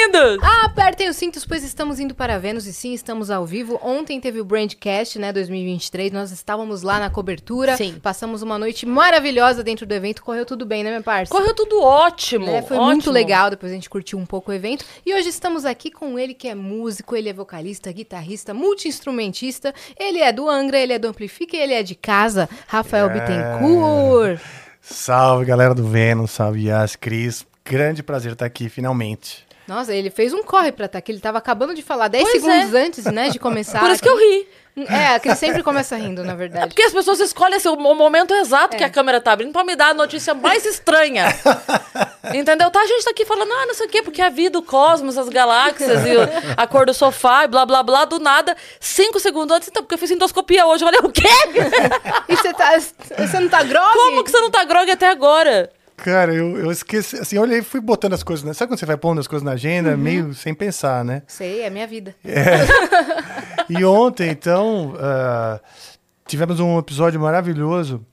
Lindos! Apertem os cintos, pois estamos indo para Vênus e sim, estamos ao vivo. Ontem teve o Brandcast, né, 2023. Nós estávamos lá na cobertura. Sim. Passamos uma noite maravilhosa dentro do evento. Correu tudo bem, né, minha parça? Correu tudo ótimo. É, foi ótimo. muito legal, depois a gente curtiu um pouco o evento. E hoje estamos aqui com ele, que é músico, ele é vocalista, guitarrista, multi-instrumentista. Ele é do Angra, ele é do Amplifica e ele é de casa. Rafael É. Bittencourt. Salve, galera do Vênus, salve Yas, Cris. Grande prazer estar aqui, finalmente. Nossa, ele fez um corre pra estar aqui. Ele tava acabando de falar 10 Pois segundos é. antes, né, de começar. Por isso que eu ri. É, que ele sempre começa rindo, na verdade. Porque as pessoas escolhem assim, o mo- momento exato É. que a câmera tá abrindo pra me dar a notícia mais estranha. Entendeu? Tá, a gente tá aqui falando, ah, não sei o quê, porque a vida, o cosmos, as galáxias e a cor do sofá e blá blá blá, do nada, cinco segundos antes, então, porque eu fiz endoscopia hoje. Eu falei, o quê? E você tá. Você não tá grog? Como que você não tá grog até agora? Cara, eu, eu esqueci, assim, eu olhei e fui botando as coisas, né? Sabe quando você vai pondo as coisas na agenda, meio sem pensar, né? Sei, é minha vida. E ontem, então, ah, tivemos um episódio maravilhoso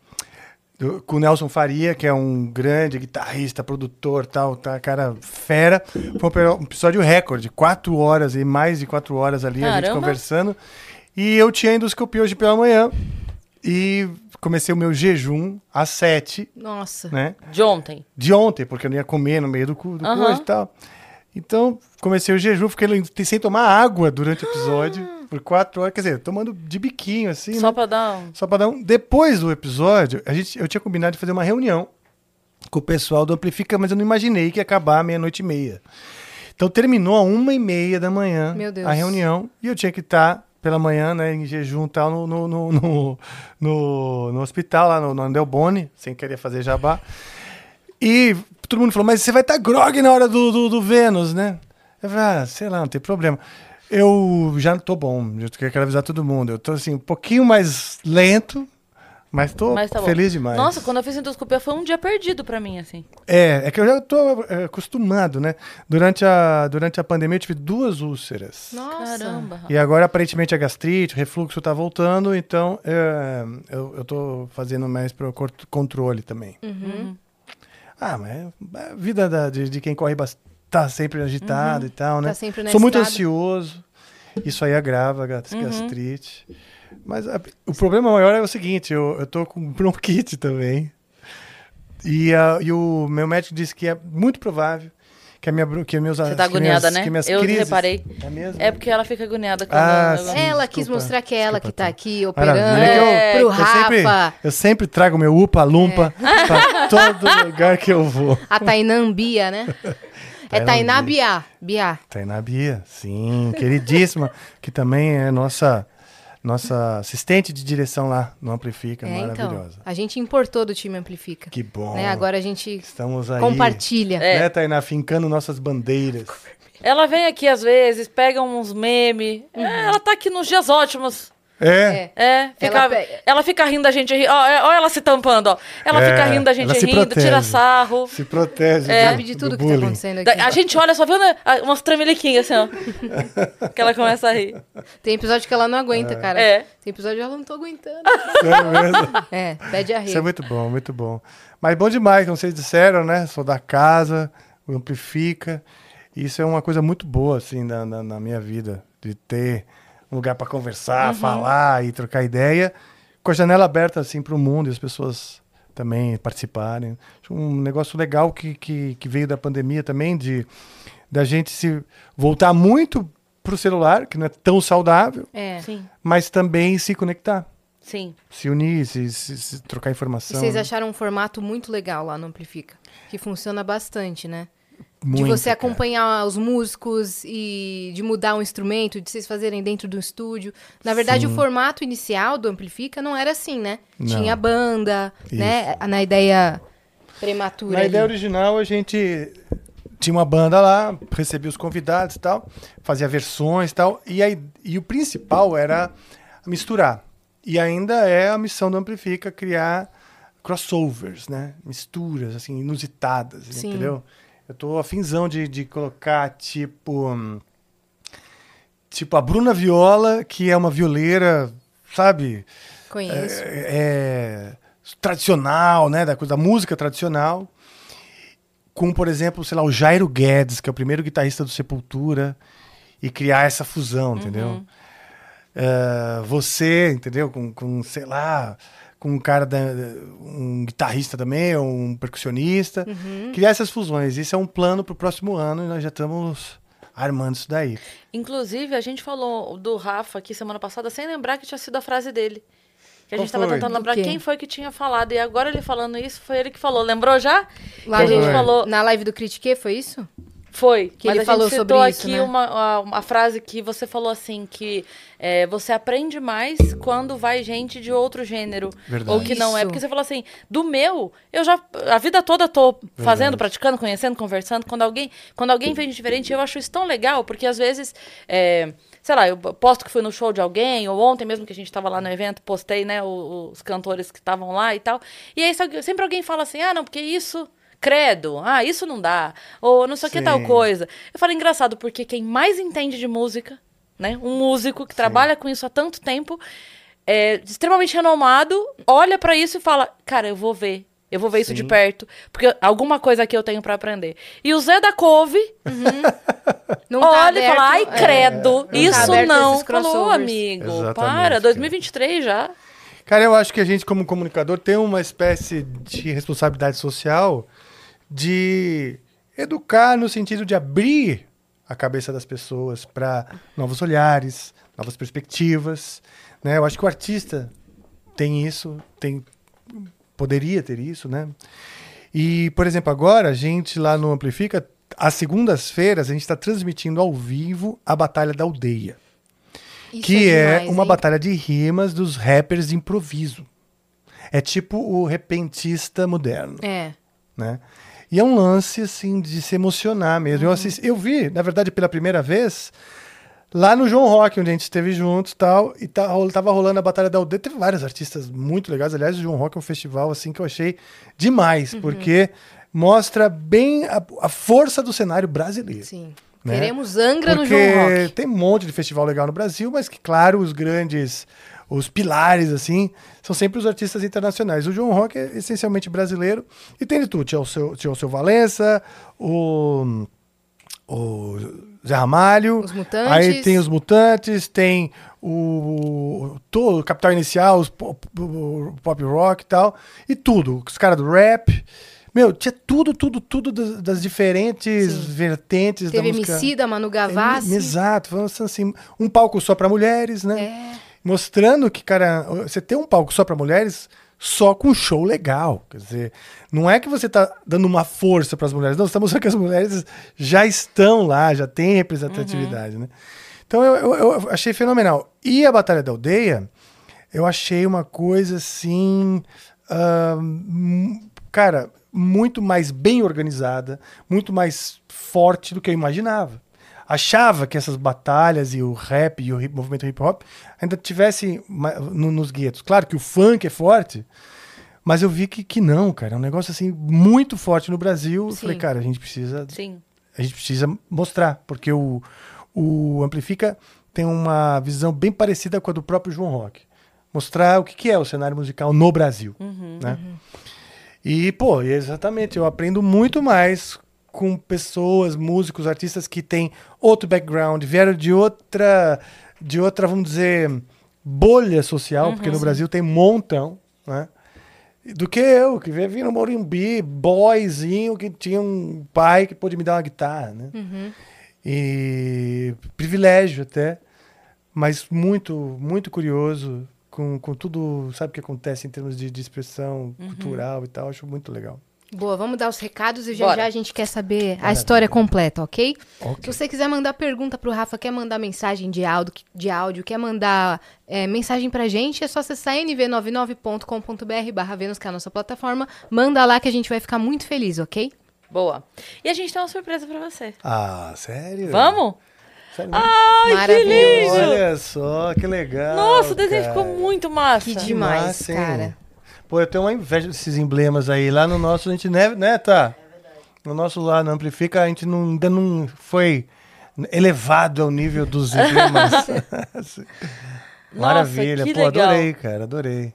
do- com o Nelson Faria, que é um grande guitarrista, produtor, tal, tá, cara fera. Foi um episódio recorde, quatro horas e mais de quatro horas ali, a gente Caramba. conversando. E eu tinha endoscopia hoje pela manhã e comecei o meu jejum às sete, Nossa. né? De ontem. de ontem, porque eu não ia comer no meio do, cu- do Aham. coisa e tal. Então, comecei o jejum, fiquei sem tomar água durante o episódio, por quatro horas, quer dizer, tomando de biquinho, assim, Só né? pra dar um... Só pra dar um... Depois do episódio, a gente, eu tinha combinado de fazer uma reunião com o pessoal do Amplifica, mas eu não imaginei que ia acabar meia-noite e meia. Então, terminou a uma e meia da manhã Meu Deus. a reunião, e eu tinha que estar pela manhã, né, em jejum tal, no, no, no- no hospital, lá no, no Andelbone, sem querer fazer jabá. E todo mundo falou, mas você vai estar grog na hora do, do, do Vênus, né? Eu falei, ah, sei lá, não tem problema. Eu já tô bom, eu quero avisar todo mundo. Eu tô assim, um pouquinho mais lento, mas tô Mas tá bom. feliz demais. Nossa, quando eu fiz endoscopia foi um dia perdido pra mim, assim. É, é que eu já tô é, acostumado, né? Durante a, durante a pandemia eu tive duas úlceras. Nossa. Caramba. E agora, aparentemente, a gastrite, o refluxo tá voltando, então é, eu, eu tô fazendo mais pro controle também. Uhum. Ah, mas é a vida da- de, de quem corre bastante, tá sempre agitado e tal, né? Tá sempre Sou muito ansioso. Isso aí agrava a gas- Uhum. Mas a- o problema maior é o seguinte, eu, eu tô com bronquite também. E, a- e o meu médico disse que é muito provável que a minha que meus Você tá que minhas- agoniada, né? que minhas Eu crises- reparei. É mesmo? É porque ela fica agoniada quando... Ah, eu- sim. Ela quis mostrar que é ela que Desculpa, tá tá. aqui operando que eu- pro eu sempre, Rafa. eu sempre trago meu upa lumpa pra todo lugar que eu vou. A Tainan Bia, né? É Tainá Bia. Bia. Bia. Tainá Bia, sim, queridíssima, que também é nossa nossa assistente de direção lá no Amplifica, É, então. maravilhosa. A gente importou do time Amplifica. Que bom. Né? Agora a gente Estamos aí. compartilha. Né, Tainá, fincando nossas bandeiras. Ela vem aqui às vezes, pega uns memes. É, ela tá aqui nos dias ótimos. É, É, fica, Ela ela, fica rindo da gente ri- Ó, é, ó, ela se tampando, ó. Ela É, fica rindo da gente rindo, protege. tira sarro. se protege É. do, Sabe de do tudo que tá bullying. acontecendo Da- aqui. A gente olha, só vê né, umas tremeliquinhas assim, ó. que ela começa a rir. Tem episódio que ela não aguenta, cara. É. Tem episódio que ela não tô aguentando. Sério mesmo? é, pede a rir. Isso é muito bom, muito bom. Mas bom demais, como vocês disseram, né? Sou da casa, o amplifica. Isso é uma coisa muito boa, assim, na, na, na minha vida. De ter um lugar para conversar, falar e trocar ideia. Com a janela aberta, assim, para o mundo e as pessoas também participarem. Um negócio legal que, que, que veio da pandemia também, de da gente se voltar muito pro celular, que não é tão saudável, É. Sim, mas também se conectar, sim. se unir, se, se- se trocar E informação. vocês acharam um formato muito legal lá no Amplifica. Que funciona bastante, né? De Muito, você cara. acompanhar os músicos e de mudar um instrumento, de vocês fazerem dentro do estúdio. Na verdade, o formato inicial do Amplifica não era assim, né? Não. Tinha banda, né? Na ideia prematura. Na ali. ideia original, a gente tinha uma banda lá, recebia os convidados e tal, fazia versões e tal. E, aí, e o principal era misturar. E ainda é a missão do Amplifica criar crossovers, né? Misturas, assim, inusitadas, Sim. entendeu? Eu tô afinzão de, de colocar, tipo... Tipo, a Bruna Viola, que é uma violeira, sabe? Conheço. é, é, tradicional, né, da coisa da música tradicional, com, por exemplo, sei lá, o Jairo Guedes, que é o primeiro guitarrista do Sepultura, e criar essa fusão, entendeu? É, você, entendeu? Com, com, sei lá, com um cara, da, um guitarrista também, ou um percussionista, criar essas fusões. Isso é um plano para o próximo ano e nós já estamos armando isso daí. Inclusive, a gente falou do Rafa aqui semana passada sem lembrar que tinha sido a frase dele. Que a gente tava foi? tentando Do lembrar quê? quem foi que tinha falado. E agora ele falando isso, foi ele que falou. Lembrou já? Lá que a gente falou. Na live do Critique, foi isso? Foi. Que mas ele a falou gente sobre citou isso, aqui né? uma, uma, frase que você falou assim, que é, você aprende mais quando vai gente de outro gênero. Verdade. Ou que não é. Porque você falou assim, do meu, eu já a vida toda tô fazendo, praticando, conhecendo, conversando. Quando alguém, quando alguém vem diferente, eu acho isso tão legal, porque às vezes. é, sei lá, eu posto que fui no show de alguém, ou ontem mesmo que a gente tava lá no evento, postei, né, os, cantores que estavam lá e tal. E aí sempre alguém fala assim, ah, não, porque isso, credo, ah, isso não dá, ou não sei o que tal Sim. coisa. Eu falo engraçado, porque quem mais entende de música, né, um músico que trabalha com isso há tanto tempo, é extremamente renomado, olha pra isso e fala, cara, eu vou ver. Eu vou ver isso de Sim. perto, porque alguma coisa aqui eu tenho pra aprender. E o Zé da Couve Não tá olha e aberto, fala, ai, é, credo, não tá isso não. esses Falou, crossovers. amigo, Exatamente, para, cara. 2023 já. Cara, eu acho que a gente, como comunicador, tem uma espécie de responsabilidade social de educar no sentido de abrir a cabeça das pessoas para novos olhares, novas perspectivas. Né? Eu acho que o artista tem isso, tem poderia ter isso, né? E, por exemplo, agora a gente lá no Amplifica, às segundas-feiras, a gente está transmitindo ao vivo a Batalha da Aldeia Isso que é, demais, uma hein? batalha de rimas dos rappers de improviso. É tipo o repentista moderno, É. né? E é um lance, assim, de se emocionar mesmo. Uhum. Eu, assisti, eu vi, na verdade, pela primeira vez, lá no João Rock, onde a gente esteve juntos tal, e tá, tava rolando a Batalha da Aldeia. Teve vários artistas muito legais. Aliás, o João Rock é um festival, assim, que eu achei demais, Uhum. porque mostra bem a, a força do cenário brasileiro. Sim. Né? Queremos Angra no Porque João Rock. tem um monte de festival legal no Brasil, mas que, claro, os grandes, os pilares, assim, são sempre os artistas internacionais. O João Rock é essencialmente brasileiro e tem de tudo. Tinha o seu, tinha o seu Valença, o, o Zé Ramalho. Os Mutantes. Aí tem os Mutantes, tem o, todo, o Capital Inicial, os pop, o pop rock e tal. E tudo. Os caras do rap. Meu, tinha tudo, tudo, tudo das, das diferentes vertentes Teve da música. Emicida, Manu Gavassi. É, Exato, assim, um palco só para mulheres, né? É. Mostrando que, cara, você tem um palco só para mulheres só com show legal. Quer dizer, não é que você tá dando uma força para as mulheres, não, você tá mostrando que as mulheres já estão lá, já têm representatividade, né? Então eu, eu- eu achei fenomenal. E a Batalha da Aldeia, eu achei uma coisa assim. hum, cara, muito mais bem organizada, muito mais forte do que eu imaginava. Achava que essas batalhas e o rap e o hip- movimento hip hop ainda tivessem no- nos guetos. Claro que o funk é forte, mas eu vi que, que não, cara. É um negócio assim muito forte no Brasil. Eu Sim. falei, cara, a gente precisa Sim. a gente precisa mostrar, porque o, o Amplifica tem uma visão bem parecida com a do próprio João Rock. Mostrar o que, que é o cenário musical no Brasil. né? E, pô, exatamente, eu aprendo muito mais com pessoas, músicos, artistas que têm outro background, vieram de outra, de outra, vamos dizer, bolha social, porque no Brasil tem um montão, né? do que eu, que vim no Morumbi, boyzinho, que tinha um pai que pôde me dar uma guitarra, né? E privilégio até, mas muito, muito curioso com, com tudo, sabe o que acontece em termos de, de expressão cultural e tal, acho muito legal. Boa, vamos dar os recados e já Bora. já a gente quer saber a história completa, ok? Ok. Se você quiser mandar pergunta pro Rafa, quer mandar mensagem de áudio, de áudio quer mandar é, mensagem pra gente, é só acessar nv99.com.br barra Vênus, que é a nossa plataforma. Manda lá que a gente vai ficar muito feliz, ok? Boa. E a gente tem uma surpresa pra você. Ah, sério? Vamos? Sério? Ai, que Maravilhoso. lindo! Olha só, que legal. Nossa, o desenho cara. ficou muito massa. Que demais, massa, hein? cara. Pô, eu tenho uma inveja desses emblemas aí. Lá no nosso, a gente, né, né tá? No nosso lá, no Amplifica, a gente não, ainda não foi elevado ao nível dos emblemas. Maravilha. que Pô, legal. adorei, cara, adorei.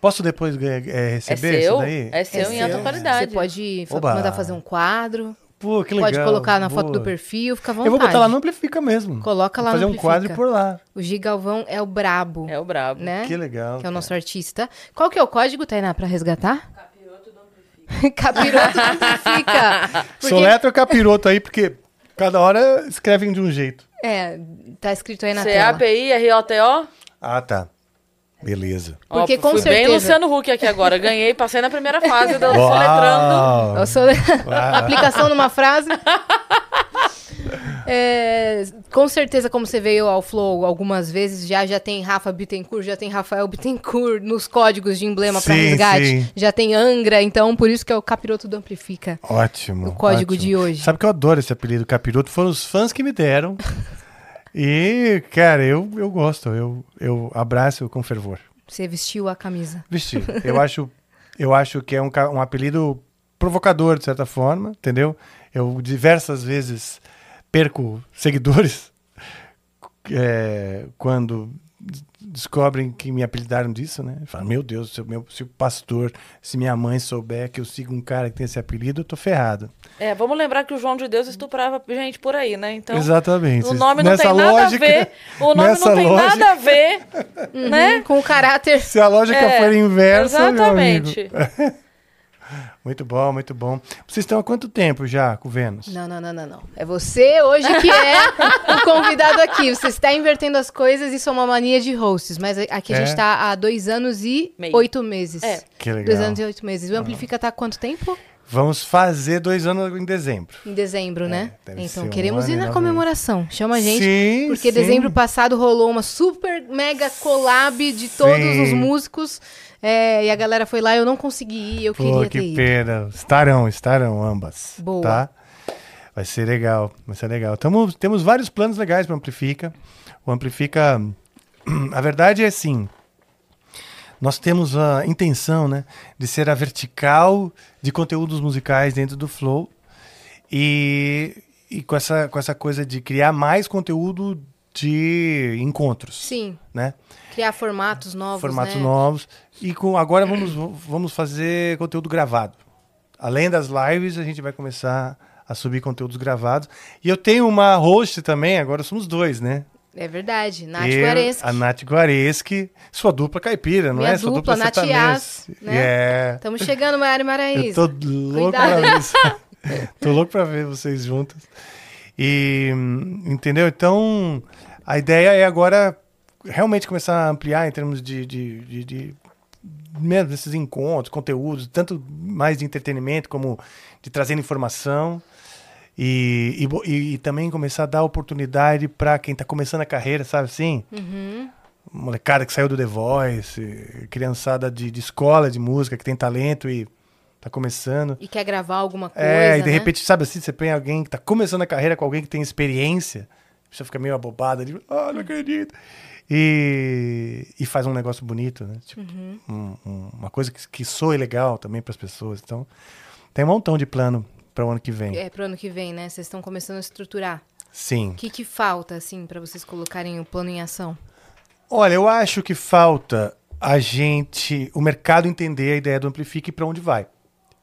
Posso depois é, é, É receber seu? isso daí? É seu em É alta seu. qualidade. Você pode Oba. mandar fazer um quadro, Pô, que legal. pode colocar na foto boa. do perfil, fica à vontade. Eu vou botar lá no Amplifica mesmo. Coloca lá Vou fazer no um quadro por lá. O Gigalvão é o brabo, É o brabo. né? Que legal. Que é o nosso cara. artista. Qual que é o código, Tainá, pra resgatar? Capiroto do Amplifica. Capiroto do Amplifica. Porque, Soletra capiroto aí, porque cada hora escrevem de um jeito. é, tá escrito aí na tela. C-A-P-I, R-O-T-O. Ah, tá. Beleza. Porque com fui bem certeza- Luciano Huck aqui agora. Ganhei, passei na primeira fase do soletrando. Eu sou... Aplicação numa frase. É, com certeza, como você veio ao Flow algumas vezes, já já tem Rafa Bittencourt, já tem Rafael Bittencourt nos códigos de emblema para resgate, sim. já tem Angra, então por isso que é o Capiroto do Amplifica. Ótimo. O código ótimo. de hoje. Sabe que eu adoro esse apelido capiroto? Foram os fãs que me deram. E, cara, eu, eu gosto. Eu, eu abraço com fervor. Você vestiu a camisa. Vestir. Eu acho, eu acho que é um, um apelido provocador, de certa forma, entendeu? Eu diversas vezes perco seguidores é, quando descobrem que me apelidaram disso, né? Falam, meu Deus, se o, meu, se o pastor, se minha mãe souber que eu sigo um cara que tem esse apelido, eu tô ferrado. É, vamos lembrar que o João de Deus estuprava gente por aí, né? Então, Exatamente. o nome não Nessa tem nada lógica- a ver. O nome não tem lógica- nada a ver, né? Com o caráter. Se a lógica É, for inversa, meu amigo. Exatamente. Muito bom, muito bom. Vocês estão há quanto tempo já com o Vênus? Não, não, não, não, não. É você hoje que é o convidado aqui. Você está invertendo as coisas, isso é uma mania de hosts. Mas aqui a É? gente está há dois anos e Meio. oito meses. É. Que legal. Dois anos e oito meses. O Amplifica tá há quanto tempo? Vamos fazer dois anos em dezembro. Em dezembro, né? É, ser Então, um queremos ano ir na comemoração. Chama a gente. Sim, porque sim. dezembro passado rolou uma super mega collab de todos Sim. os músicos. é, e a galera foi lá, eu não consegui ir, eu Pô, queria que ter ido. pena. Estarão, estarão ambas. Boa. Tá? Vai ser legal, vai ser legal. Tamo, temos vários planos legais para Amplifica. O Amplifica, a verdade é assim, nós temos a intenção, né, de ser a vertical de conteúdos musicais dentro do Flow e, e com, essa, com essa coisa de criar mais conteúdo de encontros, Sim, né? criar formatos novos, formatos né? novos. E com, agora vamos, vamos fazer conteúdo gravado. Além das lives, a gente vai começar a subir conteúdos gravados. E eu tenho uma host também, agora somos dois, né? É verdade, Nath eu, Guareschi. A Nath Guareschi, sua dupla caipira, não Minha é? Sua dupla, Nath. Yas, né? É. Estamos chegando, Maiara e Eu Maraíza. tô louco Cuidado. pra ver tô louco pra ver vocês juntas. E, entendeu? Então, a ideia é agora realmente começar a ampliar em termos de, de, de, de mesmo esses encontros, conteúdos, tanto mais de entretenimento como de trazer informação. E, e e- também começar a dar oportunidade para quem está começando a carreira, sabe assim? Uhum. Molecada que saiu do The Voice, criançada de, de escola de música que tem talento e tá começando. E quer gravar alguma coisa, É, e de né? repente, sabe assim, você põe alguém que tá começando a carreira com alguém que tem experiência, você fica meio abobada, de, ah, não acredito. E, e faz um negócio bonito, né? Tipo, Uhum. um- um- uma coisa que, que soe legal também para as pessoas. Então, tem um montão de plano para o ano que vem. É pro ano que vem, né? Vocês estão começando a estruturar. Sim. O que, que falta, assim, pra vocês colocarem o plano em ação? Olha, eu acho que falta a gente, o mercado entender a ideia do Amplifique e para onde vai.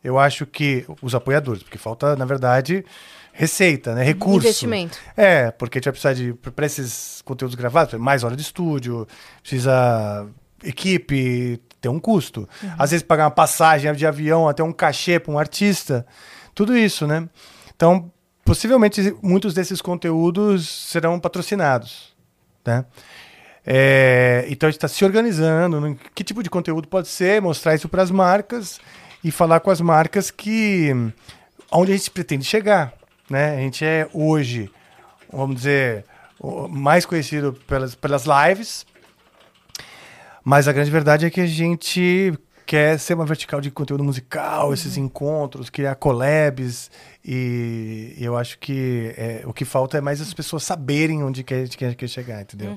Eu acho que os apoiadores, porque falta, na verdade, receita, né? Recurso. Investimento. É, porque a gente vai precisar de, para esses conteúdos gravados, mais hora de estúdio, precisa equipe, tem um custo. Às vezes pagar uma passagem de avião, até um cachê para um artista, tudo isso, né? Então, possivelmente muitos desses conteúdos serão patrocinados, né? É, então a gente está se organizando, né? que tipo de conteúdo pode ser, mostrar isso para as marcas e falar com as marcas que onde a gente pretende chegar, né? A gente é hoje, vamos dizer, mais conhecido pelas, pelas lives, mas a grande verdade é que a gente quer ser uma vertical de conteúdo musical, esses encontros, criar collabs. E eu acho que é, o que falta é mais as pessoas saberem onde quer, quer, quer chegar, entendeu?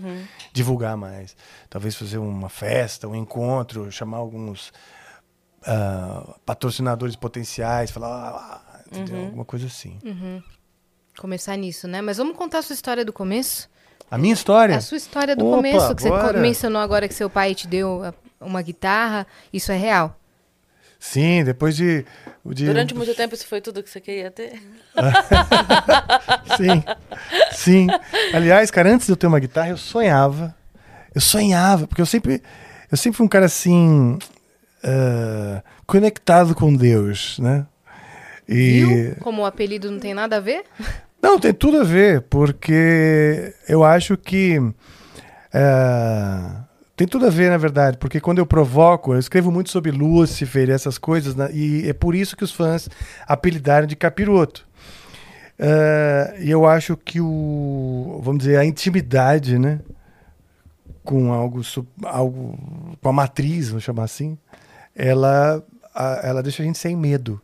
Divulgar mais. Talvez fazer uma festa, um encontro, chamar alguns ah, patrocinadores potenciais, falar, ah, entendeu? Alguma coisa assim. Começar nisso, né? Mas vamos contar a sua história do começo? A minha história? A sua história do Opa, começo, que você bora. mencionou agora que seu pai te deu a- uma guitarra. Isso é real? Sim, depois de. de Durante muito tempo isso foi tudo que você queria ter? Sim, sim. Aliás, cara, antes de eu ter uma guitarra, eu sonhava. Eu sonhava, porque eu sempre, eu sempre fui um cara assim, ah, conectado com Deus, né? E Viu? Como o apelido não tem nada a ver? não tem tudo a ver, porque eu acho que ah, tem tudo a ver, na verdade, porque quando eu provoco, eu escrevo muito sobre Lúcifer e essas coisas, né? e é por isso que os fãs apelidaram de capiroto. Ah, E eu acho que o, vamos dizer, a intimidade, né? Com algo, algo com a matriz, vamos chamar assim, ela, a- ela deixa a gente sem medo.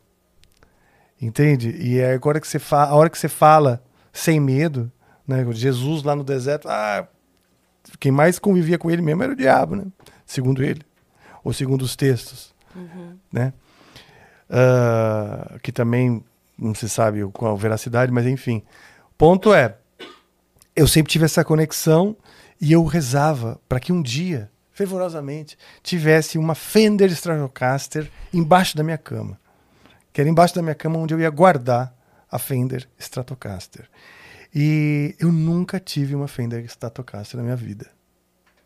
Entende? E é agora que você fa a hora que você fala sem medo, né? Jesus lá no deserto, ah, quem mais convivia com ele mesmo era o diabo, né? Segundo ele, ou segundo os textos, né? Ah, que também não se sabe qual a veracidade, mas enfim. Ponto é, eu sempre tive essa conexão e eu rezava para que um dia, fervorosamente, tivesse uma Fender Stratocaster embaixo da minha cama. Que era embaixo da minha cama onde eu ia guardar a Fender Stratocaster. E eu nunca tive uma Fender Stratocaster na minha vida.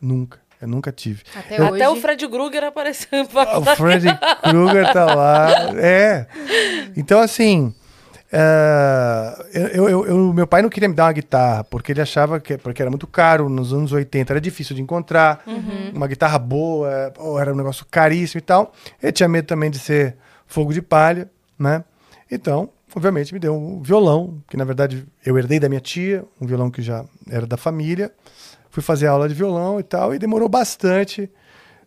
Nunca. Eu nunca tive. Até hoje. Até o Fred Krueger apareceu embaixo O da Freddy Krueger tá lá. É. Então, assim. ah, eu, eu- eu- meu pai não queria me dar uma guitarra, porque ele achava que porque era muito caro nos anos 80, era difícil de encontrar. Uma guitarra boa, ou era um negócio caríssimo e tal. Ele tinha medo também de ser fogo de palha, né? Então, obviamente, me deu um violão, que na verdade eu herdei da minha tia, um violão que já era da família. Fui fazer aula de violão e tal, e demorou bastante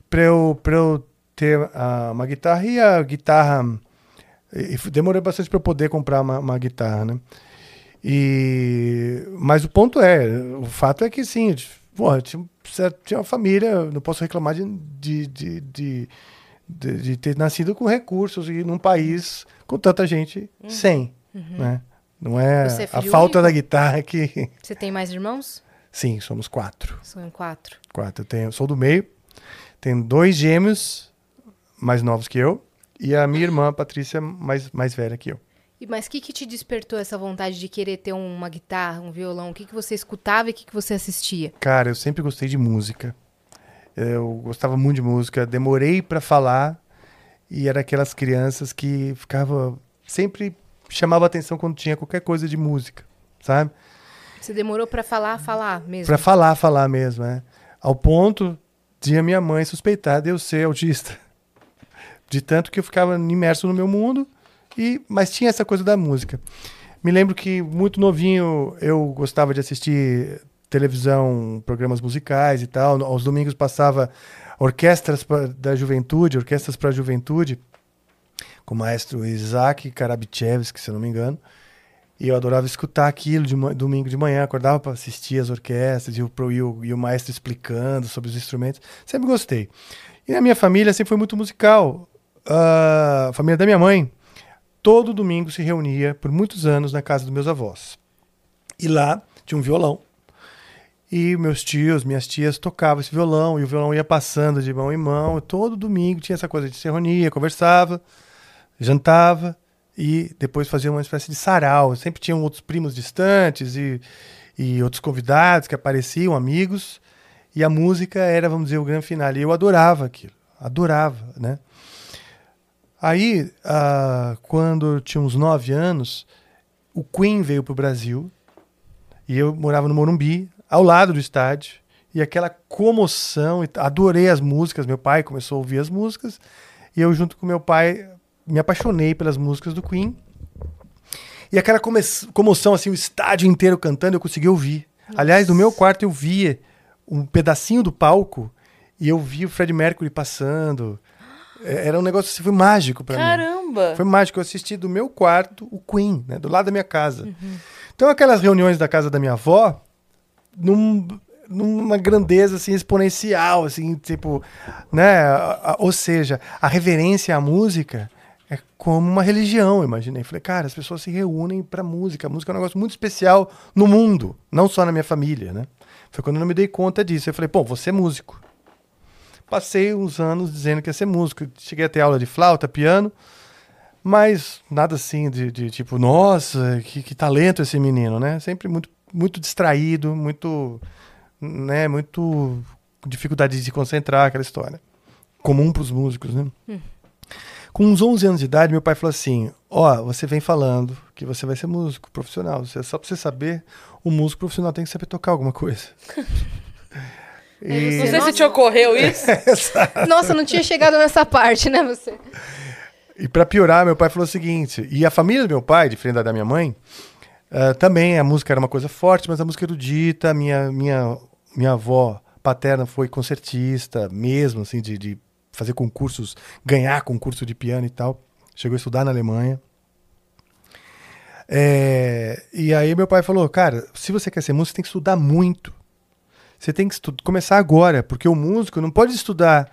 para eu, eu ter ah, uma guitarra e a guitarra. E demorou bastante para eu poder comprar uma, uma guitarra, né? E, mas o ponto é, o fato é que sim, porra, tinha, tinha uma família, não posso reclamar de, de, de, de, de- de ter nascido com recursos e num país com tanta gente sem, né? Não é, é a falta único? da guitarra que... Você tem mais irmãos? Sim, somos quatro. São quatro. Quatro. Eu tenho, sou do meio. Tenho dois gêmeos mais novos que eu. E a minha irmã, a Patrícia, mais, mais velha que eu. E, mas o que, que te despertou essa vontade de querer ter uma guitarra, um violão? O que, que você escutava e o que, que você assistia? Cara, eu sempre gostei de música. Eu gostava muito de música. Demorei pra falar. E era aquelas crianças que ficava sempre chamava atenção quando tinha qualquer coisa de música, sabe? Você demorou pra falar, falar mesmo? Pra falar, falar mesmo, né? Ao ponto de a minha mãe suspeitar de eu ser autista. De tanto que eu ficava imerso no meu mundo, e mas tinha essa coisa da música. Me lembro que muito novinho eu gostava de assistir televisão, programas musicais e tal. Aos domingos passava orquestras pra- da juventude, orquestras para a juventude, com o maestro Isaac Karabichevski, se eu não me engano. E eu adorava escutar aquilo de domingo de manhã, acordava para assistir as orquestras e o, e, o, e o maestro explicando sobre os instrumentos. Sempre gostei. E na minha família sempre foi muito musical. Ah, a família da minha mãe, todo domingo se reunia por muitos anos na casa dos meus avós. E lá tinha um violão. E meus tios, minhas tias tocavam esse violão, e o violão ia passando de mão em mão. Todo domingo tinha essa coisa de se reunia, conversava, jantava e depois fazia uma espécie de sarau. Sempre tinham outros primos distantes e, e outros convidados que apareciam, amigos. E a música era, vamos dizer, o grande finale. E eu adorava aquilo, adorava, né? Aí, ah, quando eu tinha uns nove anos, o Queen veio para o Brasil e eu morava no Morumbi, ao lado do estádio, e aquela comoção, adorei as músicas, meu pai começou a ouvir as músicas, e eu junto com meu pai me apaixonei pelas músicas do Queen. E aquela comoção, assim, o estádio inteiro cantando, eu consegui ouvir. Aliás, no meu quarto eu via um pedacinho do palco e eu vi o Fred Mercury passando. É, Era um negócio assim, foi mágico pra mim. Caramba! Foi mágico. Eu assisti do meu quarto o Queen, né? Do lado da minha casa. Então, aquelas reuniões da casa da minha avó, num- numa grandeza assim, exponencial, assim, tipo, né? Ou seja, a reverência à música é como uma religião, imaginei. Falei, cara, as pessoas se reúnem pra música. A música é um negócio muito especial no mundo, não só na minha família, né? Foi quando eu não me dei conta disso. Eu falei, pô, você é músico. Passei uns anos dizendo que ia ser músico. Cheguei a ter aula de flauta, piano, mas nada assim de, de tipo, nossa, que, que talento esse menino, né? Sempre muito, muito distraído, muito, né? Muito com dificuldade de se concentrar, aquela história. Comum para os músicos, né? Com uns 11 anos de idade, meu pai falou assim: Ó, você vem falando que você vai ser músico profissional. Você, só pra você saber, o músico profissional tem que saber tocar alguma coisa. E- Não sei se te ocorreu isso. Nossa, não tinha chegado nessa parte, né, você? E pra piorar, meu pai falou o seguinte: e a família do meu pai, diferente da minha mãe, ah, também a música era uma coisa forte, mas a música erudita, minha minha minha avó paterna foi concertista, mesmo assim de, de fazer concursos, ganhar concurso de piano e tal. Chegou a estudar na Alemanha. É, e aí meu pai falou, cara, se você quer ser músico, você tem que estudar muito. Você tem que começar agora, porque o músico não pode estudar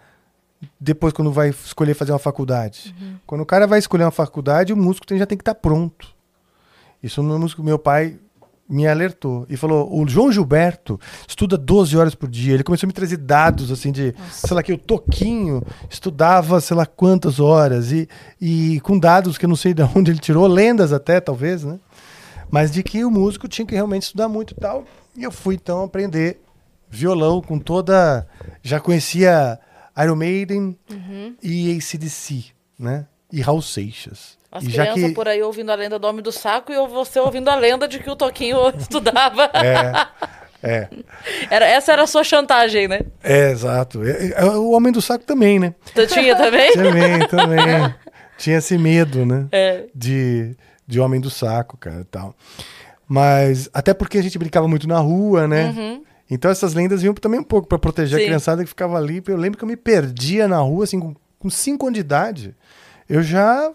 depois quando vai escolher fazer uma faculdade. Quando o cara vai escolher uma faculdade, o músico tem- já tem que estar pronto. Isso no músico meu pai me alertou e falou: "O João Gilberto estuda 12 horas por dia". Ele começou a me trazer dados assim de, sei lá que o Toquinho estudava sei lá quantas horas e, e com dados que eu não sei de onde ele tirou, lendas até talvez, né? Mas de que o músico tinha que realmente estudar muito e tal. E eu fui então aprender violão com toda. Já conhecia Iron Maiden e ACDC, né? E Raul Seixas. As e já crianças que. por aí ouvindo a lenda do Homem do Saco e você ouvindo a lenda de que o Toquinho estudava. É, é, Era, essa era a sua chantagem, né? é, exato. É, é, o Homem do Saco também, né? Você tinha também? Também, também. Tinha esse medo, né? É. de, de homem do saco, cara, e tal. Mas até porque a gente brincava muito na rua, né? Então essas lendas vinham também um pouco pra proteger Uhum. Sim. a criançada que ficava ali. Eu lembro que eu me perdia na rua, assim, com, com cinco anos de idade. Eu já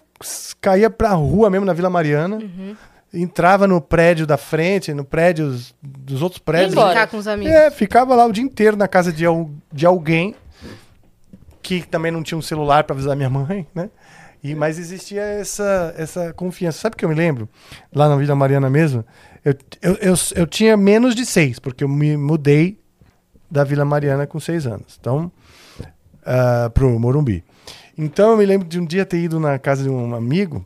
caía pra rua mesmo, na Vila Mariana. Uhum. Entrava no prédio da frente, no prédio dos outros prédios. embora. Brincar com os amigos. É, ficava lá o dia inteiro na casa de, de alguém que também não tinha um celular para avisar minha mãe, né? E, mas existia essa, essa confiança. Sabe o que eu me lembro? Lá na Vila Mariana mesmo, eu, eu, eu, eu tinha menos de seis, porque eu me mudei da Vila Mariana com seis anos. Então, ah, pro Morumbi. Então eu me lembro de um dia ter ido na casa de um amigo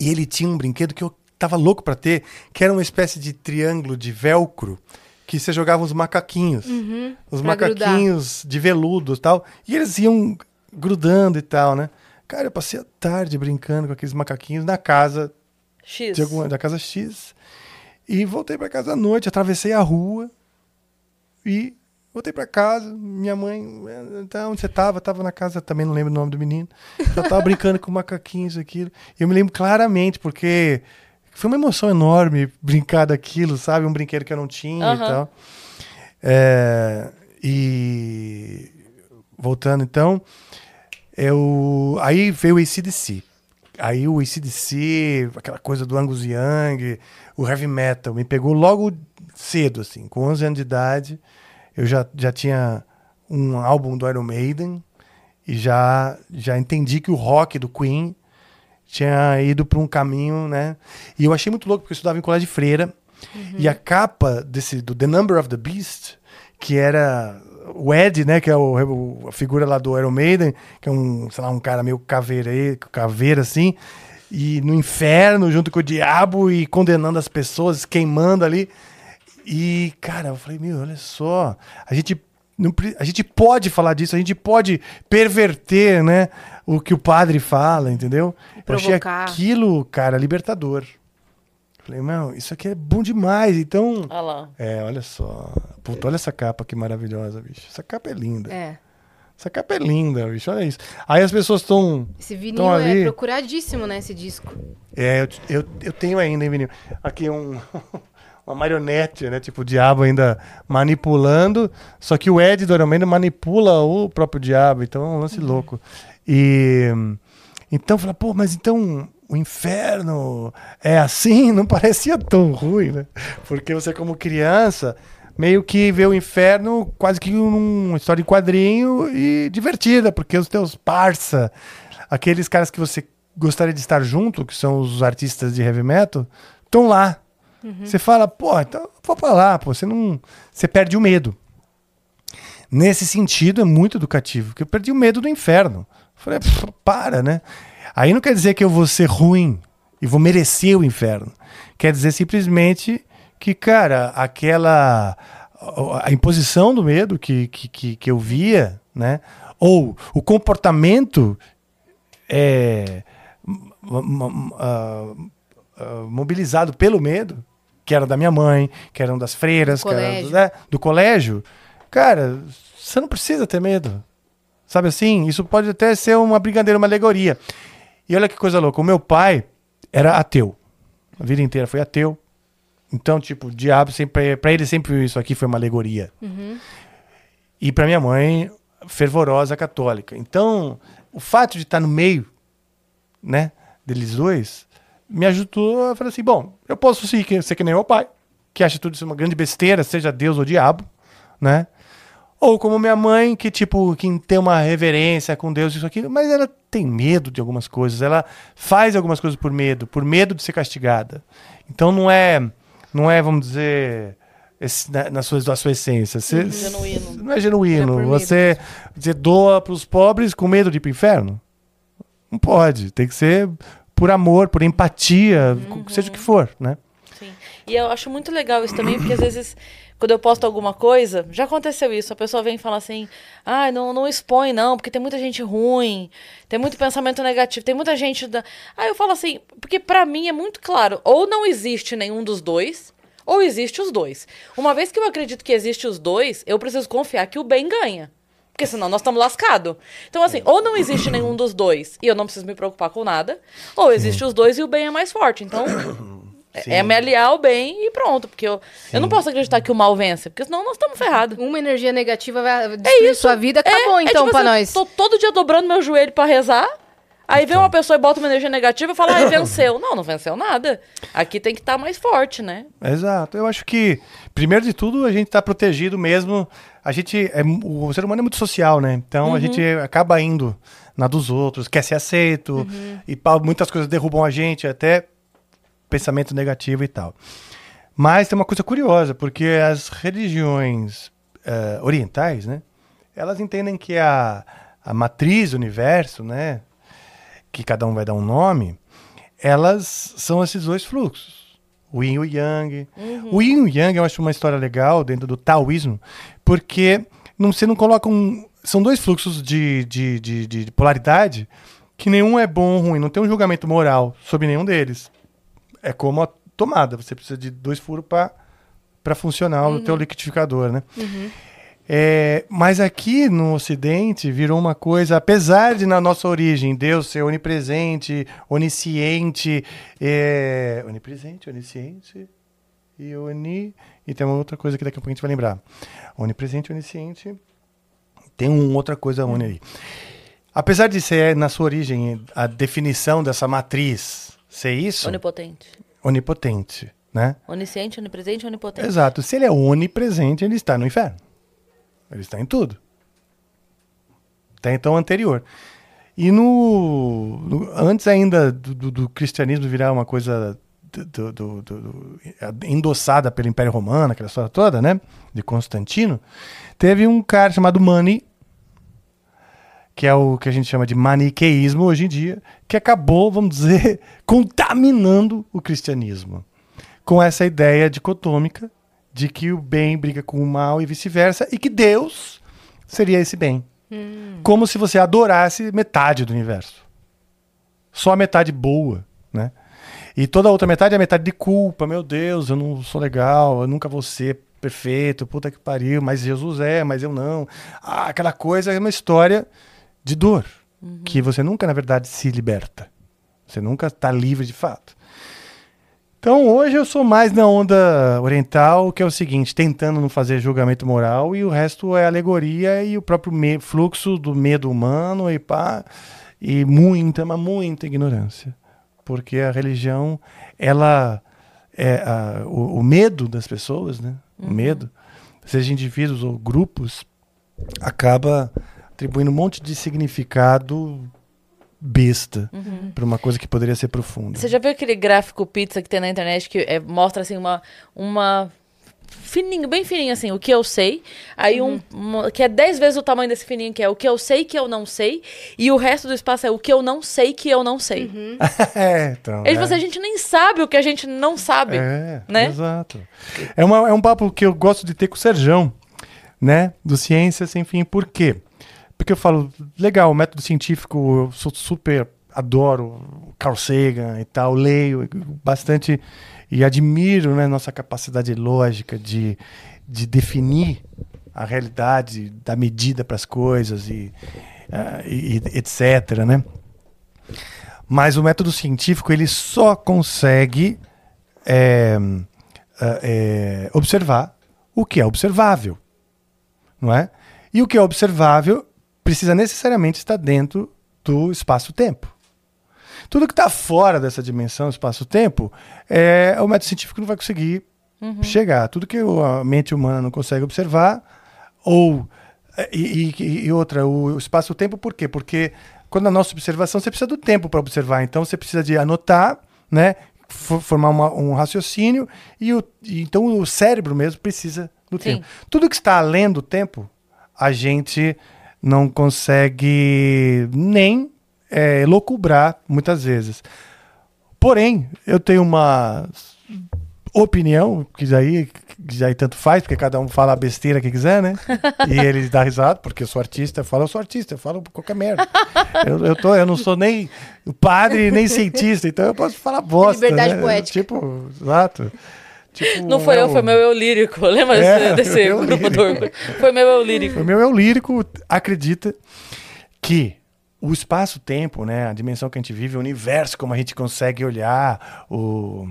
e ele tinha um brinquedo que eu tava louco pra ter, que era uma espécie de triângulo de velcro que você jogava os macaquinhos. os Uhum. pra macaquinhos de veludo e tal. E eles iam grudando e tal, né? Cara, eu passei a tarde brincando com aqueles macaquinhos na casa X. de alguma, da casa X. E voltei pra casa à noite, atravessei a rua e voltei pra casa. Minha mãe, "Eh, então, onde você tava? Tava na casa, também não lembro o nome do menino. Eu tava brincando com macaquinhos aquilo. E eu me lembro claramente, porque foi uma emoção enorme brincar daquilo, sabe? Um brinquedo que eu não tinha e Aham. tal. É, e voltando então, eu aí veio o ACDC. Aí o ACDC, aquela coisa do Angus Young, o heavy metal, me pegou logo cedo, assim, com 11 anos de idade. Eu já, já tinha um álbum do Iron Maiden e já, já entendi que o rock do Queen tinha ido para um caminho, né? E eu achei muito louco, porque eu estudava em colégio de freira. E a capa desse, do The Number of the Beast, que era o Ed, né? Que é o, o- a figura lá do Iron Maiden, que é um, sei lá, um cara meio caveira, caveira assim. E no inferno, junto com o diabo, e condenando as pessoas, queimando ali. E, cara, eu falei, meu, olha só, a gente, não, a gente pode falar disso, a gente pode perverter, né, o que o padre fala, entendeu? Eu achei Provocar. aquilo, cara, libertador. Falei, não, isso aqui é bom demais, então... Olha lá. É, olha só. Puta, olha essa capa que maravilhosa, bicho. Essa capa é linda. É. Essa capa é linda, bicho, olha isso. Aí as pessoas estão... Esse vinil Então ali- é procuradíssimo, né, esse disco. É, eu, eu, eu tenho ainda, hein, menino? Aqui um, uma marionete, né? Tipo, o diabo ainda manipulando. Só que o Ed do Iron Maiden manipula o próprio diabo. Então é um lance louco. E então fala, pô, mas então o inferno é assim? Não parecia tão ruim, né? Porque você, como criança, meio que vê o inferno quase que uma história de quadrinho e divertida, porque os teus parça, aqueles caras que você gostaria de estar junto, que são os artistas de heavy metal, estão lá. Você fala, pô, então vou pra lá, pô, você não. Você perde o medo. Nesse sentido, é muito educativo, porque eu perdi o medo do inferno. Falei, "Pff, para, né? Aí não quer dizer que eu vou ser ruim e vou merecer o inferno. Quer dizer simplesmente que, cara, aquela. a imposição do medo que, que, que, eu via, né? Ou o comportamento é, ah, ah, mobilizado pelo medo, que era da minha mãe, que eram das freiras, Do eram colégio. do, né, do colégio. Cara, você não precisa ter medo. Sabe assim? Isso pode até ser uma brincadeira, uma alegoria. E olha que coisa louca. O meu pai era ateu. A vida inteira foi ateu. Então, tipo, o diabo sempre. Pra ele sempre isso aqui foi uma alegoria. E pra minha mãe, fervorosa católica. Então, o fato de estar no meio, né, deles dois, me ajudou a falar assim: bom, eu posso sim ser que nem meu pai, que acha tudo isso uma grande besteira, seja Deus ou diabo, né? Ou como minha mãe, que, tipo, que tem uma reverência com Deus, isso aqui, mas ela tem medo de algumas coisas. Ela faz algumas coisas por medo, por medo de ser castigada. Então não é, não é, vamos dizer, esse- na, na sua, na sua essência. Você- Genuíno. Não é genuíno. É você, você doa para os pobres com medo de ir pro inferno? Não pode. Tem que ser por amor, por empatia, seja o que for, né? Sim. E eu acho muito legal isso também, porque às vezes, quando eu posto alguma coisa, já aconteceu isso, a pessoa vem e fala assim, ah, não, não expõe não, porque tem muita gente ruim, tem muito pensamento negativo, tem muita gente... Da... Aí eu falo assim, porque pra mim é muito claro, ou não existe nenhum dos dois, ou existe os dois. Uma vez que eu acredito que existe os dois, eu preciso confiar que o bem ganha. Porque senão nós estamos lascados. Então, assim, ou não existe nenhum dos dois e eu não preciso me preocupar com nada, ou existe os dois e o bem é mais forte. Então, é, é me aliar ao bem e pronto. Porque eu, eu não posso acreditar que o mal vence, porque senão nós estamos ferrados. Uma energia negativa vai destruir sua vida, acabou É, é então tipo pra assim, nós. Tô todo dia dobrando meu joelho pra rezar. Aí vem uma pessoa e bota uma energia negativa e fala, ai, venceu. Não, não venceu nada. Aqui tem que estar mais forte, né? Exato. Eu acho que, primeiro de tudo, a gente está protegido mesmo. A gente. É, o ser humano é muito social, né? Então a gente acaba indo na dos outros, quer ser aceito, e pá, muitas coisas derrubam a gente, até pensamento negativo e tal. Mas tem uma coisa curiosa, porque as religiões eh, orientais, né? Elas entendem que a, a matriz do universo, né? Que cada um vai dar um nome, elas são esses dois fluxos. O yin e o yang. O yin e o yang eu acho uma história legal dentro do taoísmo, porque não, você não coloca um. São dois fluxos de, de, de, de polaridade que nenhum é bom ou ruim, não tem um julgamento moral sobre nenhum deles. É como a tomada, você precisa de dois furos para funcionar o teu liquidificador, né? É, mas aqui no Ocidente virou uma coisa, apesar de na nossa origem Deus ser onipresente, onisciente, é, onipresente, onisciente e oni. E tem uma outra coisa que daqui a pouco a gente vai lembrar. Onipresente, onisciente. Tem uma outra coisa oni aí. Apesar de ser na sua origem a definição dessa matriz ser isso, Onipotente. onipotente, né? Onisciente, onipresente, onipotente. Exato. Se ele é onipresente, ele está no inferno. Ele está em tudo. Até então anterior. E no, no- antes ainda do, do- do cristianismo virar uma coisa do- do- do- do- do- endossada pelo Império Romano, aquela história toda, né? De Constantino, teve um cara chamado Mani, que é o que a gente chama de maniqueísmo hoje em dia, que acabou, vamos dizer, contaminando o cristianismo com essa ideia dicotômica de que o bem briga com o mal e vice-versa, e que Deus seria esse bem. Como se você adorasse metade do universo. Só a metade boa, né? E toda a outra metade é a metade de culpa. Meu Deus, eu não sou legal, eu nunca vou ser perfeito, puta que pariu, mas Jesus é, mas eu não. Ah, aquela coisa é uma história de dor, que você nunca, na verdade, se liberta. Você nunca está livre de fato. Então hoje eu sou mais na onda oriental, que é o seguinte, tentando não fazer julgamento moral e o resto é alegoria e o próprio fluxo do medo humano e pá, e muita, mas muita ignorância. Porque a religião, ela é a- o, o medo das pessoas, né? O medo, seja indivíduos ou grupos, acaba atribuindo um monte de significado besta para uma coisa que poderia ser profunda. Você já viu aquele gráfico pizza que tem na internet que é, mostra assim uma uma fininho, bem fininho assim, o que eu sei, aí um, uma- que é 10 vezes o tamanho desse fininho que é o que eu sei que eu não sei e o resto do espaço é o que eu não sei que eu não sei. é, então. Eles é. a gente nem sabe o que a gente não sabe. É, né? exato. É, uma, é um papo que eu gosto de ter com o Serjão, né? Do Ciência Sem Fim. Por quê? Porque eu falo, legal, método científico, eu sou super, adoro Carl Sagan e tal, leio bastante e admiro né, nossa capacidade lógica de, de definir a realidade, dar medida para as coisas e, ah, e- etc, né? Mas o método científico ele só consegue é, é, observar o que é observável, não é? E o que é observável precisa necessariamente estar dentro do espaço-tempo. Tudo que está fora dessa dimensão espaço-tempo, é, o método científico não vai conseguir chegar. Tudo que a mente humana não consegue observar, ou e, e- e outra, o espaço-tempo, por quê? Porque quando a nossa observação, você precisa do tempo para observar. Então você precisa de anotar, né? fo- Formar uma- um raciocínio, e, o, e então o cérebro mesmo precisa do Sim. tempo. Tudo que está além do tempo, a gente não consegue nem é, muitas vezes. Porém, eu tenho uma opinião, que daí, que daí tanto faz, porque cada um fala a besteira que quiser, né? e ele dá risada, porque eu sou artista, eu falo, eu sou artista, eu falo qualquer merda. eu, eu, tô, eu não sou nem padre, nem cientista, então eu posso falar bosta. Liberdade né? poética. Tipo, exato. Tipo, Não foi eu, o- foi meu eu lírico. Lembra É, desse, eu grupo do. Orkut? Foi meu eu lírico. O meu eu lírico acredita que o espaço-tempo, né, a dimensão que a gente vive, o universo, como a gente consegue olhar, o,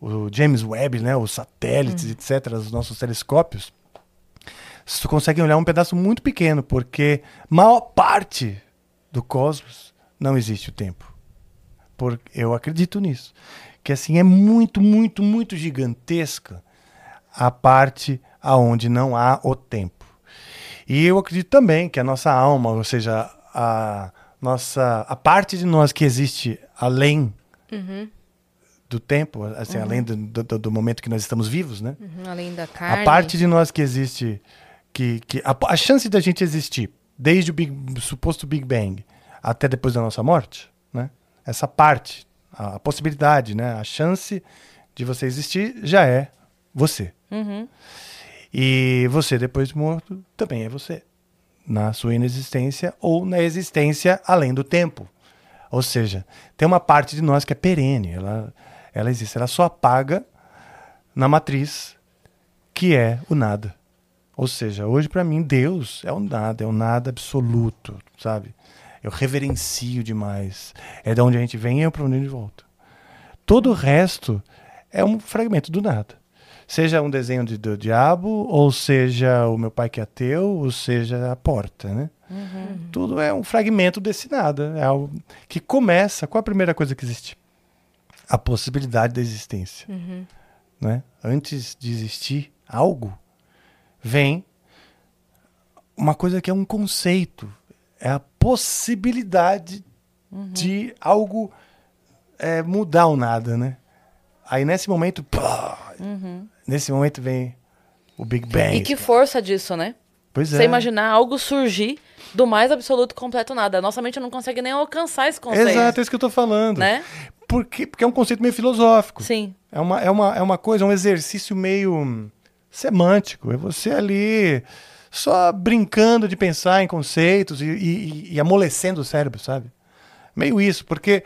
o James Webb, né, os satélites, etc., os nossos telescópios, você consegue olhar um pedaço muito pequeno, porque maior parte do cosmos não existe o tempo. Por, eu acredito nisso. Que assim é muito, muito, muito gigantesca a parte aonde não há o tempo. E eu acredito também que a nossa alma, ou seja, a nossa a parte de nós que existe além do tempo, assim, além do, do, do momento que nós estamos vivos, né? Uhum, além da carne. A parte de nós que existe, que, que a, a chance da gente existir desde o Big- suposto Big Bang até depois da nossa morte, né? Essa parte, a, possibilidade, né? A chance de você existir já é você. E você depois de morto também é você, na sua inexistência ou na existência além do tempo. Ou seja, tem uma parte de nós que é perene, ela, ela existe, ela só apaga na matriz que é o nada. Ou seja, hoje para mim Deus é o nada, é o nada absoluto, sabe? Eu reverencio demais. É de onde a gente vem e é para onde a gente volta. Todo o resto é um fragmento do nada. Seja um desenho de, do diabo, ou seja o meu pai que é ateu, ou seja a porta, né? Tudo é um fragmento desse nada. É algo que começa. Qual a primeira coisa que existe? A possibilidade da existência. Né? Antes de existir algo, vem uma coisa que é um conceito. É a possibilidade de algo é, mudar o nada, né? Aí nesse momento, pá, nesse momento vem o Big Bang. E que força disso, né? pois é. Você imaginar algo surgir do mais absoluto completo nada. Nossa mente não consegue nem alcançar esse conceito. Exato, é isso que eu tô falando. Né? Porque, porque é um conceito meio filosófico. Sim. É uma, é, uma, é uma coisa, um exercício meio hum, semântico. É você ali só brincando de pensar em conceitos e, e- e amolecendo o cérebro, sabe? Meio isso, porque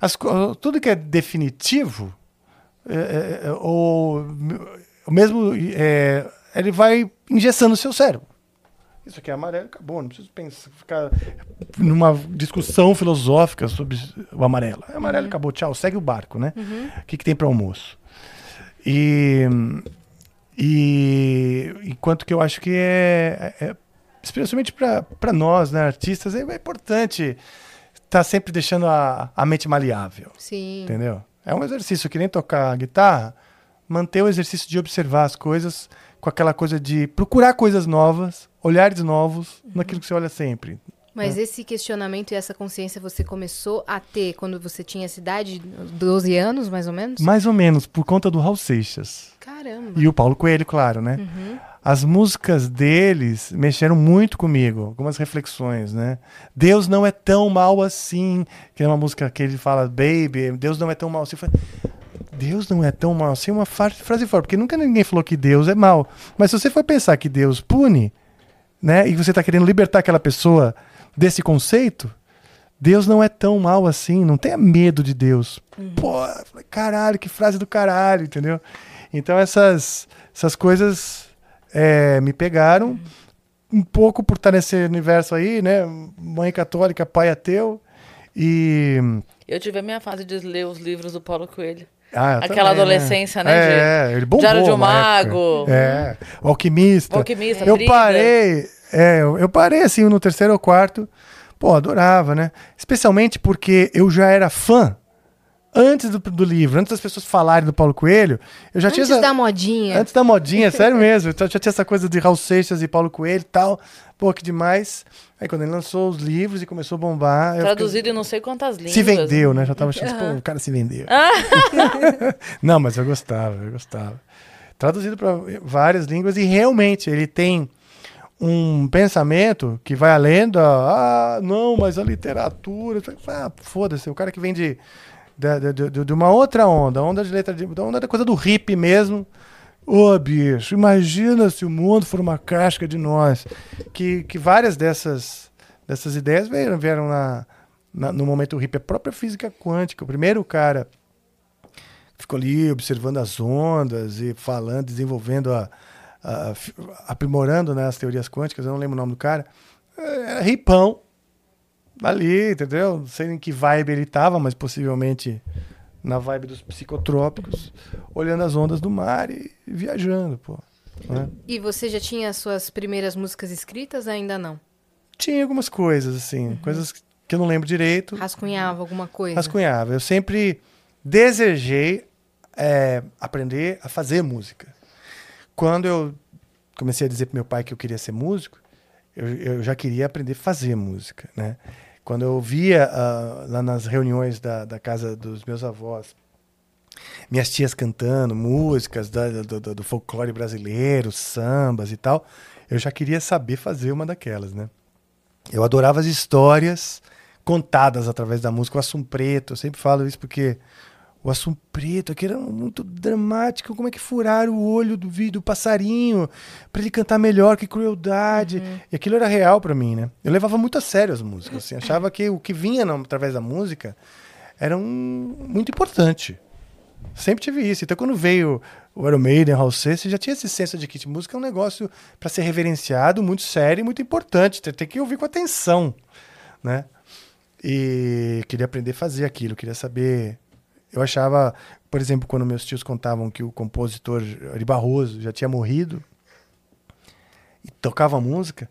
as tudo que é definitivo, é, é, ou o mesmo, é, ele vai engessando o seu cérebro. Isso aqui é amarelo, acabou. Não preciso pensar, ficar numa discussão filosófica sobre o amarelo. É amarelo, acabou, tchau, segue o barco, né? O que, que tem para almoço? E, e enquanto que eu acho que é, é- especialmente para nós, né, artistas, é, é importante estar sempre deixando a, a mente maleável. Sim. Entendeu? É um exercício que nem tocar guitarra, manter o exercício de observar as coisas com aquela coisa de procurar coisas novas, olhares novos naquilo que você olha sempre. Mas esse questionamento e essa consciência você começou a ter quando você tinha essa idade, 12 anos, mais ou menos? Mais ou menos por conta do Raul Seixas. Caramba. E o Paulo Coelho, claro, né? As músicas deles mexeram muito comigo, algumas reflexões, né? Deus não é tão mal assim, que é uma música que ele fala, baby, Deus não é tão mal assim. Deus não é tão mal assim, é uma frase forte, porque nunca ninguém falou que Deus é mal. Mas se você for pensar que Deus pune, né? E você está querendo libertar aquela pessoa desse conceito, Deus não é tão mal assim, não tenha medo de Deus. Pô, eu falei, caralho, que frase do caralho, entendeu? Então essas, essas coisas é, me pegaram um pouco por estar nesse universo aí, né? Mãe católica, pai ateu. E. Eu tive a minha fase de ler os livros do Paulo Coelho. Ah, Aquela também, adolescência, né, É, de- ele bombou. Diário de um Mago. É, o Alquimista. O Alquimista, Eu parei, é, eu, eu parei assim no terceiro ou quarto. Pô, adorava, né? Especialmente porque eu já era fã antes do, do livro, antes das pessoas falarem do Paulo Coelho. Eu já Antes tinha essa- da modinha. Antes da modinha, sério mesmo. Então já tinha essa coisa de Raul Seixas e Paulo Coelho e tal. Pô, que demais. Aí quando ele lançou os livros e começou a bombar. eu Traduzido em não sei quantas fiquei- línguas. Se vendeu, né? Já tava achando, pô, o cara se vendeu. Não, mas eu gostava, eu gostava. Traduzido para várias línguas e realmente ele tem um pensamento que vai além da. Ah, não, mas a literatura. Ah, foda-se, o cara que vem de, da- de, de uma outra onda, onda de letra, de, da onda da coisa do hip mesmo. Ô, bicho, imagina se o mundo for uma casca de nós. Que, que várias dessas, dessas ideias vieram, vieram na, na- no momento hip. A própria física quântica. O primeiro cara ficou ali observando as ondas e falando, desenvolvendo a, fi- aprimorando né, as teorias quânticas, eu não lembro o nome do cara. Era ripão. Ali, entendeu? Não sei em que vibe ele tava, mas possivelmente na vibe dos psicotrópicos, olhando as ondas do mar e, viajando, pô. né? E você já tinha as suas primeiras músicas escritas? Ainda não. Tinha algumas coisas, assim, coisas que eu não lembro direito. Rascunhava alguma coisa? rascunhava. Eu sempre desejei é, aprender a fazer música. Quando eu comecei a dizer para meu pai que eu queria ser músico, eu, eu já queria aprender a fazer música, né? Quando eu via ah, lá nas reuniões da, da casa dos meus avós, minhas tias cantando músicas da- do, do- do folclore brasileiro, sambas e tal, eu já queria saber fazer uma daquelas, né? Eu adorava as histórias contadas através da música. O Assum Preto, eu sempre falo isso porque o Assum Preto, aquilo era muito dramático. Como é que furaram o olho do vídeo do passarinho para ele cantar melhor, que crueldade. E aquilo era real para mim, né? Eu levava muito a sério as músicas. Assim, achava que o que vinha na- através da música era um, muito importante. Sempre tive isso. Então, quando veio o Iron Maiden, Raul Seixas, já tinha esse senso de que música é um negócio para ser reverenciado, muito sério e muito importante. Tem, tem que ouvir com atenção, né? E queria aprender a fazer aquilo, queria saber. Eu achava, por exemplo, quando meus tios contavam que o compositor Ari Barroso já tinha morrido e tocava música,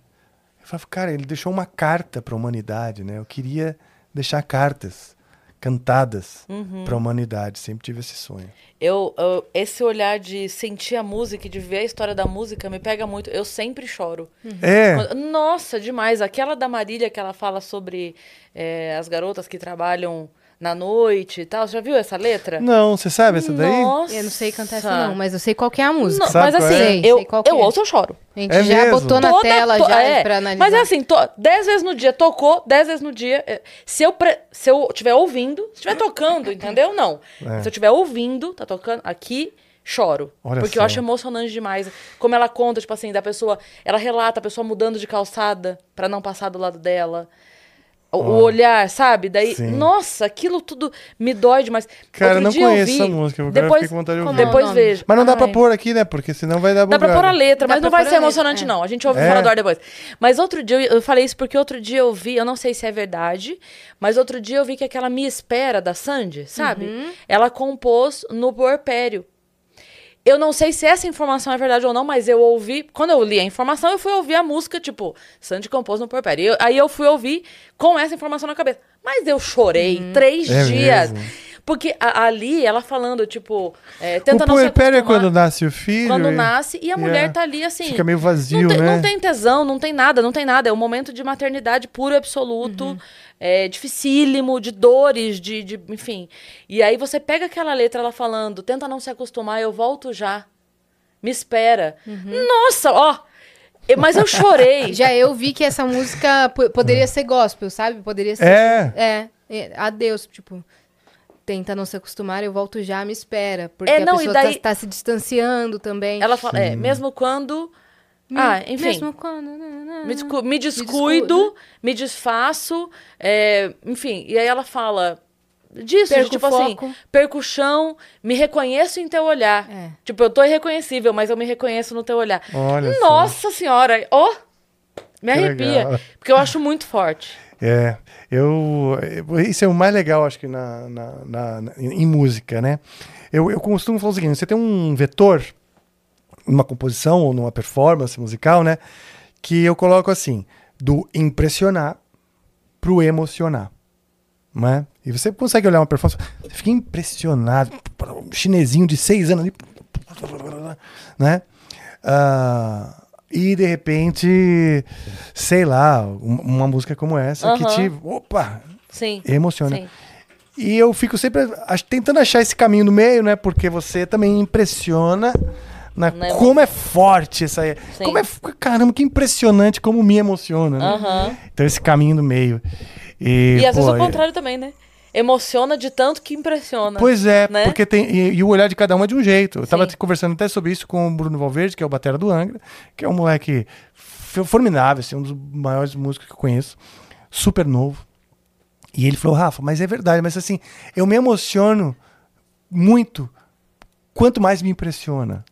eu falava, cara, ele deixou uma carta para a humanidade, né? Eu queria deixar cartas cantadas para a humanidade, sempre tive esse sonho. Eu, eu- esse olhar de sentir a música e de ver a história da música me pega muito. Eu sempre choro. É, Quando- Nossa, demais. Aquela da Marília que ela fala sobre é, as garotas que trabalham na noite e tal. Você já viu essa letra? não, você sabe essa daí? Nossa. Eu não sei cantar essa não, mas eu sei qual que é a música. Não, mas assim, é? Eu, sei eu é. ouço, eu choro. A gente É já mesmo? botou na Toda- tela to- já é, pra analisar. Mas é assim, to, dez vezes no dia tocou, dez vezes no dia. é, Se eu, pre- se eu estiver ouvindo, se estiver tocando, entendeu? Não. É. Se eu estiver ouvindo, tá tocando aqui, choro. Olha porque só. eu acho emocionante demais. Como ela conta, tipo assim, da pessoa. Ela relata a pessoa mudando de calçada pra não passar do lado dela. O, o olhar, sabe? Daí, Sim. nossa, aquilo tudo me dói demais. Cara, Outro não dia eu conheço vi, essa música. Agora eu Depois, fiquei com vontade de ouvir. é depois vejo. Mas não dá pra Ai. pôr aqui, né? Porque senão vai dar Dá pra bugada. pôr a letra, Dá mas pra não vai ser emocionante, é. não. A gente ouve É. fora do ar depois. Mas outro dia, eu eu falei isso porque outro dia eu vi, eu não sei se é verdade, mas outro dia eu vi que aquela Me Espera da Sandy, sabe? Uhum. Ela compôs no Porpério. Eu não sei se essa informação é verdade ou não, mas eu ouvi. Quando eu li a informação, eu fui ouvir a música, tipo, Sandy compôs no Porpério. E eu- aí eu fui ouvir com essa informação na cabeça. Mas eu chorei Uhum. três É dias. mesmo? Porque a- ali, ela falando, tipo, é, tenta o não se é acostumar. quando nasce o filho. Quando e- nasce e a mulher Yeah. tá ali assim. Fica meio vazio, não tem, né? Não tem tesão, não tem nada, não tem nada. É um momento de maternidade puro e absoluto, Uhum. é, dificílimo, de dores, de, de. Enfim. E aí você pega aquela letra, ela falando, tenta não se acostumar, eu volto já. Me espera. Nossa, ó. Mas eu chorei. Já eu vi que essa música po- poderia ser gospel, sabe? Poderia ser. É. É. é, Adeus, tipo. Tenta não se acostumar, eu volto já, me espera. Porque É, não, a pessoa daí- tá, tá se distanciando também. Ela fala, é, mesmo quando. Ah, enfim. Mesmo quando. né, Me, descu- me descuido, me desfaço, é, enfim. E aí ela fala disso, Perco tipo assim, foco. perco o chão, me reconheço em teu olhar. É. Tipo, eu tô irreconhecível, mas eu me reconheço no teu olhar. Olha só. Nossa senhora, ó, me Que arrepia, legal. porque eu acho muito forte. É, eu. Isso é o mais legal, acho que, na, na, na- em música, né? Eu, eu costumo falar o seguinte: você tem um vetor numa composição ou numa performance musical, né? Que eu coloco assim: do impressionar pro emocionar. Não é? E você consegue olhar uma performance, você fica impressionado. Um chinesinho de seis anos ali. Né? Ah, e de repente, sei lá, um- uma música como essa que te. Opa! Sim. Emociona. Sim. E eu fico sempre tentando achar esse caminho no meio, né? Porque você também impressiona na Na como é forte essa. Sim. Como é. Caramba, que impressionante como me emociona, né? Então esse caminho no meio. E, E às vezes o contrário também, né? Emociona de tanto que impressiona. Pois é, né? porque tem. E, e o olhar de cada um é de um jeito. Eu tava Sim. conversando até sobre isso com o Bruno Valverde, que é o batera do Angra, que é um moleque formidável, assim, um dos maiores músicos que eu conheço, super novo. E ele falou, Rafa, mas é verdade, mas assim, eu me emociono muito quanto mais me impressiona.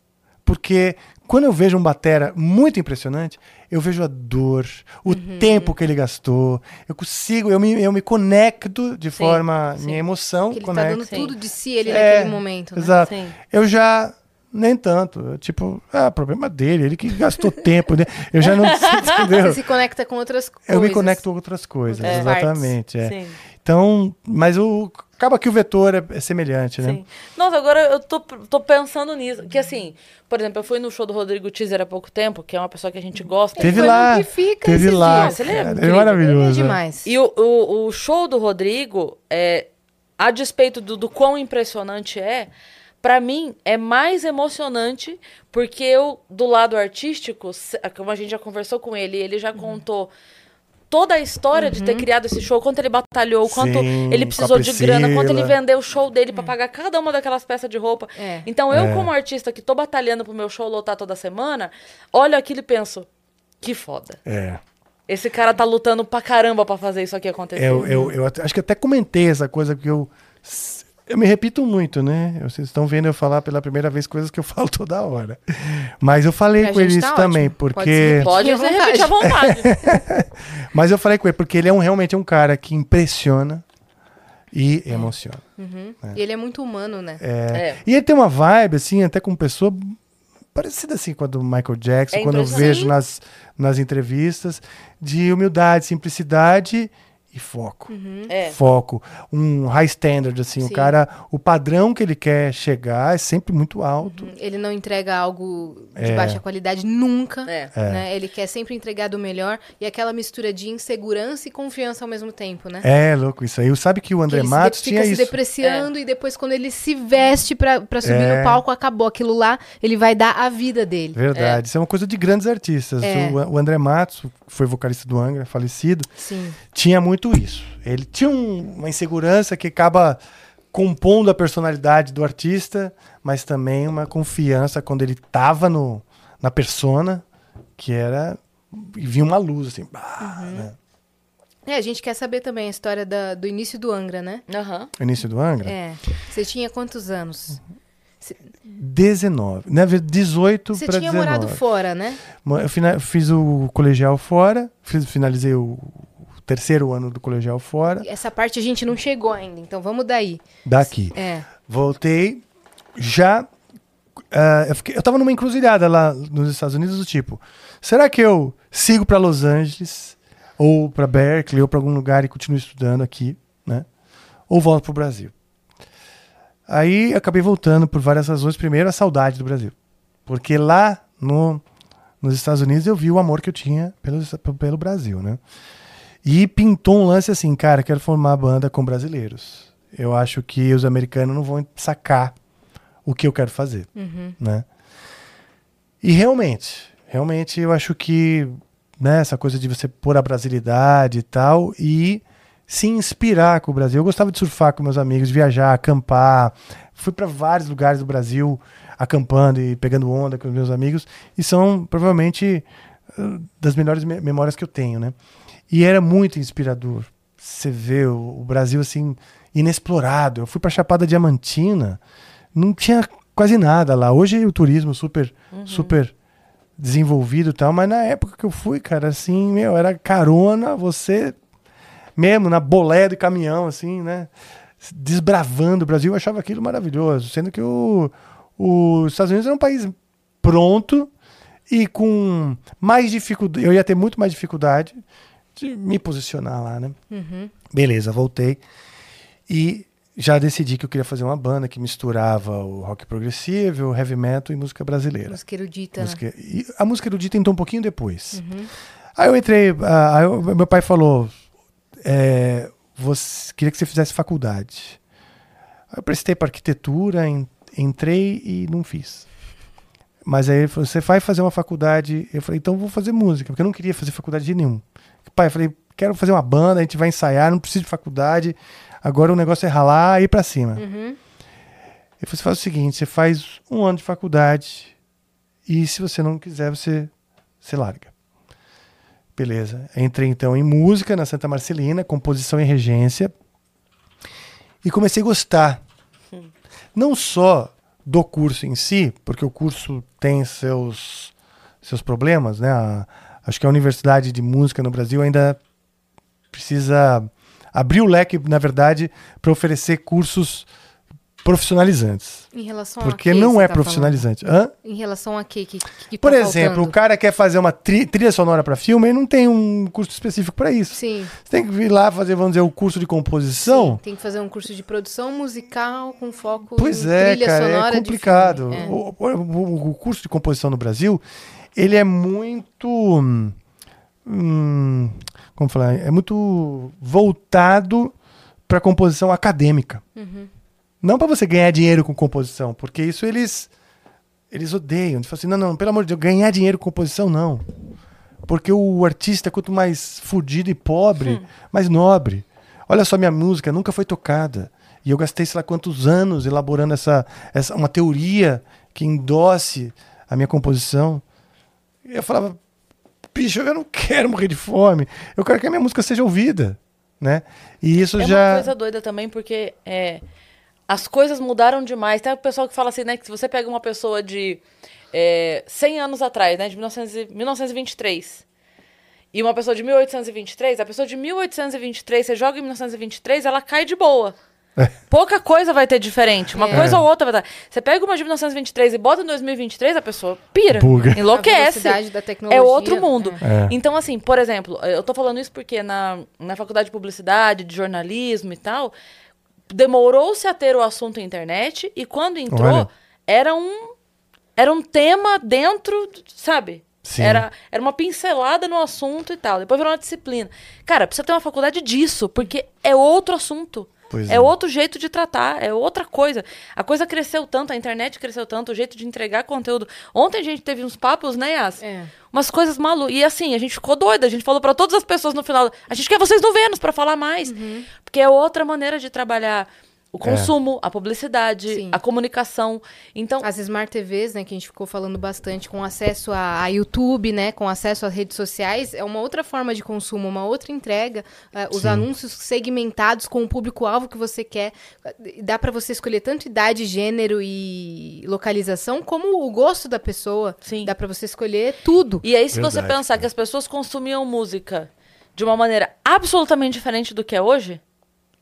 Porque quando eu vejo um batera muito impressionante, eu vejo a dor, o Uhum. tempo que ele gastou, eu consigo, eu me, eu me conecto de Sim, forma, sim. minha emoção Que ele conecta. tá dando tudo de si ele É, naquele momento, né? Exato. Sim. Eu já nem tanto, tipo, ah, problema dele, ele que gastou tempo, né? Eu já não entendeu? Você se conecta com outras coisas. Eu me conecto com outras coisas, É. exatamente. é. Então, mas o acaba que o vetor é, é semelhante, né? Sim. Nossa, agora eu tô, tô pensando nisso. Que assim, por exemplo, eu fui no show do Rodrigo Teaser há pouco tempo, que é uma pessoa que a gente gosta. Teve lá, teve lá, dias. Ele é é maravilhoso. Ele é demais. E o, o, o show do Rodrigo, é, a despeito do, do quão impressionante é, pra mim é mais emocionante porque eu, do lado artístico, como a gente já conversou com ele, ele já contou toda a história de ter criado esse show, quanto ele batalhou, quanto Sim, ele precisou de grana, quanto ele vendeu o show dele pra pagar cada uma daquelas peças de roupa. É. Então eu, É. como artista que tô batalhando pro meu show lotar toda semana, olho aquilo e penso, que foda. É. Esse cara tá lutando pra caramba pra fazer isso aqui acontecer. Eu, eu, eu acho que até comentei essa coisa, porque eu, eu me repito muito, né? Vocês estão vendo eu falar pela primeira vez coisas que eu falo toda hora. Mas eu falei com ele isso tá também, ótimo. Pode se porque. repetir. Pode à você vontade. repetir à vontade. Mas eu falei com ele, porque ele é um, realmente um cara que impressiona e emociona. E ele é muito humano, né? É. É. E ele tem uma vibe, assim, até com pessoa parecida assim com a do Michael Jackson, É quando eu vejo nas, nas entrevistas, de humildade, simplicidade e foco. É. Foco. Um high standard, assim, o Sim. cara, o padrão que ele quer chegar é sempre muito alto. Ele não entrega algo de É. baixa qualidade nunca. É. Né? Ele quer sempre entregar do melhor e aquela mistura de insegurança e confiança ao mesmo tempo, né? É, louco isso aí. Sabe que o Que André ele se Matos tinha fica se isso. depreciando e depois quando ele se veste pra, pra subir É. no palco, acabou aquilo lá, ele vai dar a vida dele. Verdade. Isso é uma coisa de grandes artistas. É. O, o André Matos, que foi vocalista do Angra, falecido, Sim. tinha muito isso. Ele tinha um- uma insegurança que acaba compondo a personalidade do artista, mas também uma confiança quando ele tava no, na persona, que era. E vinha uma luz, assim. bah, né? É, a gente quer saber também a história da- do início do Angra, né? Aham. Início do Angra? É. Você tinha quantos anos? 19. Na verdade, 18 Você para tinha 19. morado fora, né? Eu fiz o colegial fora, fiz- finalizei o terceiro ano do colegial fora, Essa parte a gente não chegou ainda, então vamos daí. daqui. É. Voltei, já. ah, eu, fiquei, eu tava numa encruzilhada lá nos Estados Unidos, do tipo: será que eu sigo para Los Angeles, ou para Berkeley, ou para algum lugar e continuo estudando aqui, né? Ou volto pro Brasil? Aí acabei voltando por várias razões. Primeiro, a saudade do Brasil. Porque lá no, nos Estados Unidos eu vi o amor que eu tinha pelo, pelo Brasil, né? E pintou um lance assim, cara, quero formar banda com brasileiros. Eu acho que os americanos não vão sacar o que eu quero fazer, né? E realmente, realmente eu acho que né, essa coisa de você pôr a brasilidade e tal e se inspirar com o Brasil. Eu gostava de surfar com meus amigos, viajar, acampar. Fui para vários lugares do Brasil acampando e pegando onda com os meus amigos e são provavelmente uh, das melhores me- memórias que eu tenho, né? E era muito inspirador. Você vê o, o Brasil assim inexplorado. Eu fui para Chapada Diamantina, não tinha quase nada lá. Hoje o turismo super super desenvolvido e tal, mas na época que eu fui, cara, assim, meu, era carona, você mesmo na boleia de caminhão, assim, né? Desbravando o Brasil, eu achava aquilo maravilhoso. Sendo que o, os Estados Unidos era um país pronto e com mais dificuldade. Eu ia ter muito mais dificuldade de me posicionar lá, né? Beleza, voltei. E já decidi que eu queria fazer uma banda que misturava o rock progressivo, o heavy metal e música brasileira. Música erudita, né? Música- e a música erudita entrou um pouquinho depois. Aí eu entrei, ah, aí eu- meu pai falou, é, você, queria que você fizesse faculdade. Aí eu prestei para arquitetura, en- entrei e não fiz. Mas aí ele falou, você vai fazer uma faculdade? Eu falei, então vou fazer música, porque eu não queria fazer faculdade de nenhum. Pai, eu falei, quero fazer uma banda, a gente vai ensaiar, não preciso de faculdade. Agora o negócio é ralar e ir pra cima. Uhum. Ele falou, você faz o seguinte, você faz um ano de faculdade e se você não quiser, você, você larga. Beleza. Entrei então em música na Santa Marcelina, composição e regência. E comecei a gostar. Não só do curso em si, porque o curso tem seus, seus problemas, né? A- acho que a Universidade de Música no Brasil ainda precisa abrir o leque, na verdade, para oferecer cursos profissionalizantes. Em relação a Porque quê não é tá profissionalizante. Em relação a quê? Que, que, Por tá exemplo, faltando? o cara quer fazer uma tri- trilha sonora para filme, ele não tem um curso específico para isso. Sim, Você tem que vir lá fazer, vamos dizer, o curso de composição. tem que fazer um curso de produção musical com foco Pois em é, trilha cara, sonora é complicado. É. O, o- o curso de composição no Brasil, ele é muito. hum, hum, como falar? É muito voltado para composição acadêmica. Uhum. Não para você ganhar dinheiro com composição, porque isso eles eles odeiam. Eles falam assim: não, não, pelo amor de Deus, ganhar dinheiro com composição não. Porque o artista, quanto mais fudido e pobre, mais nobre. Olha só, minha música nunca foi tocada. E eu gastei, sei lá, quantos anos elaborando essa, essa uma teoria que endosse a minha composição. E eu falava, bicho, eu não quero morrer de fome. Eu quero que a minha música seja ouvida. Né? E isso É já. uma coisa doida também, porque é, as coisas mudaram demais. Tem o pessoal que fala assim, né? Que se você pega uma pessoa de é, 100 anos atrás, né? De 1900 e- 1923. E uma pessoa de 1823, a pessoa de 1823, você joga em 1923, ela cai de boa. É. Pouca coisa vai ter diferente. Uma É. coisa ou outra vai estar. Você pega uma de 1923 e bota em 2023, a pessoa pira. Buga. A Enlouquece. velocidade da tecnologia. É outro mundo. É. Então, assim, por exemplo, eu tô falando isso porque na, na faculdade de publicidade, de jornalismo e tal, demorou-se a ter o assunto internet e quando entrou, Olha. era um era um tema dentro, sabe? Sim. Era, era uma pincelada no assunto e tal. Depois virou uma disciplina. Cara, precisa ter uma faculdade disso, porque é outro assunto. Pois é é. outro jeito de tratar, é outra coisa. A coisa cresceu tanto, a internet cresceu tanto, o jeito de entregar conteúdo. Ontem a gente teve uns papos, né, Yas? É. Umas coisas malucas. E assim, a gente ficou doida. A gente falou pra todas as pessoas no final. A gente quer vocês no Vênus pra falar mais. Porque é outra maneira de trabalhar O consumo, a publicidade, Sim. a comunicação. Então, As Smart TVs, né, que a gente ficou falando bastante, com acesso a, a YouTube, né, com acesso às redes sociais, é uma outra forma de consumo, uma outra entrega. eh, os Sim. anúncios segmentados com o público-alvo que você quer. Dá pra você escolher tanto idade, gênero e localização, como o gosto da pessoa. Sim. Dá pra você escolher tudo. E aí, se você Verdade, pensar que as pessoas consumiam música de uma maneira absolutamente diferente do que é hoje,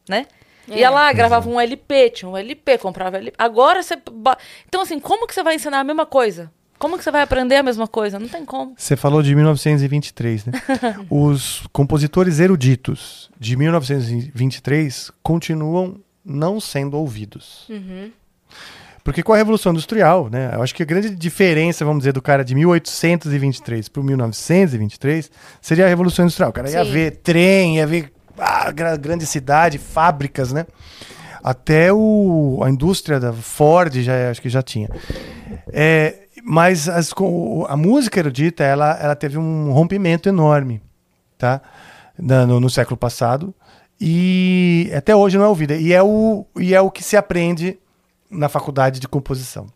né? É. Ia lá, gravava um LP, tinha um LP, comprava LP. Agora você. Então, assim, como que você vai ensinar a mesma coisa? Como que você vai aprender a mesma coisa? Não tem como. Você falou de 1923, né? Os compositores eruditos de 1923 continuam não sendo ouvidos. Porque com a Revolução Industrial, né? Eu acho que a grande diferença, vamos dizer, do cara de 1823 para o 1923 seria a Revolução Industrial. O cara ia Sim. ver trem, ia ver ah, gra- grande cidade, fábricas, né? Até o, a indústria da Ford já acho que já tinha. É, mas as a música erudita, ela, ela teve um rompimento enorme, tá? No, no século passado. E até hoje não é ouvida. E é o, e é o que se aprende na faculdade de composição.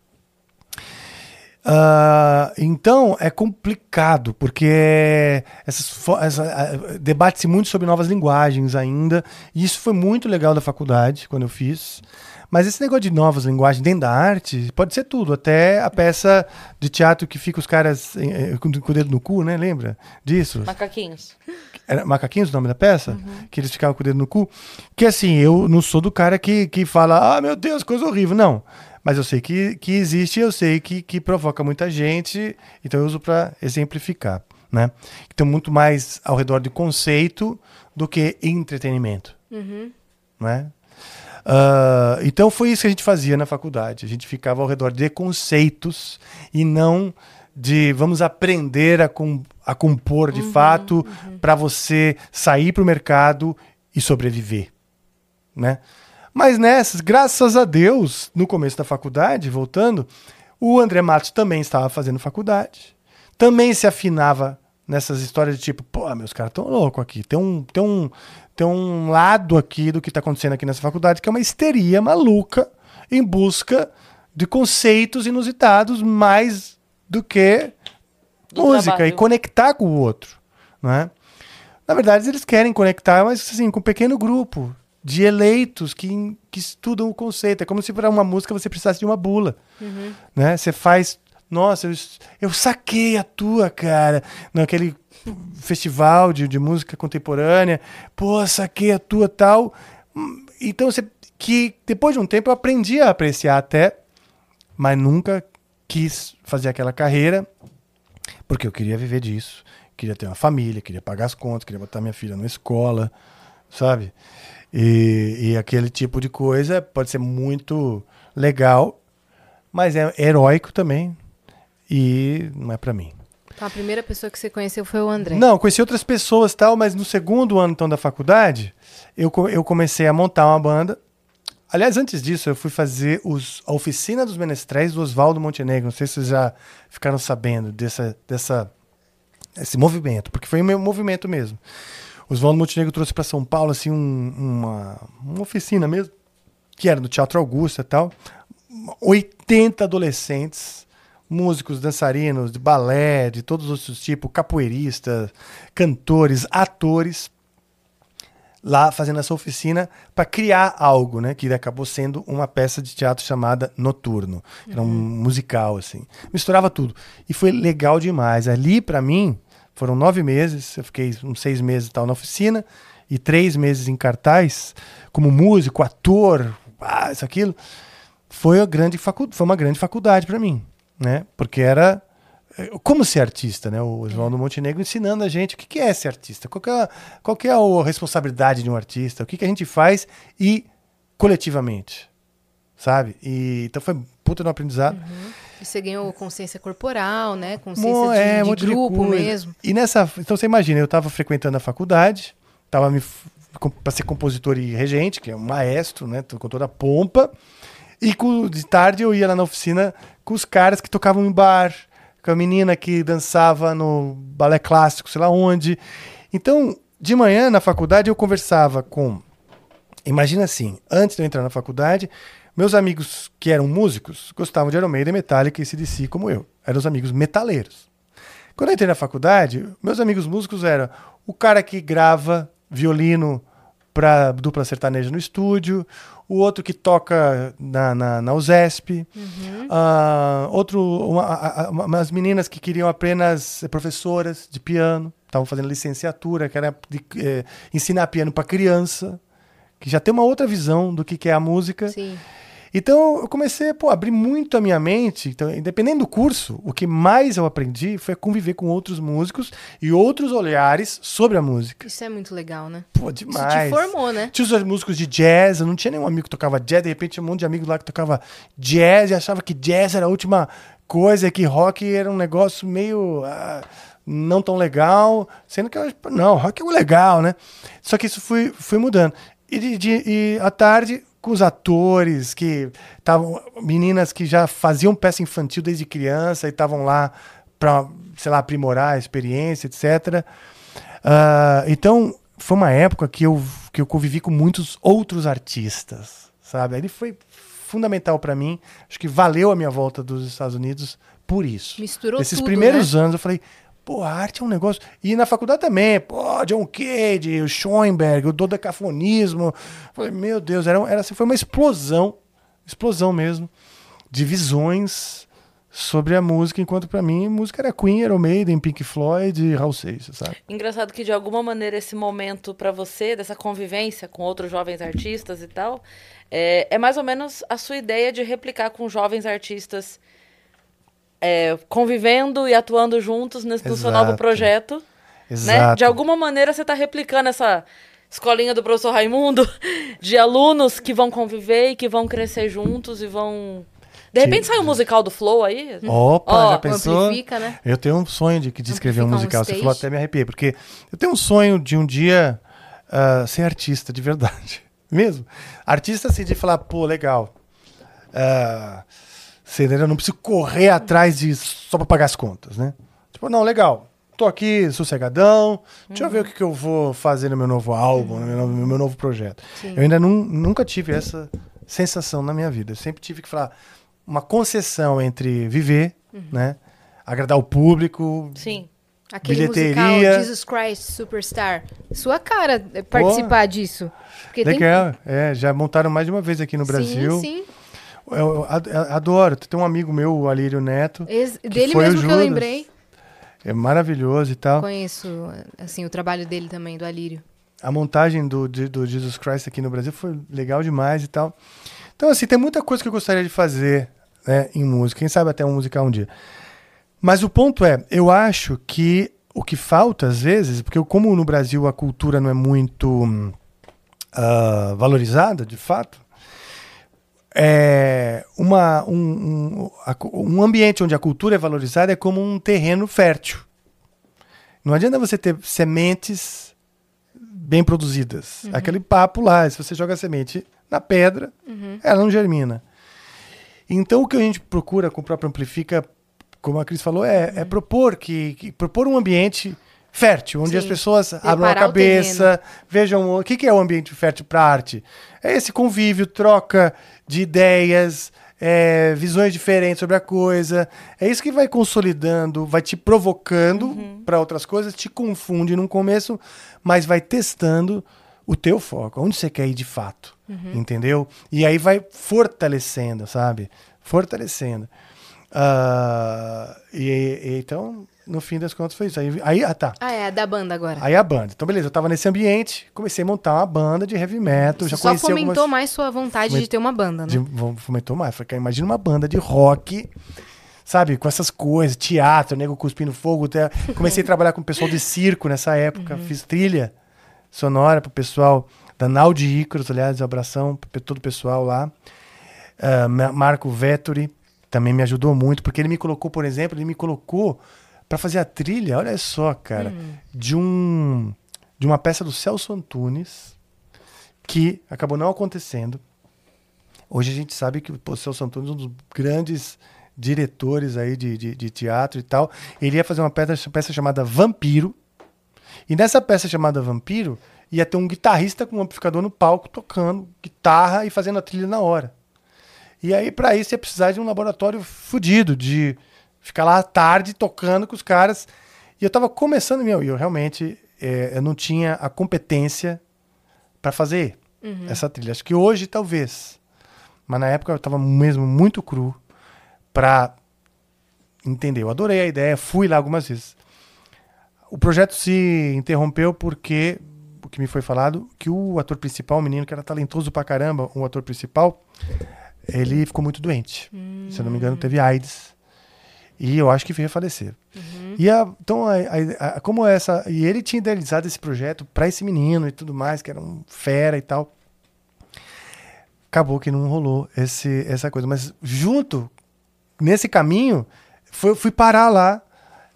Ah, então é complicado, porque essa, debate-se muito sobre novas linguagens ainda, e isso foi muito legal da faculdade quando eu fiz. Mas esse negócio de novas linguagens dentro da arte pode ser tudo, até a peça de teatro que fica os caras eh, com, com o dedo no cu, né? Lembra disso? Macaquinhos. Era Macaquinhos o nome da peça? Uhum. Que eles ficavam com o dedo no cu. Que assim, eu não sou do cara que, que fala, ah, meu Deus, coisa horrível. Não. Mas eu sei que, que existe, eu sei que, que provoca muita gente, então eu uso para exemplificar. Né? Então, muito mais ao redor de conceito do que entretenimento. Né? Ah, então foi isso que a gente fazia na faculdade. A gente ficava ao redor de conceitos e não de vamos aprender a, com, a compor de fato para você sair para o mercado e sobreviver, né? Mas nessas, graças a Deus, no começo da faculdade, voltando, o André Matos também estava fazendo faculdade, também se afinava nessas histórias de tipo, pô, meus caras tão loucos aqui, tem um, tem um, tem um lado aqui do que está acontecendo aqui nessa faculdade que é uma histeria maluca em busca de conceitos inusitados mais do que Do música trabalho. e conectar com o outro, não é? Na verdade, eles querem conectar, mas assim, com um pequeno grupo de eleitos que, que estudam o conceito. É como se para uma música você precisasse de uma bula, né? Você faz, nossa, eu, eu saquei a tua, cara, naquele festival de, de música contemporânea, pô, saquei a tua tal. Então, você, que depois de um tempo eu aprendi a apreciar até, mas nunca quis fazer aquela carreira porque eu queria viver disso, queria ter uma família, queria pagar as contas, queria botar minha filha na escola, sabe? E, e aquele tipo de coisa pode ser muito legal, mas é heróico também e não é pra mim. Então, a primeira pessoa que você conheceu foi o André. Não, conheci outras pessoas tal, mas no segundo ano então da faculdade, eu, eu comecei a montar uma banda. Aliás, antes disso, eu fui fazer os, a oficina dos menestréis do Oswaldo Montenegro. Não sei se vocês já ficaram sabendo dessa, dessa, esse movimento, porque foi um meu movimento mesmo. Oswaldo Montenegro trouxe para São Paulo assim um- uma, uma oficina mesmo, que era no Teatro Augusta e tal. 80 adolescentes, músicos, dançarinos, de balé, de todos os outros tipos, capoeiristas, cantores, atores, lá fazendo essa oficina para criar algo, né? Que acabou sendo uma peça de teatro chamada Noturno. Era um musical, assim. Misturava tudo. E foi legal demais. Ali, para mim, foram nove meses. Eu fiquei uns seis meses tal na oficina e três meses em cartaz, como músico, ator, ah, isso, aquilo. Foi, a grande facu foi uma grande faculdade para mim, né? Porque era eh, como ser artista, né? O Oswaldo Montenegro ensinando a gente o que é ser artista, qual é, qual é a responsabilidade de um artista, o que, que a gente faz e coletivamente, sabe? E, então foi puta no aprendizado. E você ganhou consciência corporal, né? Consciência Mo- de, é, de grupo coisa. mesmo. E nessa, então você imagina, eu estava frequentando a faculdade, estava me para ser compositor e regente, que é um maestro, né, com toda a pompa. E com, de tarde eu ia lá na oficina com os caras que tocavam em bar, com a menina que dançava no balé clássico, sei lá onde. Então, de manhã na faculdade eu conversava com Imagina assim, antes de eu entrar na faculdade, meus amigos que eram músicos gostavam de Iron Maiden, Metallica e CDC como eu. Eram os amigos metaleiros. Quando eu entrei na faculdade, meus amigos músicos eram o cara que grava violino para dupla sertaneja no estúdio, o outro que toca na, na, na USESP, ah, outro, uma, a- a- umas meninas que queriam apenas ser professoras de piano, estavam fazendo licenciatura, que era de, eh, ensinar piano para criança, que já tem uma outra visão do que, que é a música. Sim. Então eu comecei a abrir muito a minha mente. Então, independente do curso, o que mais eu aprendi foi conviver com outros músicos e outros olhares sobre a música. Isso é muito legal, né? Pô, Isso demais. te formou, né? Tinha os músicos de jazz, eu não tinha nenhum amigo que tocava jazz, de repente tinha um monte de amigos lá que tocava jazz e achava que jazz era a última coisa, que rock era um negócio meio ah, não tão legal, sendo que eu, não, rock é legal, né? Só que isso foi, foi mudando. E, de, de- e à tarde, com os atores que estavam, meninas que já faziam peça infantil desde criança e estavam lá para, sei lá, aprimorar a experiência, etc. Ah, então, foi uma época que eu, que eu convivi com muitos outros artistas, sabe? Ele foi fundamental para mim. Acho que valeu a minha volta dos Estados Unidos por isso. Misturou Esses tudo, primeiros né? anos eu falei, pô, a arte é um negócio. E na faculdade também, pô, John Cage, o Schoenberg, o dodecafonismo. Falei, meu Deus, era, era, assim, foi uma explosão, explosão mesmo, de visões sobre a música, enquanto para mim música era Queen, Iron Maiden, Pink Floyd e Raul Seixas, sabe? Engraçado que de alguma maneira esse momento pra você, dessa convivência com outros jovens artistas e tal, é, é mais ou menos a sua ideia de replicar com jovens artistas é, convivendo e atuando juntos nesse, no seu novo Exato. projeto. Né? Exato. De alguma maneira você está replicando essa escolinha do professor Raimundo de alunos que vão conviver e que vão crescer juntos e vão. De repente sai um musical do Flow aí. Opa, Ó, já pensou? Amplifica, né? Eu tenho um sonho de, que de escrever um Amplificar um musical. Você falou até me arrepiei, porque eu tenho um sonho de um dia ah, ser artista de verdade. Mesmo. Artista assim, de falar, pô, legal. Ah, você entendeu? eu não preciso correr atrás de só pra pagar as contas, né? Tipo, não, legal. Tô aqui sossegadão. Deixa eu ver o que, que eu vou fazer no meu novo álbum, no meu novo, no meu novo projeto. Sim. Eu ainda nun- nunca tive essa sensação na minha vida. Eu sempre tive que falar uma concessão entre viver, né? Agradar o público. Sim. Aquele Bilheteria. musical Jesus Christ Superstar. Sua cara é participar disso. Porque tem- Legal. É, já montaram mais de uma vez aqui no Brasil. Sim, sim. Eu, eu eu adoro. Tem um amigo meu, o Alírio Neto. Ex- dele foi o mesmo que eu lembrei. É maravilhoso e tal. Conheço, assim, o trabalho dele também, do Alírio. a montagem do, do Jesus Christ aqui no Brasil foi legal demais e tal. Então, assim, tem muita coisa que eu gostaria de fazer né, em música. Quem sabe até um musical um dia. Mas o ponto é, eu acho que o que falta, às vezes, porque como no Brasil a cultura não é muito ah, valorizada, de fato, é uma, um, um, um ambiente onde a cultura é valorizada é como um terreno fértil. Não adianta você ter sementes bem produzidas. Aquele papo lá, se você joga a semente na pedra, ela não germina. Então o que a gente procura com o próprio Amplifica, como a Cris falou, é, é propor que, que- propor um ambiente fértil, onde Sim. as pessoas abram a Preparar cabeça, vejam o que, que é o ambiente fértil para arte. É esse convívio, troca de ideias, é, visões diferentes sobre a coisa. É isso que vai consolidando, vai te provocando para outras coisas, te confunde no começo, mas vai testando o teu foco, onde você quer ir de fato, entendeu? E aí vai fortalecendo, sabe? Fortalecendo. Ah, e, e- então, no fim das contas, foi isso. Aí, aí ah, tá. Ah, é, da banda agora. Aí a banda. Então, beleza, eu tava nesse ambiente, comecei a montar uma banda de heavy metal. Você já só fomentou algumas... mais sua vontade Foment- de ter uma banda, né? de, fomentou mais. Falei, cara, imagina uma banda de rock, sabe, com essas coisas, teatro, nego cuspindo fogo. até- Comecei a trabalhar com o pessoal de circo nessa época, Uhum. fiz trilha sonora pro pessoal da Nau de Ícaros, aliás, um abração pra todo o pessoal lá. Ma- Marco Vettori também me ajudou muito, porque ele me colocou, por exemplo, ele me colocou para fazer a trilha, olha só, cara, de um de uma peça do Celso Antunes que acabou não acontecendo. Hoje a gente sabe que o Celso Antunes é um dos grandes diretores aí de, de, de teatro e tal. Ele ia fazer uma peça, peça chamada Vampiro. E nessa peça chamada Vampiro, ia ter um guitarrista com um amplificador no palco tocando guitarra e fazendo a trilha na hora. E aí, para isso, ia precisar de um laboratório fudido, de ficar lá à tarde tocando com os caras. E eu tava começando, meu, e eu realmente é, eu não tinha a competência para fazer essa trilha. Acho que hoje, talvez. Mas na época eu tava mesmo muito cru pra entender. Eu adorei a ideia, fui lá algumas vezes. O projeto se interrompeu porque o que me foi falado que o ator principal, o menino que era talentoso pra caramba, o ator principal, ele ficou muito doente. Se eu não me engano, teve AIDS. E eu acho que veio a falecer. E a- então, a- a- como essa. E ele tinha idealizado esse projeto pra esse menino e tudo mais, que era um fera e tal. Acabou que não rolou esse, essa coisa. Mas junto, nesse caminho, foi- fui parar lá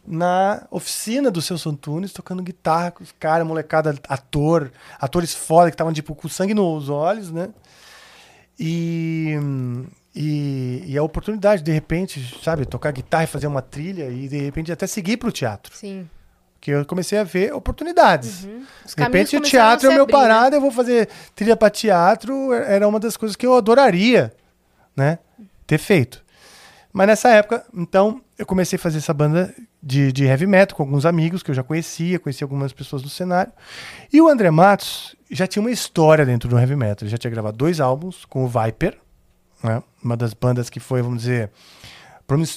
na oficina do seu Antunes, tocando guitarra com os caras, molecada, ator, atores foda que estavam tipo com sangue nos olhos, né? E, e, e a oportunidade, de repente, sabe, tocar guitarra e fazer uma trilha e de repente até seguir pro teatro. Sim. Que eu comecei a ver oportunidades. Os De repente o teatro é o meu abrir, né? parada, eu vou fazer trilha para teatro, era uma das coisas que eu adoraria, né, ter feito. Mas nessa época, então, eu comecei a fazer essa banda de, de heavy metal com alguns amigos que eu já conhecia, conhecia algumas pessoas do cenário. E o André Matos já tinha uma história dentro do heavy metal. Ele já tinha gravado dois álbuns com o Viper, né, uma das bandas que foi, vamos dizer,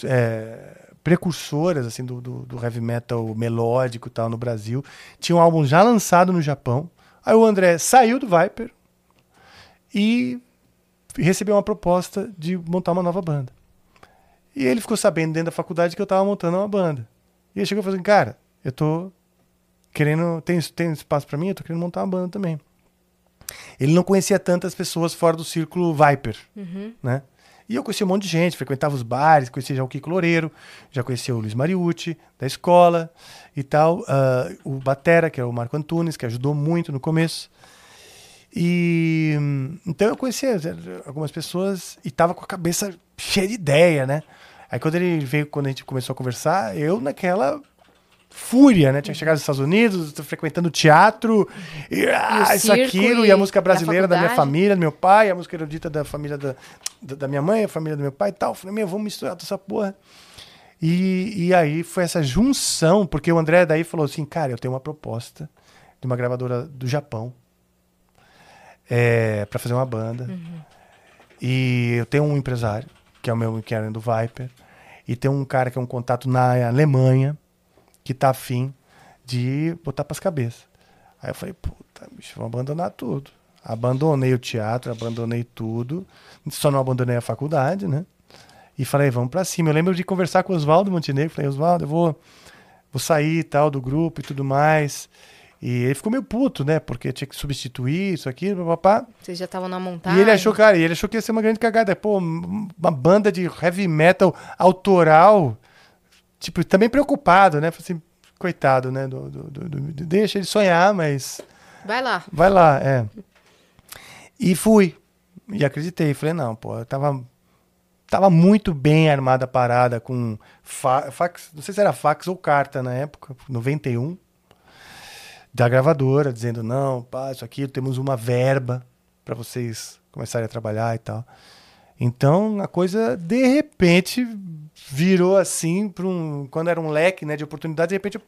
é, precursoras assim do, do, do heavy metal melódico tal no Brasil. Tinha um álbum já lançado no Japão. Aí o André saiu do Viper e recebeu uma proposta de montar uma nova banda. E ele ficou sabendo dentro da faculdade que eu tava montando uma banda. E ele chegou e falou assim, cara, eu tô querendo, tem, tem espaço pra mim? Eu tô querendo montar uma banda também. Ele não conhecia tantas pessoas fora do círculo Viper, né? E eu conhecia um monte de gente, frequentava os bares, conhecia já o Kiko Loureiro, já conhecia o Luiz Mariucci, da escola e tal. ah, o Batera, que é o Marco Antunes, que ajudou muito no começo. E então eu conhecia algumas pessoas e tava com a cabeça cheia de ideia, né? Aí quando ele veio, quando a gente começou a conversar, eu naquela fúria, né? Tinha chegado dos Estados Unidos, frequentando teatro, e, ah, isso, aquilo, e e a música brasileira da minha família, do meu pai, a música erudita da família da, da, da minha mãe, a família do meu pai e tal. Eu falei, meu, vamos misturar essa porra. E, e aí foi essa junção, porque o André daí falou assim, cara, eu tenho uma proposta de uma gravadora do Japão é, para fazer uma banda. E eu tenho um empresário, que é o meu que era do Viper, e tem um cara que é um contato na Alemanha, que tá afim de botar pras cabeças. Aí eu falei, puta, bicho, vou abandonar tudo. Abandonei o teatro, abandonei tudo, só não abandonei a faculdade, né? E falei, vamos pra cima. Eu lembro de conversar com o Oswaldo Montenegro, falei, Oswaldo, eu vou, vou sair e tal do grupo e tudo mais. E ele ficou meio puto, né? Porque tinha que substituir isso aqui, papá. Vocês já estavam na montagem. E ele achou, cara, ele achou que ia ser uma grande cagada. Pô, uma banda de heavy metal autoral, tipo, também preocupado, né? Falei assim, coitado, né? do- do- do- do- deixa ele sonhar, mas Vai lá. vai lá, é. E fui. E acreditei. Falei, não, pô, eu tava, tava muito bem armada a parada com fa- fax, não sei se era fax ou carta na época, 91, da gravadora, dizendo, não, pá, isso aqui, temos uma verba para vocês começarem a trabalhar e tal. Então, a coisa, de repente, virou assim, pra um, quando era um leque né, de oportunidades, de repente eu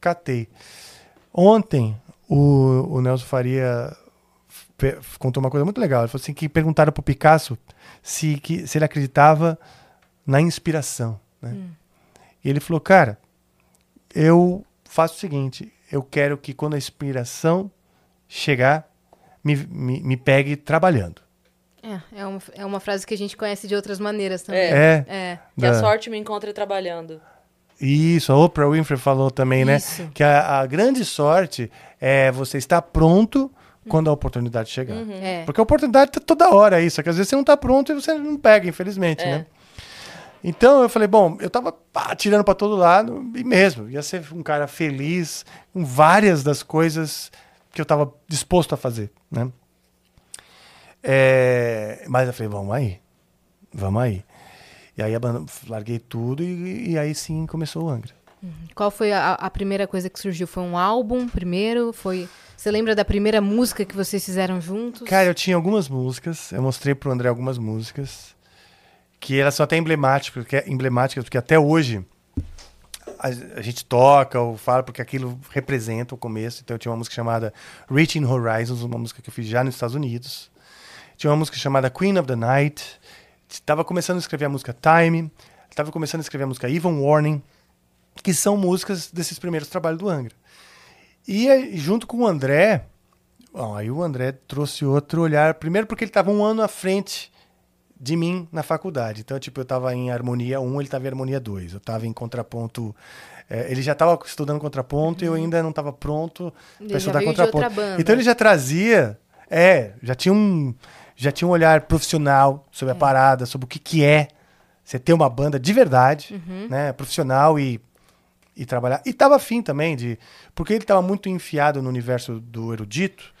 catei. Ontem, o, o Nelson Faria contou uma coisa muito legal. Ele falou assim que perguntaram pro Picasso se, que, se ele acreditava na inspiração. Né? E ele falou, cara, eu faço o seguinte, eu quero que quando a inspiração chegar, me, me, me pegue trabalhando. É, é uma, é uma frase que a gente conhece de outras maneiras também. É. É, É. Que a sorte me encontre trabalhando. Isso, a Oprah Winfrey falou também, Isso. né? Que a, a grande sorte é você estar pronto quando a oportunidade chegar. É. Porque a oportunidade tá toda hora aí, só que às vezes você não tá pronto e você não pega, infelizmente, É. né? Então eu falei, bom, eu tava pá, tirando pra todo lado e mesmo, ia ser um cara feliz com várias das coisas que eu tava disposto a fazer, né? É, mas eu falei, vamos aí, vamos aí. E aí larguei tudo e, e aí sim começou o Angra. Qual foi a, a primeira coisa que surgiu? Foi um álbum primeiro? Foi Você lembra da primeira música que vocês fizeram juntos? Cara, eu tinha algumas músicas, eu mostrei pro André algumas músicas, que elas são até emblemáticas, porque, emblemáticas, porque até hoje a, a gente toca ou fala, porque aquilo representa o começo. Então eu tinha uma música chamada Reaching Horizons, uma música que eu fiz já nos Estados Unidos. Tinha uma música chamada Queen of the Night. Estava começando a escrever a música Time. Estava começando a escrever a música Even Warning, que são músicas desses primeiros trabalhos do Angra. E junto com o André, bom, aí o André trouxe outro olhar. Primeiro porque ele estava um ano à frente de mim na faculdade. Então, tipo, eu estava em harmonia 1, ele estava em harmonia 2. Eu estava em contraponto. é, ele já estava estudando contraponto e eu ainda não estava pronto Uhum. Para estudar contraponto. Então ele já trazia, é, já tinha um, já tinha um olhar profissional sobre a É. parada, sobre o que que é você ter uma banda de verdade, Uhum. né, profissional e e trabalhar. E tava afim também de. Porque ele tava muito enfiado no universo do erudito.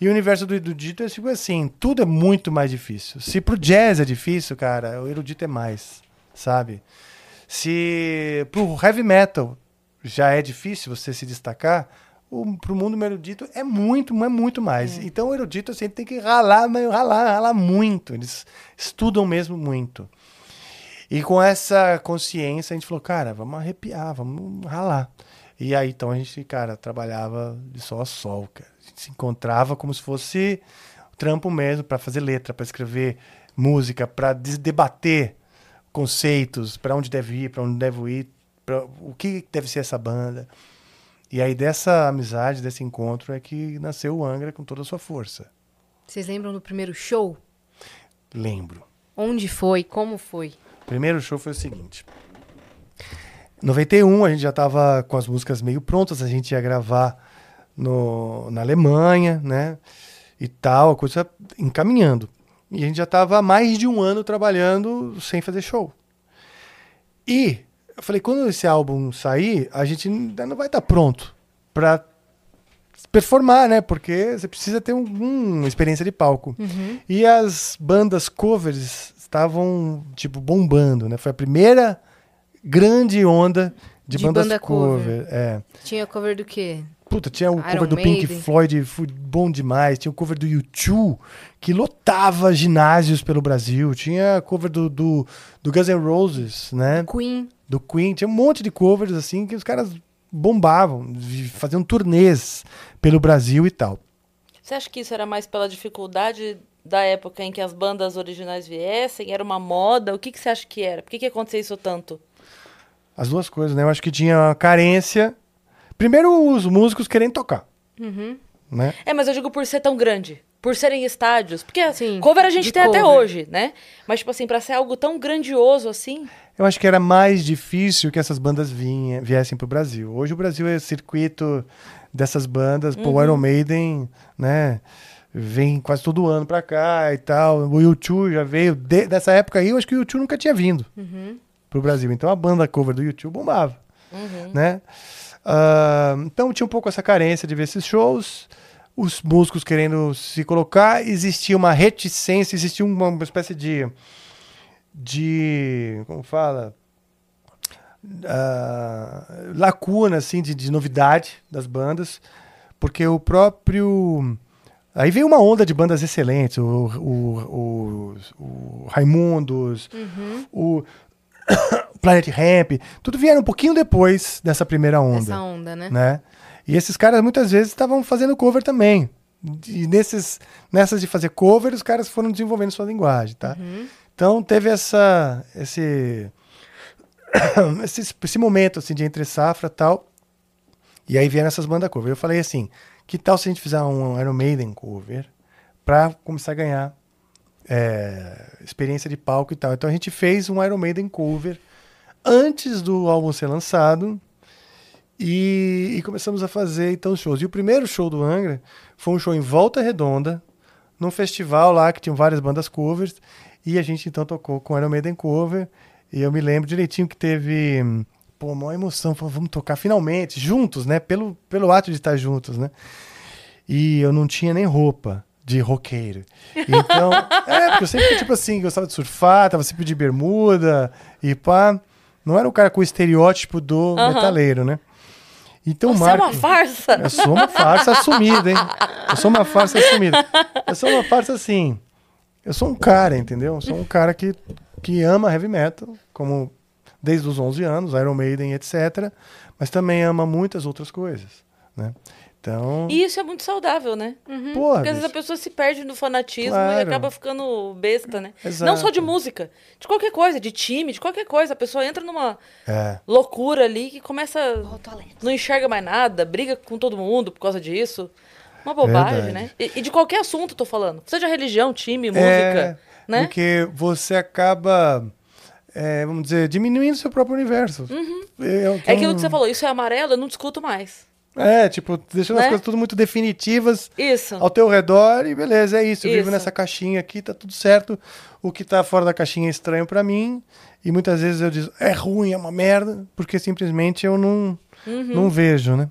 E o universo do erudito é tipo assim: tudo é muito mais difícil. Se pro jazz é difícil, cara, o erudito é mais, sabe? Se pro heavy metal já é difícil você se destacar, o, pro mundo erudito é muito, é muito mais. Então o erudito assim, tem que ralar, mas ralar, ralar muito. Eles estudam mesmo muito. E com essa consciência, a gente falou, cara, vamos arrepiar, vamos ralar. E aí, então, a gente, cara, trabalhava de sol a sol, cara. A gente se encontrava como se fosse trampo mesmo, para fazer letra, para escrever música, para debater conceitos, para onde deve ir, para onde deve ir, pra, o que deve ser essa banda. E aí, dessa amizade, desse encontro, é que nasceu o Angra com toda a sua força. Vocês lembram do primeiro show? Lembro. Onde foi? Como foi? O primeiro show foi o seguinte. Em 91, a gente já estava com as músicas meio prontas, a gente ia gravar no, na Alemanha, né? E tal, a coisa encaminhando. E a gente já estava há mais de um ano trabalhando sem fazer show. E eu falei, quando esse álbum sair, a gente ainda não vai estar pronto para performar, né? Porque você precisa ter um- uma experiência de palco. E as bandas covers estavam, tipo, bombando, né? Foi a primeira grande onda de, De bandas banda cover. cover. É. Tinha cover do quê? Puta, tinha o Iron cover do Pink Maiden. Floyd, foi bom demais. Tinha o cover do U2, que lotava ginásios pelo Brasil. Tinha cover do, do, do Guns N' Roses, né? Queen. do Queen, tinha um monte de covers assim que os caras bombavam, faziam turnês pelo Brasil e tal. Você acha que isso era mais pela dificuldade da época em que as bandas originais viessem? Era uma moda? O que, que você acha que era? Por que, que acontecia isso tanto? As duas coisas, né? Eu acho que tinha carência. Primeiro, os músicos querendo tocar. Né? É, mas eu digo por ser tão grande. Por serem estádios. Porque Sim, cover a gente tem até cover. hoje, né? Mas, tipo assim, pra ser algo tão grandioso assim. Eu acho que era mais difícil que essas bandas vinha, viessem pro Brasil. Hoje o Brasil é circuito dessas bandas. Pô, o Iron Maiden, né? Vem quase todo ano pra cá e tal. O U2 já veio. de- dessa época aí, eu acho que o U2 nunca tinha vindo pro Brasil. Então a banda cover do U2 bombava. né? Ah, então tinha um pouco essa carência de ver esses shows, os músicos querendo se colocar, existia uma reticência, existia uma, espécie de de como fala? Ah, lacuna assim de, de novidade das bandas, porque o próprio aí veio uma onda de bandas excelentes, o, o, o, o Raimundos, o Planet Ramp, tudo vieram um pouquinho depois dessa primeira onda Essa onda, né? né? E esses caras muitas vezes estavam fazendo cover também. E nesses, nessas de fazer cover, os caras foram desenvolvendo sua linguagem, tá? Então teve essa, esse, esse, esse momento assim de entre safra e tal. E aí vieram essas bandas cover. Eu falei assim, que tal se a gente fizer um Iron Maiden cover pra começar a ganhar é, experiência de palco e tal. Então a gente fez um Iron Maiden cover antes do álbum ser lançado. E, e começamos a fazer então shows. E o primeiro show do Angra foi um show em Volta Redonda, num festival lá que tinham várias bandas covers. E a gente então tocou com Iron Maiden cover. E eu me lembro direitinho que teve, hum, pô, uma emoção. Falei, vamos tocar finalmente, juntos, né? Pelo, pelo ato de estar juntos, né? E eu não tinha nem roupa de roqueiro. Então, é, porque eu sempre, tipo assim, gostava de surfar, tava sempre de bermuda e pá. Não era o cara com o estereótipo do Aham. metaleiro, né? Então Você é Marco. uma farsa. Eu sou uma farsa assumida, hein? Eu sou uma farsa assumida. Eu sou uma farsa assim. Eu sou um cara, entendeu? Eu sou um cara que, que ama heavy metal, como desde os 11 anos, Iron Maiden, etc. Mas também ama muitas outras coisas, né? Então, E isso é muito saudável, né? porra, Porque às vezes a pessoa se perde no fanatismo e Claro. acaba ficando besta, né? Exato. Não só de música, de qualquer coisa, de time, de qualquer coisa. A pessoa entra numa é, loucura ali que começa. Não enxerga mais nada, briga com todo mundo por causa disso. Uma bobagem, Verdade. né? E, e de qualquer assunto, tô falando. Seja religião, time, música, é, né? Porque você acaba, é, vamos dizer, diminuindo seu próprio universo. É, É aquilo que você falou, isso é amarelo, eu não discuto mais. É, tipo, deixando as Né? coisas tudo muito definitivas Isso. ao teu redor e beleza, é isso. Eu vivo Isso. nessa caixinha aqui, tá tudo certo. O que tá fora da caixinha é estranho pra mim. E muitas vezes eu digo, é ruim, é uma merda, porque simplesmente eu não, Uhum. não vejo, né?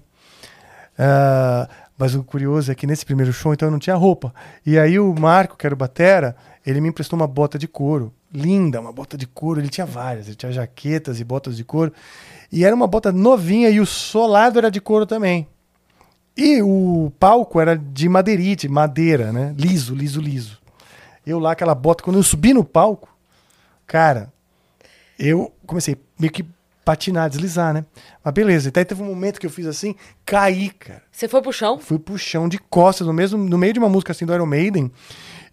Ah, mas o curioso é que nesse primeiro show, então, eu não tinha roupa. E aí o Marco, que era o batera, ele me emprestou uma bota de couro. Linda, uma bota de couro. Ele tinha várias, ele tinha jaquetas e botas de couro. E era uma bota novinha e o solado era de couro também. E o palco era de madeirite, madeira, né? Liso, liso, liso. Eu lá, aquela bota, quando eu subi no palco, cara, eu comecei meio que patinar, deslizar, né? Mas beleza. Até teve um momento que eu fiz assim, caí, cara. Você foi pro chão? Fui pro chão de costas, no, mesmo, no meio de uma música assim do Iron Maiden.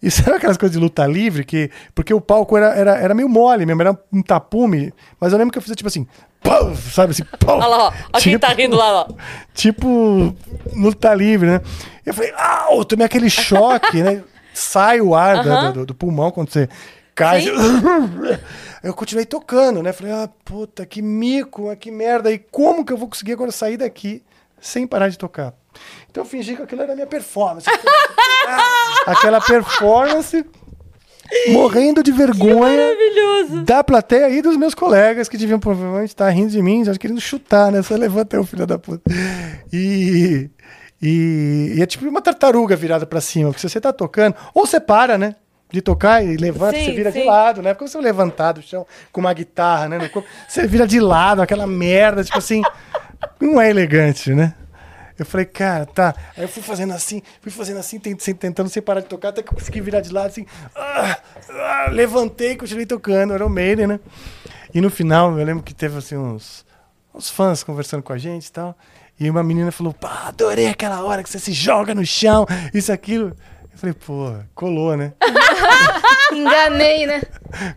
E sabe aquelas coisas de luta livre? que Porque o palco era, era, era meio mole mesmo, era um tapume. Mas eu lembro que eu fiz tipo assim, pau, sabe assim, pau. Olha lá, ó. Olha quem tá Tipo- rindo lá, ó. tipo luta livre, né? Eu falei, ah, eu tomei aquele choque, né? Sai o ar da- Aham. do, do pulmão quando você cai. Sim. Eu continuei tocando, né? Falei, ah, puta, que mico, ah, que merda. E como que eu vou conseguir agora sair daqui sem parar de tocar? Então eu fingi que aquilo era a minha performance. Aquela performance, morrendo de vergonha da plateia e dos meus colegas que deviam provavelmente estar rindo de mim, já querendo chutar, né? Só levanta o filho da puta. E, e, e é tipo uma tartaruga virada pra cima, porque se você tá tocando, ou você para, né? De tocar e levanta, Sim, você vira de sim. lado, né? Porque você vai levantar do chão com uma guitarra, né? corpo, Você vira de lado, aquela merda, tipo assim, não é elegante, né? Eu falei, cara, tá. Aí eu fui fazendo assim, fui fazendo assim, tentando sem parar de tocar, até que eu consegui virar de lado, assim. ah, ah, levantei, continuei tocando, era o Maiden, né? E no final, eu lembro que teve, assim, uns, uns fãs conversando com a gente e tal. E uma menina falou, pá, adorei aquela hora que você se joga no chão, isso, aquilo. Eu falei, pô, colou, né? Enganei, né?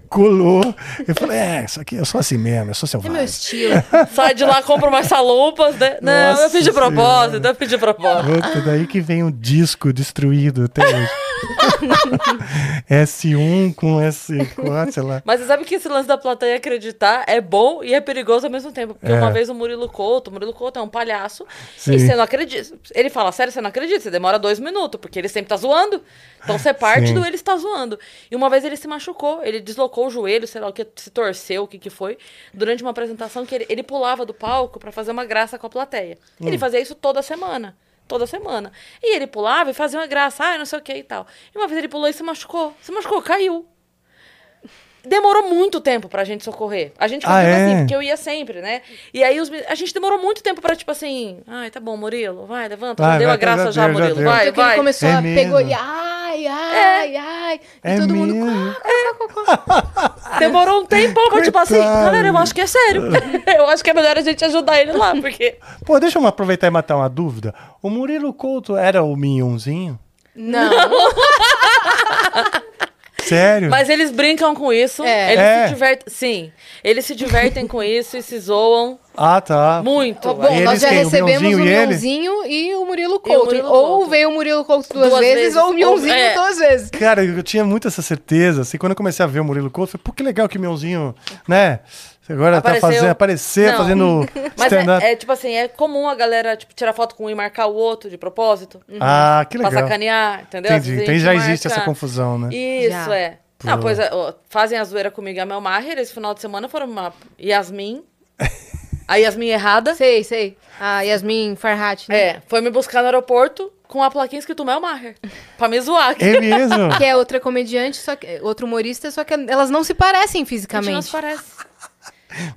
Colou. Eu falei, é, isso aqui, eu sou assim mesmo, eu sou É selvagem. meu estilo. Sai de lá, compra umas salompas, né? Não, Nossa eu fiz de propósito, Senhora. eu fiz de propósito. Puta, daí que vem o disco destruído até hoje. S1 com S4, sei lá. Mas você sabe que esse lance da plateia acreditar é bom e é perigoso ao mesmo tempo. Porque É. uma vez o Murilo Couto, o Murilo Couto é um palhaço, Sim. e você não acredita. Ele fala, sério, você não acredita, você demora dois minutos, porque ele sempre tá zoando. Então você parte Sim. do ele está zoando. E uma vez ele se machucou, ele deslocou o joelho, sei lá o que, se torceu, o que que foi, durante uma apresentação que ele, ele pulava do palco pra fazer uma graça com a plateia. Hum. Ele fazia isso toda semana. Toda semana. E ele pulava e fazia uma graça, ai, não sei o que e tal. E uma vez ele pulou e se machucou. Se machucou, caiu. Demorou muito tempo pra gente socorrer. A gente Ah, é? assim, porque eu ia sempre, né? E aí os, a gente demorou muito tempo pra, tipo assim, ai, tá bom, Murilo, vai, levanta. Vai, já deu vai, a graça já já, já Murilo. deu. Vai, que ele vai. começou É a pegou mesmo? e ai, ai, ai. E É todo mundo. mesmo? Demorou um tempão pra, tipo assim, galera, eu acho que é sério. eu acho que é melhor a gente ajudar ele lá, porque. Pô, deixa eu aproveitar e matar uma dúvida. O Murilo Couto era o Minhãozinho? Não. Sério? Mas eles brincam com isso. É. Eles É. se divertem. Sim. Eles se divertem com isso e se zoam Ah, tá. muito. Bom, Eles nós já quem? O recebemos Mionzinho o e? Mionzinho e o Murilo E o Couto. Murilo ou Couto. veio o Murilo Couto duas, Duas vezes, vezes, ou o ou- Mionzinho é. duas vezes. Cara, eu tinha muito essa certeza. Assim, quando eu comecei a ver o Murilo Couto, eu falei, pô, que legal que o Mionzinho, né? Agora Apareceu. tá fazendo, aparecer, Não. fazendo Mas é, é, tipo assim, é comum a galera tipo, tirar foto com um e marcar o outro de propósito. Ah, que Pra legal. sacanear, entendeu? Entendi. Às vezes a Então já existe marca- essa confusão, né? Isso, Já. é. Ah, pois é, ó, fazem a zoeira comigo e a Mel Maher, esse final de semana foram uma Yasmin. a Yasmin errada. Sei, sei. A Yasmin Farhat, né? É, foi me buscar no aeroporto com a plaquinha escrito Mel Maher. pra me zoar. É mesmo? Que é outra comediante, só que, outro humorista, só que elas não se parecem A gente não fisicamente. se parece.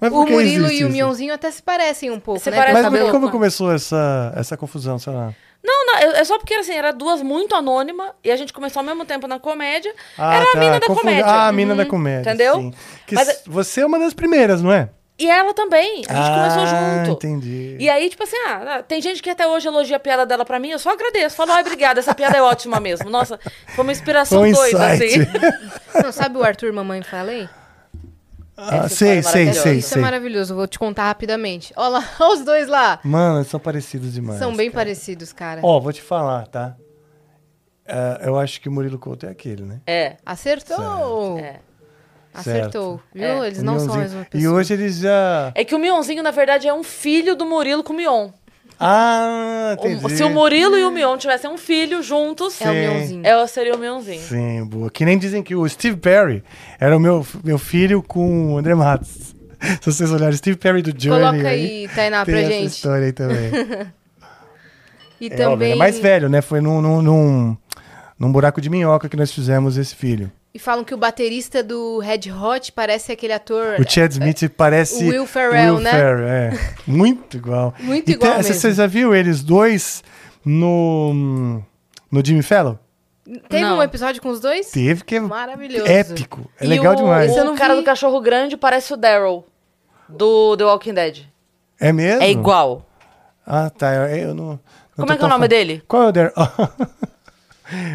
O Murilo e o isso? Mionzinho até se parecem um pouco, Se né? parece Mas cabelo. como começou essa, essa confusão, sei lá? Não, não, é é só porque assim, era duas muito anônima e a gente começou ao mesmo tempo na comédia. Ah, era tá. a mina da comédia. Ah, a mina Uhum. da comédia. Entendeu? sim. Que Mas- s- Você é uma das primeiras, não é? E ela também. A gente começou ah, junto. entendi. E aí, tipo assim, ah, tem gente que até hoje elogia a piada dela pra mim, eu só agradeço. Falo, ai, obrigada, essa piada é ótima mesmo. Nossa, foi uma inspiração Foi um doida, insight. assim. Não, sabe o Arthur Mamãe Falei? Ah, sei, é sei, maravilhosa. sei, Isso é sei. maravilhoso, vou te contar rapidamente. Olha lá, olha os dois lá. Mano, eles são parecidos demais. São bem cara. parecidos, cara. Ó, vou te falar, tá? Ah, eu acho que o Murilo Couto é aquele, né? É. Acertou! É. Acertou. Viu? É. Eles O não são a Mionzinho. mesma pessoa. E hoje eles já. É que o Mionzinho, na verdade, é um filho do Murilo com o Mion. Ah, O- entendi. se o Murilo e o Mion tivessem um filho juntos, É o Sim. Mionzinho. eu seria o Mionzinho. Sim, boa. Que nem dizem que o Steve Perry era o meu, meu filho com o André Matos. Se vocês olharem, Steve Perry do Journey. Coloca aí, Tainá, tem pra essa gente. história aí também. E É, óbvio, também. é mais velho, né? Foi num, num, num, num buraco de minhoca que nós fizemos esse filho. E falam que o baterista do Red Hot parece aquele ator. O Chad Smith parece. o Will Ferrell, Will né? Ferrell, é. Muito igual. Muito E igual tem- mesmo. Você já viu eles dois no. No Jimmy Fallon? Teve Não. um episódio com os dois? Teve que é Maravilhoso. épico. É E legal o, demais. O cara vi. do cachorro grande parece o Daryl, do The Walking Dead. É mesmo? É igual. Ah, tá. Eu, eu não. não Como é que é o nome fa- dele? Qual é o Der?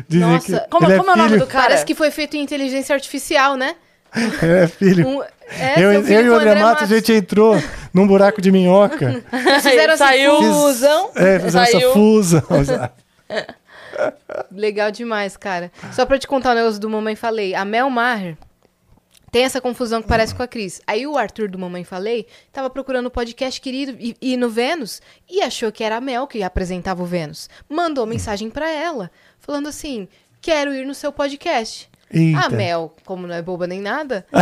Dizem Nossa, que Como, ele como é o nome do cara? Parece que foi feito em inteligência artificial, né? Ele é filho. Um- é, eu, filho eu e o André Matos, a gente entrou num buraco de minhoca. Fizeram essa Saiu. fusão. É, essa Saiu. fusão. Legal demais, cara. Só pra te contar o negócio do Mamãe Falei. A Mel Maher tem essa confusão que parece com a Cris. Aí o Arthur do Mamãe Falei tava procurando o podcast querido e, e no Vênus e achou que era a Mel que apresentava o Vênus. Mandou mensagem pra ela, falando assim: quero ir no seu podcast. Eita. A Mel, como não é boba nem nada,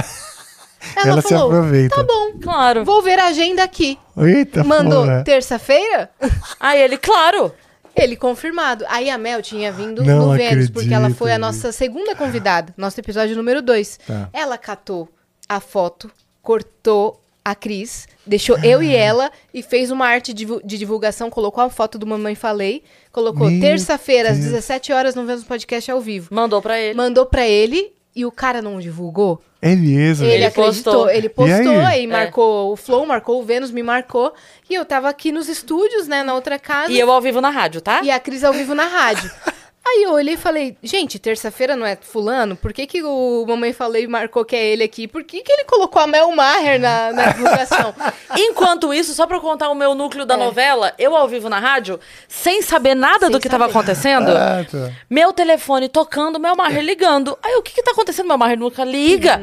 Ela, ela, se falou: aproveita. tá bom, Claro. vou ver a agenda aqui. Eita, Mandou terça-feira? Aí ele, claro. Ele confirmado. Aí a Mel tinha vindo Não no Vênus, porque ela acredito, foi a nossa segunda convidada, nosso episódio número 2. Tá. Ela catou a foto, cortou a Cris, deixou eu e ela e fez uma arte de divu- de divulgação, colocou a foto do Mamãe Falei, colocou terça-feira às Deus. 17 horas no Vênus Podcast ao vivo. Mandou pra ele. Mandou pra ele e o cara não divulgou. É mesmo. Ele, Ele acreditou, postou. ele postou, E aí? aí, É. marcou o Flow, marcou o Vênus, me marcou. E eu tava aqui nos estúdios, né, na outra casa. E eu ao vivo na rádio, tá? E a Cris ao vivo na rádio. Aí eu olhei e falei, gente, terça-feira não é fulano? Por que, que o Mamãe Falei marcou que é ele aqui? Por que, que ele colocou a Mel Maher na, na divulgação? Enquanto isso, só pra contar o meu núcleo da É. novela, eu ao vivo na rádio, sem saber nada Sem do que tava saber. acontecendo, Ah, tá. meu telefone tocando, meu Maher ligando. Aí o que que tá acontecendo? Meu Maher nunca liga.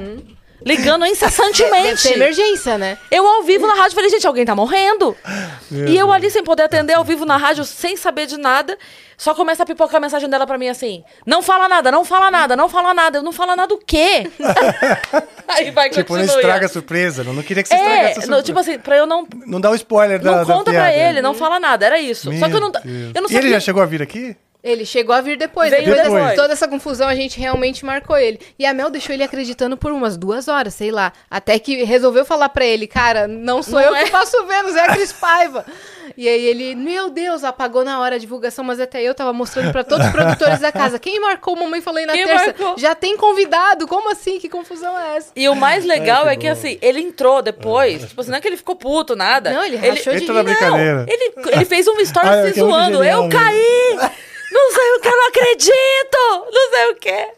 Ligando Deve incessantemente. ser emergência, né? Eu ao vivo na rádio falei, gente, alguém tá morrendo. Meu e eu ali sem poder atender ao vivo na rádio, sem saber de nada, só começa a pipocar a mensagem dela pra mim assim: não fala nada, não fala nada, não fala nada. Eu não falo nada o quê? Aí vai Tipo, não continua. estraga a surpresa. Não, não queria que você estragasse a É, surpresa. não, tipo assim, pra eu não. Não dá o spoiler da Não da conta pra piada. ele, não fala nada, era isso. Só que eu não. Meu Deus. Eu não E ele sabia. já chegou a vir aqui? Ele chegou a vir depois. Veio depois, depois. Toda essa confusão a gente realmente marcou ele. E a Mel deixou ele acreditando por umas duas horas, sei lá. Até que resolveu falar pra ele, cara, não sou Não eu é. que faço o Vênus, é a Cris Paiva. E aí ele, meu Deus, apagou na hora a divulgação, mas até eu tava mostrando pra todos os produtores da casa. Quem marcou Mamãe Falei na Quem terça? marcou? Já tem convidado, como assim? Que confusão é essa? E o mais legal Ai, é que que bom. assim, ele entrou depois. Tipo assim, não é que ele ficou puto, nada. Não, ele rachou de Entra na rir. brincadeira. Ele, ele fez um story Ah, é se que é zoando. genial Eu caí! Não sei o que, eu não acredito! Não sei o que.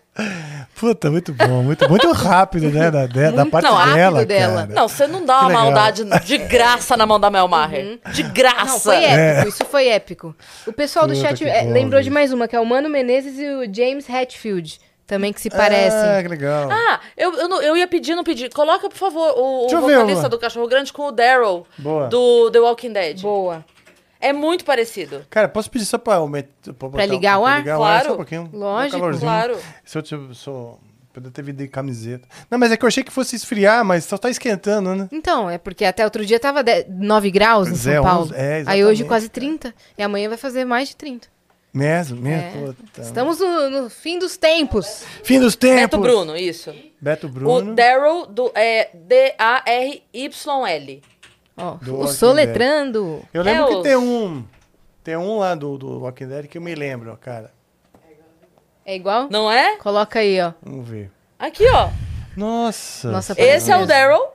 Puta, muito bom. Muito, muito rápido, né? Da, de- da Muito parte rápido dela, dela. cara. Não, você não dá Que uma legal. maldade de graça na mão da Mel Maher. De graça. Não, foi épico, isso foi épico. O pessoal do Puta, chat que é, bom, lembrou de gente. mais uma, que é o Mano Menezes e o James Hatfield. Também que se parecem. Ah, que legal. Ah, eu, eu, eu ia pedir, não pedi. Coloca, por favor, o, o ver vocalista do Cachorro Grande com o Daryl, Boa. do The Walking Dead. Boa. É muito parecido. Cara, posso pedir só pra aumentar... Pra, botar- ligar o pra ar? ligar Claro. só um pouquinho? Lógico, um claro. Se eu te- sou... Poder ter vindo de camiseta. Não, mas é que eu achei que fosse esfriar, mas só tá esquentando, né? Então, é porque até outro dia tava de- 9 graus em São é, Paulo. 11, é, Aí hoje quase 30. E amanhã vai fazer mais de 30. Mesmo, mesmo. É. Estamos no, no fim dos tempos. Fim dos tempos. Beto Bruno, isso. Beto Bruno. O Daryl do é D-A-R-Y-L. Ó, o soletrando. Eu lembro É que os- tem um. Tem um lá do, do Walking Dead que eu me lembro, cara. É igual? Não é? Coloca aí, ó. Vamos ver. Aqui, ó. Nossa. Nossa, Esse é o. Daryl.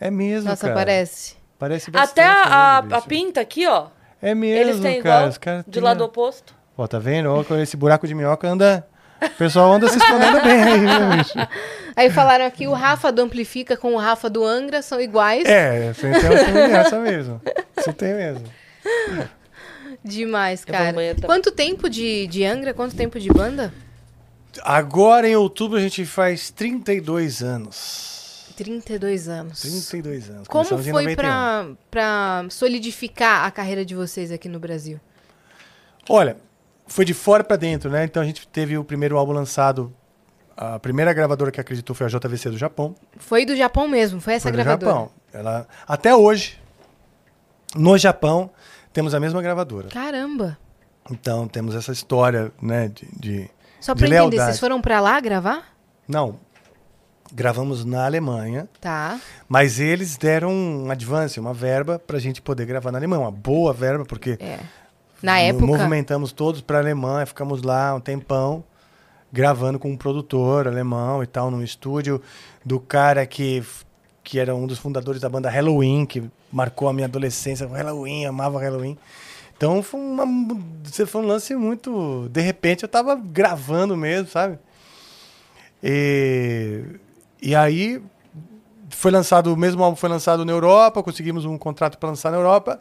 É mesmo, Nossa, cara. parece. Parece bastante. Até a, mesmo, a, a pinta aqui, ó. É mesmo, Eles têm cara. igual, Os caras de têm lado oposto. Ó, tá vendo? Ó, com esse buraco de minhoca anda. O pessoal anda se escondendo bem aí, viu, bicho? Aí falaram aqui, o Rafa do Amplifica com o Rafa do Angra são iguais. É, você tem uma semelhança mesmo. Isso tem mesmo. Demais, cara. Quanto tempo de, de Angra? Quanto tempo de banda? Agora, em outubro, a gente faz 32 anos. 32 anos. 32 anos. Como Começamos foi 91. pra, pra solidificar a carreira de vocês aqui no Brasil? Olha, foi de fora pra dentro, né? Então a gente teve o primeiro álbum lançado. A primeira gravadora que acreditou foi a JVC do Japão. Foi do Japão mesmo, foi essa foi do gravadora? Japão. Ela, até hoje, no Japão, temos a mesma gravadora. Caramba. Então temos essa história, né? De, de- Só de pra entender, lealdade. vocês foram pra lá gravar? Não. Gravamos na Alemanha, Tá. mas eles deram um advance, uma verba pra gente poder gravar na Alemanha. Uma boa verba, porque É. Na época. movimentamos todos pra Alemanha, ficamos lá um tempão gravando com um produtor alemão e tal, num estúdio do cara que, que era um dos fundadores da banda Halloween, que marcou a minha adolescência. Halloween, amava Halloween. Então foi, uma, foi um lance muito. De repente eu tava gravando mesmo, sabe? E, e aí foi lançado, o mesmo álbum foi lançado na Europa, conseguimos um contrato para lançar na Europa.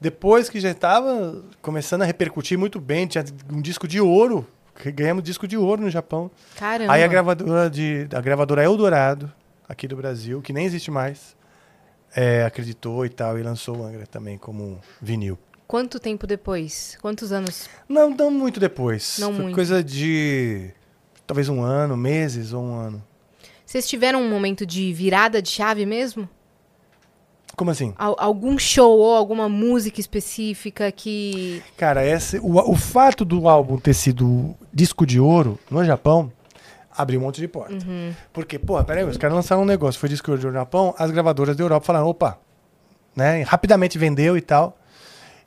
Depois que já estava começando a repercutir muito bem, tinha um disco de ouro, ganhamos disco de ouro no Japão. Caramba. Aí a gravadora de a gravadora Eldorado, aqui do Brasil, que nem existe mais, é, acreditou e tal e lançou o Angra também como vinil. Quanto tempo depois? Quantos anos? Não, não muito depois. Não Foi muito. coisa de talvez um ano, meses ou um ano. Vocês tiveram um momento de virada de chave mesmo? Como assim? Al- algum show ou alguma música específica que. Cara, esse, o, o fato do álbum ter sido disco de ouro no Japão abriu um monte de porta. Porque, pô, peraí, os caras lançaram um negócio, foi disco de ouro no Japão, as gravadoras da Europa falaram, opa, né? rapidamente vendeu e tal.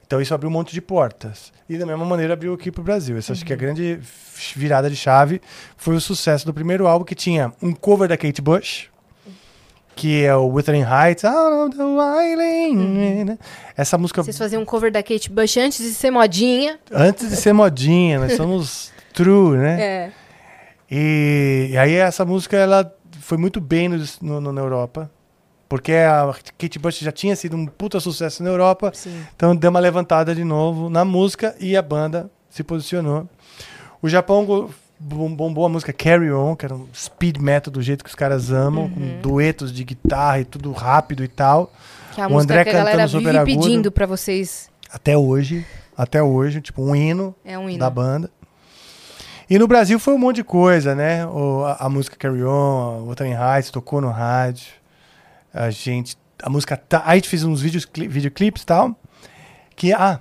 Então isso abriu um monte de portas. E da mesma maneira abriu aqui pro Brasil. Isso acho que a grande f- virada de chave foi o sucesso do primeiro álbum, que tinha um cover da Kate Bush, que é o Wuthering Heights. Out of the Wailing. Essa música Vocês faziam um cover da Kate Bush antes de ser modinha. Antes de ser modinha, nós somos true, né? É. E, e aí essa música ela foi muito bem no, no- na Europa, porque a Kate Bush já tinha sido um puta sucesso na Europa, Sim. então deu uma levantada de novo na música e a banda se posicionou. O Japão bombou a música Carry On, que era um speed metal do jeito que os caras amam, com duetos de guitarra e tudo rápido e tal. Que é a O André que a cantando super agudo. pedindo pra vocês. Até hoje, até hoje, tipo um hino É um hino. da banda. E no Brasil foi um monte de coisa, né? O, a, a música Carry On, o Wuthering Heights tocou no rádio. A gente, a música, a gente fez uns vídeos, cli- videoclipes e tal. Que, ah,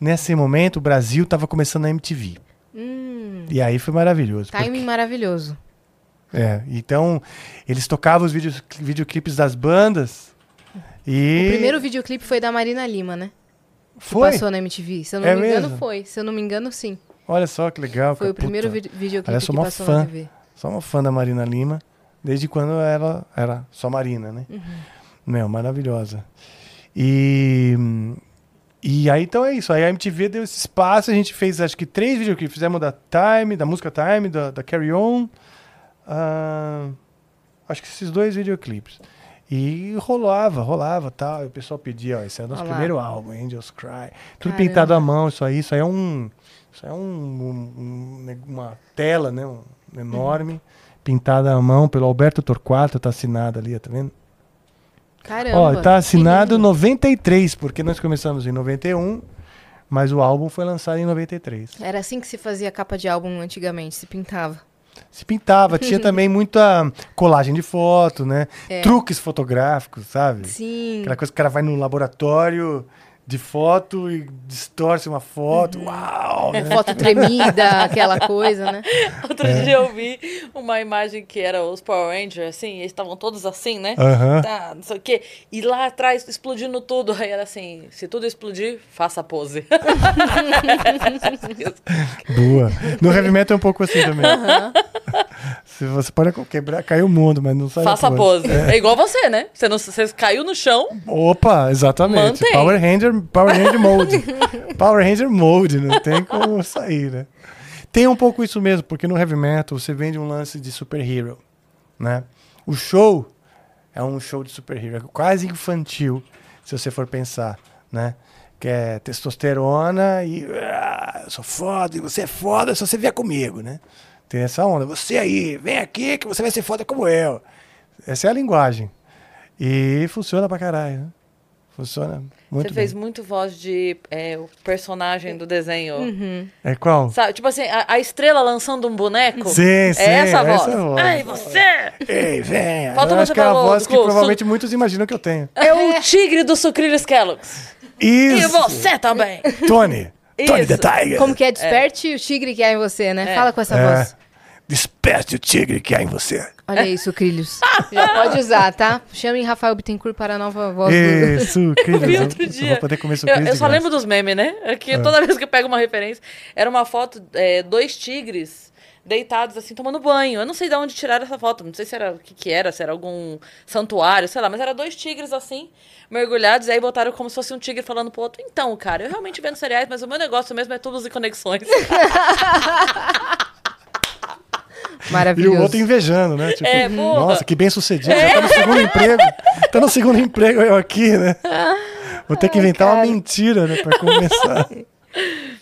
nesse momento o Brasil tava começando a MTV. Hum, E aí foi maravilhoso. timing maravilhoso. porque- é, então, eles tocavam os vídeos, videoclipes das bandas. E O primeiro videoclipe foi da Marina Lima, né? Que foi. passou na MTV. Se eu não É me engano, mesmo? foi. Se eu não me engano, sim. Olha só que legal. Foi o puta. primeiro vi- videoclipe sou que passou fã. na TV. Sou uma fã da Marina Lima, desde quando ela era só Marina, né? Meu, maravilhosa. E, e aí, então é isso. Aí a MTV deu esse espaço, a gente fez acho que três videoclipes. Fizemos da Time, da música Time, da, da Carry On. ah, acho que esses dois videoclipes. E rolava, rolava tal. E o pessoal pedia, ó, esse é o nosso Olha lá. primeiro álbum, Angels Cry. Tudo Caramba. pintado à mão, isso aí. Isso aí é um. Isso aí é um, um- ne- uma tela, né? Um, enorme. Pintada à mão pelo Alberto Torquato, tá assinado ali, tá vendo? Caramba. Ó, tá assinado lindo. 93, porque nós começamos em 91, mas o álbum foi lançado em 93. Era assim que se fazia capa de álbum antigamente, se pintava. Se pintava, tinha também muita colagem de foto, né? É. Truques fotográficos, sabe? Sim. Aquela coisa que o cara vai no laboratório de foto e distorce uma foto. Uhum. Uau! né? Foto tremida, aquela coisa, né? Outro dia eu vi uma imagem que era os Power Rangers, assim, eles estavam todos assim, né? Aham. Tá, não sei o quê. E lá atrás, explodindo tudo. Aí era assim, se tudo explodir, faça pose. Boa. No heavy metal é um pouco assim também. Se você pode quebrar, cai o mundo, mas não sai faça a pose. É. igual você, né? Você, não, você caiu no chão, Opa, exatamente. Mantém. Power Ranger, Power Ranger Mode. Power Ranger Mode, não tem como sair, né? Tem um pouco isso mesmo, porque no heavy metal você vende um lance de superhero, né? O show é um show de superhero, é quase infantil, se você for pensar, né? Que é testosterona e ah, eu sou foda, e você é foda se você vier comigo, né? Tem essa onda. Você aí, vem aqui que você vai ser foda como eu. Essa é a linguagem. E funciona pra caralho, né? Funciona muito você fez bem. muito voz de é, o personagem do desenho. É qual? Sabe, tipo assim, a, a estrela lançando um boneco. Sim, sim. É essa a voz. essa voz. Ai, você! Ei, venha. Falta eu acho que é a voz que provavelmente muitos imaginam que eu tenho. É o tigre do Sucrilhos Kellogg's. E Isso! você também. Tony! Tony Isso. the Tiger! Como que é? Desperte o tigre que há em você, né? É. Fala com essa É. voz. Desperte o tigre que há em você. Olha isso, Crilhos. Já pode usar, tá? Chamem Rafael Bittencourt para a nova voz do... Isso, Eu vi eu outro eu dia. vou poder comer Eu, eu só graça. lembro dos memes, né? É que toda vez que eu pego uma referência, era uma foto, é, dois tigres deitados assim, tomando banho. Eu não sei de onde tiraram essa foto, não sei se era o que, que era, se era algum santuário, sei lá, mas era dois tigres assim, mergulhados, e aí botaram como se fosse um tigre falando pro outro. Então, cara, eu realmente vendo cereais, mas o meu negócio mesmo é tubos e conexões. E Maravilhoso. o outro invejando, né? Tipo, É, nossa, que bem sucedido. Já tá no segundo emprego. Tá no segundo emprego eu aqui, né? Vou ter que inventar uma cara. mentira, né? Pra começar.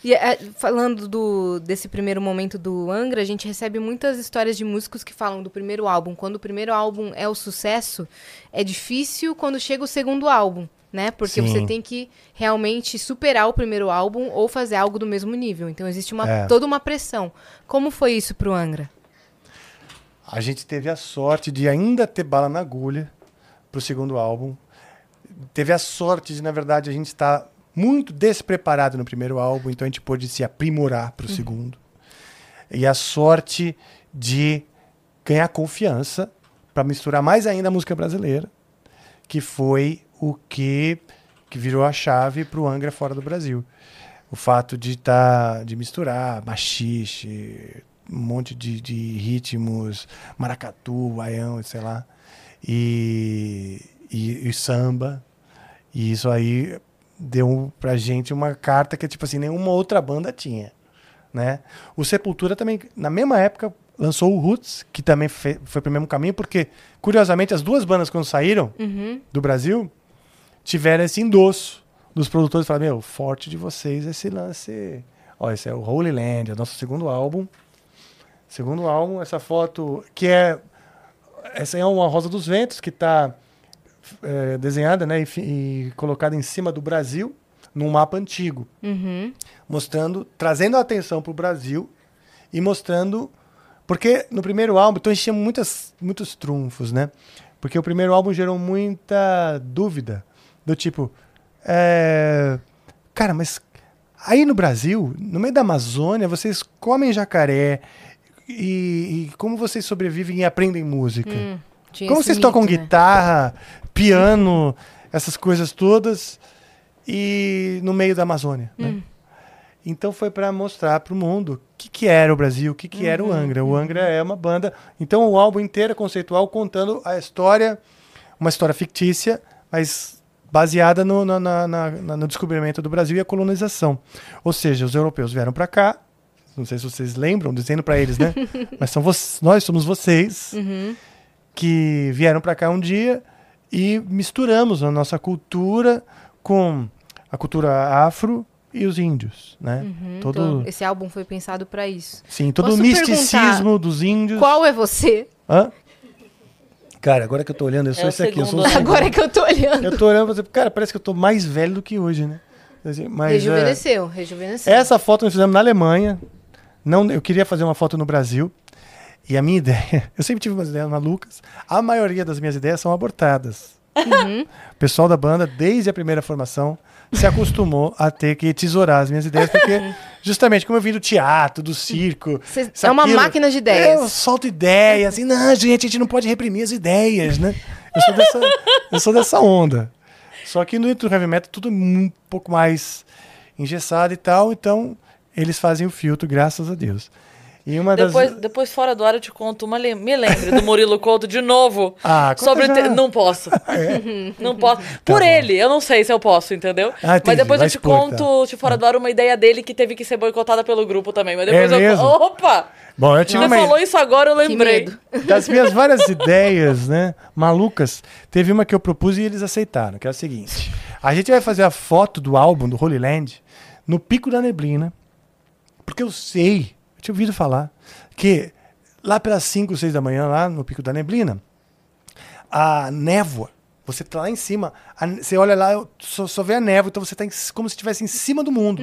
E é, falando do, desse primeiro momento do Angra, a gente recebe muitas histórias de músicos que falam do primeiro álbum. Quando o primeiro álbum é o sucesso, é difícil quando chega o segundo álbum, né? Porque Sim. você tem que realmente superar o primeiro álbum ou fazer algo do mesmo nível. Então existe uma, É. toda uma pressão. Como foi isso pro Angra? A gente teve a sorte de ainda ter bala na agulha pro segundo álbum. Teve a sorte de, na verdade, a gente estar muito despreparado no primeiro álbum, então a gente pôde se aprimorar pro segundo. E a sorte de ganhar confiança para misturar mais ainda a música brasileira, que foi o que, que virou a chave pro Angra fora do Brasil. O fato de tá, de misturar machixe, um monte de, de ritmos, maracatu, baião, sei lá, e, e, e samba. E isso aí deu pra gente uma carta que, tipo assim, nenhuma outra banda tinha, né? O Sepultura também, na mesma época, lançou o Roots, que também fe- foi pro mesmo caminho, porque, curiosamente, as duas bandas, quando saíram do Brasil, tiveram esse endosso dos produtores. Falaram, meu, forte de vocês esse lance... Ó, esse é o Holy Land, é o nosso segundo álbum. Segundo álbum, essa foto que é... Essa é uma Rosa dos Ventos, que está é, desenhada né, e, e colocada em cima do Brasil, num mapa antigo. Uhum. Mostrando, trazendo a atenção para o Brasil e mostrando... Porque no primeiro álbum, então a gente tinha muitas, muitos trunfos, né? Porque o primeiro álbum gerou muita dúvida. Do tipo, é, cara, mas aí no Brasil, no meio da Amazônia, vocês comem jacaré e, e como vocês sobrevivem e aprendem música? Tinha Como vocês tocam mito, né? guitarra, piano, essas coisas todas e no meio da Amazônia, Hum. né? Então foi para mostrar para o mundo o que, que era o Brasil, o que, que era o Uhum, Angra. O Angra é uma banda. Então o álbum inteiro é conceitual contando a história, uma história fictícia, mas baseada no, na- na- no descobrimento do Brasil e a colonização. Ou seja, os europeus vieram para cá. Não sei se vocês lembram, dizendo para eles, né? mas são nós somos vocês Uhum. que vieram para cá um dia e misturamos a nossa cultura com a cultura afro e os índios, né? Uhum. todo, Então, esse álbum foi pensado pra isso. sim, todo Posso o misticismo dos índios. Qual é você? Hã? Cara, agora que eu tô olhando, eu sou É esse aqui, eu sou. Agora que eu tô olhando. Eu tô olhando, e cara, parece que eu tô mais velho do que hoje, né? Mas, é, rejuvenesceu, rejuvenesceu. essa foto nós fizemos na Alemanha. Não, eu queria fazer uma foto no Brasil. E a minha ideia, eu sempre tive umas ideias malucas. A maioria das minhas ideias são abortadas. O pessoal da banda, desde a primeira formação, se acostumou a ter que tesourar as minhas ideias, porque justamente como eu vim do teatro, do circo. Cê- é uma aquilo, máquina de ideias. Eu solto ideias, assim, não, gente, a gente não pode reprimir as ideias, né? Eu sou dessa, eu sou dessa onda. Só que no do heavy metal tudo é um pouco mais engessado e tal, então eles fazem o filtro, graças a Deus. E uma das. Depois, depois, fora do ar, eu te conto uma. lem- Me lembre do Murilo Couto de novo. Ah, sobre te- Não posso. Não posso. Por bom. ele, eu não sei se eu posso, entendeu? Ah, entendi, Mas depois vai eu te expor, conto, de fora do ar, uma ideia dele que teve que ser boicotada pelo grupo também. Mas depois É eu. mesmo? Opa! Bom, eu tive Você uma. falou isso agora, eu lembrei. Das minhas várias ideias, né, malucas, teve uma que eu propus e eles aceitaram, que é o seguinte. A gente vai fazer a foto do álbum do Holy Land no Pico da Neblina, porque eu sei, eu tinha ouvido falar, que lá pelas 5, 6 da manhã, lá no Pico da Neblina, a névoa, você tá lá em cima, a- você olha lá, só, só vê a névoa, então você tá em- como se estivesse em cima do mundo.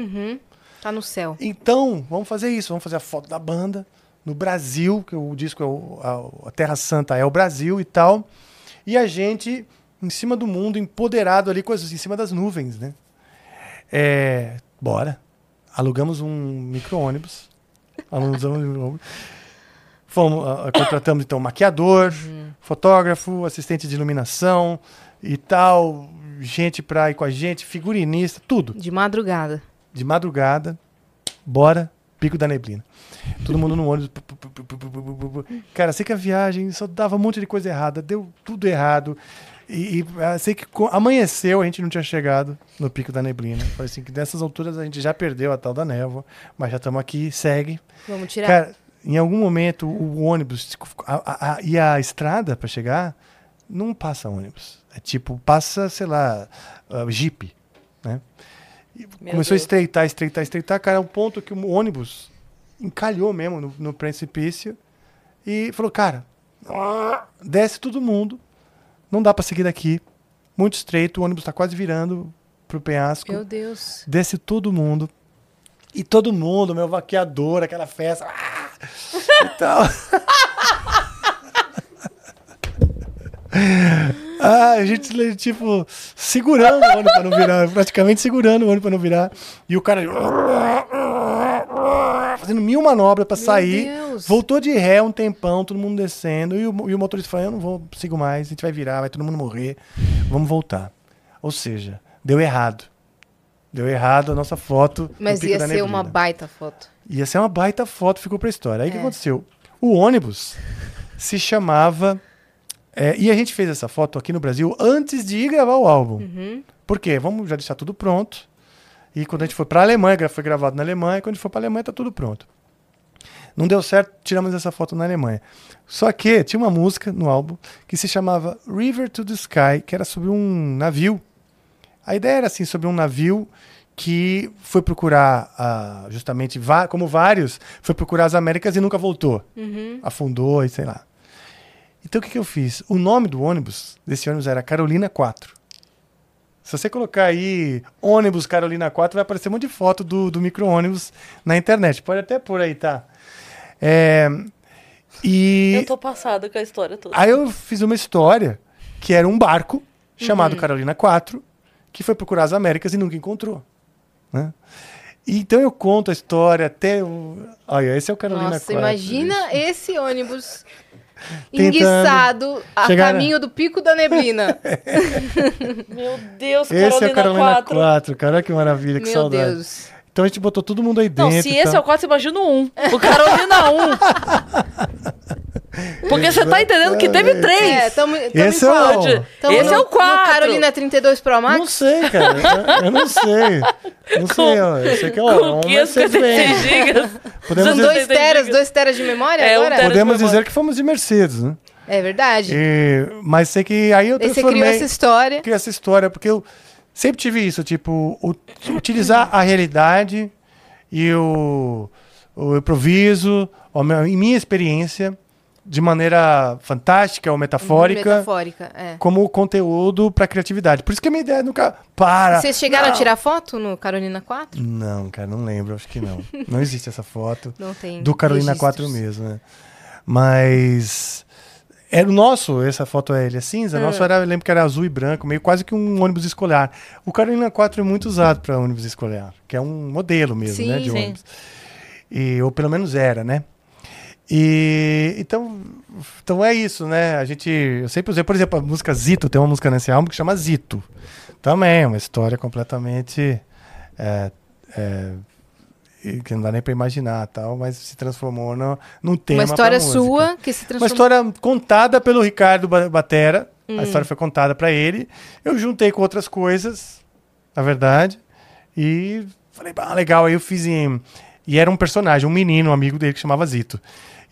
Tá no céu. Então, vamos fazer isso. Vamos fazer a foto da banda no Brasil, que o disco é o, a, a Terra Santa é o Brasil e tal. E a gente em cima do mundo, empoderado ali, coisas em cima das nuvens, né? É, bora alugamos um micro-ônibus. Alugamos um ônibus. Fomos, uh, contratamos então maquiador, uhum. fotógrafo, assistente de iluminação e tal, gente pra ir com a gente, figurinista, tudo. De madrugada. De madrugada, bora, pico da neblina. Todo mundo no ônibus. Cara, sei que a viagem só dava um monte de coisa errada, deu tudo errado. E, e, ah, sei que amanheceu, a gente não tinha chegado no Pico da Neblina. Falei assim, que dessas alturas a gente já perdeu a tal da névoa, mas já estamos aqui, segue. Vamos tirar. Cara, em algum momento o ônibus a- a- a- e a estrada para chegar não passa ônibus. É tipo, passa, sei lá, ah, jipe, né? Começou a Deus. estreitar, estreitar, estreitar, cara, um ponto que o ônibus encalhou mesmo no, no precipício e falou, cara, desce todo mundo, não dá para seguir daqui, muito estreito, o ônibus tá quase virando pro penhasco. Meu Deus. Desce todo mundo. E todo mundo, meu vaqueador, aquela festa. ah, e tal. ah, a gente, tipo, segurando o ônibus pra não virar. Praticamente segurando o ônibus pra não virar. E o cara. Fazendo mil manobras pra sair. Deus. Voltou de ré um tempão, todo mundo descendo. E o, e o motorista falou: Eu não vou, sigo mais, a gente vai virar, vai todo mundo morrer. Vamos voltar. Ou seja, deu errado. Deu errado a nossa foto. Mas ia ser uma Neblina. baita foto. Ia ser uma baita foto, ficou pra história. Aí o que É. aconteceu? O ônibus se chamava. é, e a gente fez essa foto aqui no Brasil antes de ir gravar o álbum. Uhum. Por quê? Vamos já deixar tudo pronto. E quando a gente foi pra Alemanha, foi gravado na Alemanha, quando a gente foi pra Alemanha, tá tudo pronto. Não deu certo, tiramos essa foto na Alemanha. Só que tinha uma música no álbum que se chamava River to the Sky, que era sobre um navio. A ideia era assim, sobre um navio que foi procurar, ah, justamente, como vários, foi procurar as Américas e nunca voltou. Afundou e sei lá. Então o que, que eu fiz? O nome do ônibus, desse ônibus era Carolina 4. Se você colocar aí ônibus Carolina 4, vai aparecer um monte de foto do, do micro-ônibus na internet. Pode até pôr aí, tá? É, e Eu tô passada com a história toda. aí eu fiz uma história que era um barco chamado Carolina 4 que foi procurar as Américas e nunca encontrou. Né? Então eu conto a história até o... Olha, esse é o Carolina Nossa, 4. imagina bicho. esse ônibus enguiçado a chegar caminho do pico da neblina. Meu Deus, Esse Carolina, é o Carolina 4. 4. Cara, que maravilha, que Meu saudade. Deus. Então a gente botou todo mundo aí Não, dentro. se e esse tal. é o 4, você imagina o 1. O Carolina 1. Porque você tá entendendo que teve É, três. tamo, tamo Esse em é o-. Tamo Esse no- é o 4. no Carolina 32 Pro Max? Não sei, cara. Eu, eu não sei. Não sei, ó. Eu sei que é Com um 556 Mercedes-Benz. gigas. Podemos São dizer, dois teras, dois teras de memória É, agora? podemos de dizer que fomos de Mercedes, né? É verdade. E- mas sei que aí eu Aí você transformei... criou essa história. criei essa história, porque eu sempre tive isso, tipo, utilizar a realidade e o, o improviso, a minha- em minha experiência, de maneira fantástica ou metafórica, Metafórica, é. como conteúdo para criatividade. Por isso que a minha ideia nunca para. Vocês chegaram Não. a tirar foto no Carolina 4? Não, cara, não lembro, acho que não. Não existe essa foto Não tem. do Carolina registros. 4 mesmo, né? Mas Era o nosso, essa foto é ele é cinza, o Ah. nosso era, eu lembro que era azul e branco, meio quase que um ônibus escolar. O Carolina 4 é muito usado para ônibus escolar, que é um modelo mesmo, Sim, né, de sim. ônibus. E, ou pelo menos era, né? E então, então é isso, né? A gente, eu sempre usei, por exemplo, a música Zito, tem uma música nesse álbum que chama Zito. Também é uma história completamente é, é, que não dá nem para imaginar, tal, mas se transformou no, num tema Uma história sua que se Uma transformou. história contada pelo Ricardo Ba- Batera. A história foi contada pra ele. Eu juntei com outras coisas, na verdade. E falei, ah, legal. Aí eu fiz em. E era um personagem, um menino, um amigo dele que chamava Zito.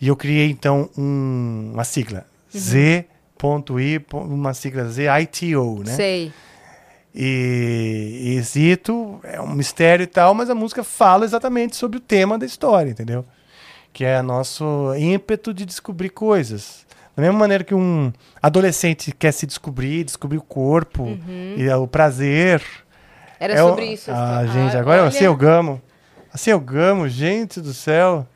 E eu criei, então, um- uma sigla. Z.I, uma sigla Z-I-T-O, né? Sei. E, e Zito é um mistério e tal, mas a música fala exatamente sobre o tema da história, entendeu? Que é nosso ímpeto de descobrir coisas. Da mesma maneira que um adolescente quer se descobrir, descobrir o corpo e é o prazer. Era é o- sobre isso. Ah, Ah, gente, agora olha, assim eu gamo. Assim eu gamo, gente do céu.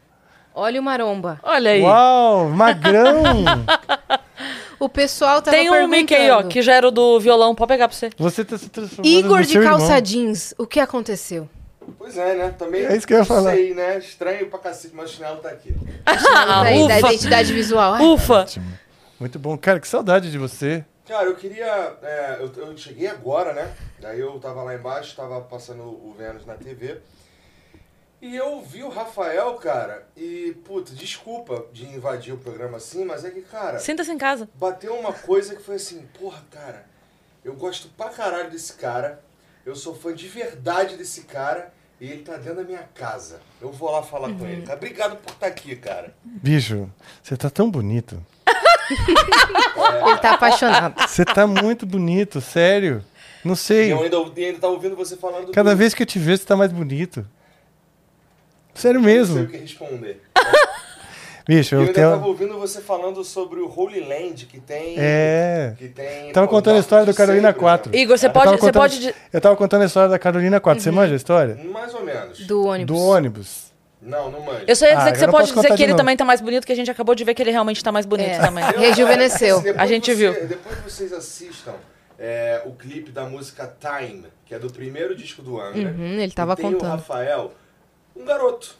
Olha o maromba. Olha aí. Uau, magrão! O pessoal tava Tem um perguntando. Mickey aí, ó, que já era o do violão. Pode pegar pra você. Você tá se transformando Igor no de seu irmão. calça jeans, o que aconteceu? Pois é, né? Também É isso que eu ia não falar. sei, né? Estranho pra cacete, mas o chinelo tá aqui. Ah, Daí, da ufa. identidade visual. Ai, Ufa. Muito bom. Cara, que saudade de você. Cara, eu queria. é, eu, eu cheguei agora, né? Daí eu tava lá embaixo, tava passando o Vênus na TV. E eu vi o Rafael, cara, e, puta, desculpa de invadir o programa assim, mas é que, cara, Sinta-se em casa. bateu uma coisa que foi assim, porra, cara, eu gosto pra caralho desse cara, eu sou fã de verdade desse cara, e ele tá dentro da minha casa. Eu vou lá falar com ele. Cara, obrigado por estar aqui, cara. Bicho, você tá tão bonito. Ele tá apaixonado. Você tá muito bonito, sério. Não E sei. eu ainda, e ainda tava ouvindo você falando Cada do- vez que eu te vejo, você tá mais bonito. Sério Não sei o mesmo. que responder. Bicho, Eu eu ainda tava tenho. ouvindo você falando sobre o Holy Land, que tem... É. Que tem... Tava pô, contando a história do Carolina Sempre, 4. né? Igor, você pode. tava Você contando- pode. de- Eu tava contando a história da Carolina 4. Você manja a história? Mais ou menos. Do ônibus. Do ônibus. Não, não manjo. Eu só ia Ah, dizer que eu você pode dizer que ele novo. também tá mais bonito, que a gente acabou de ver que ele realmente tá mais bonito É. também. Eu- Rejuvenesceu. A gente você- viu. Depois que vocês assistam é, o clipe da música Time, que é do primeiro disco do Angra. Uhum, ele tava e tem contando. o Rafael, um garoto.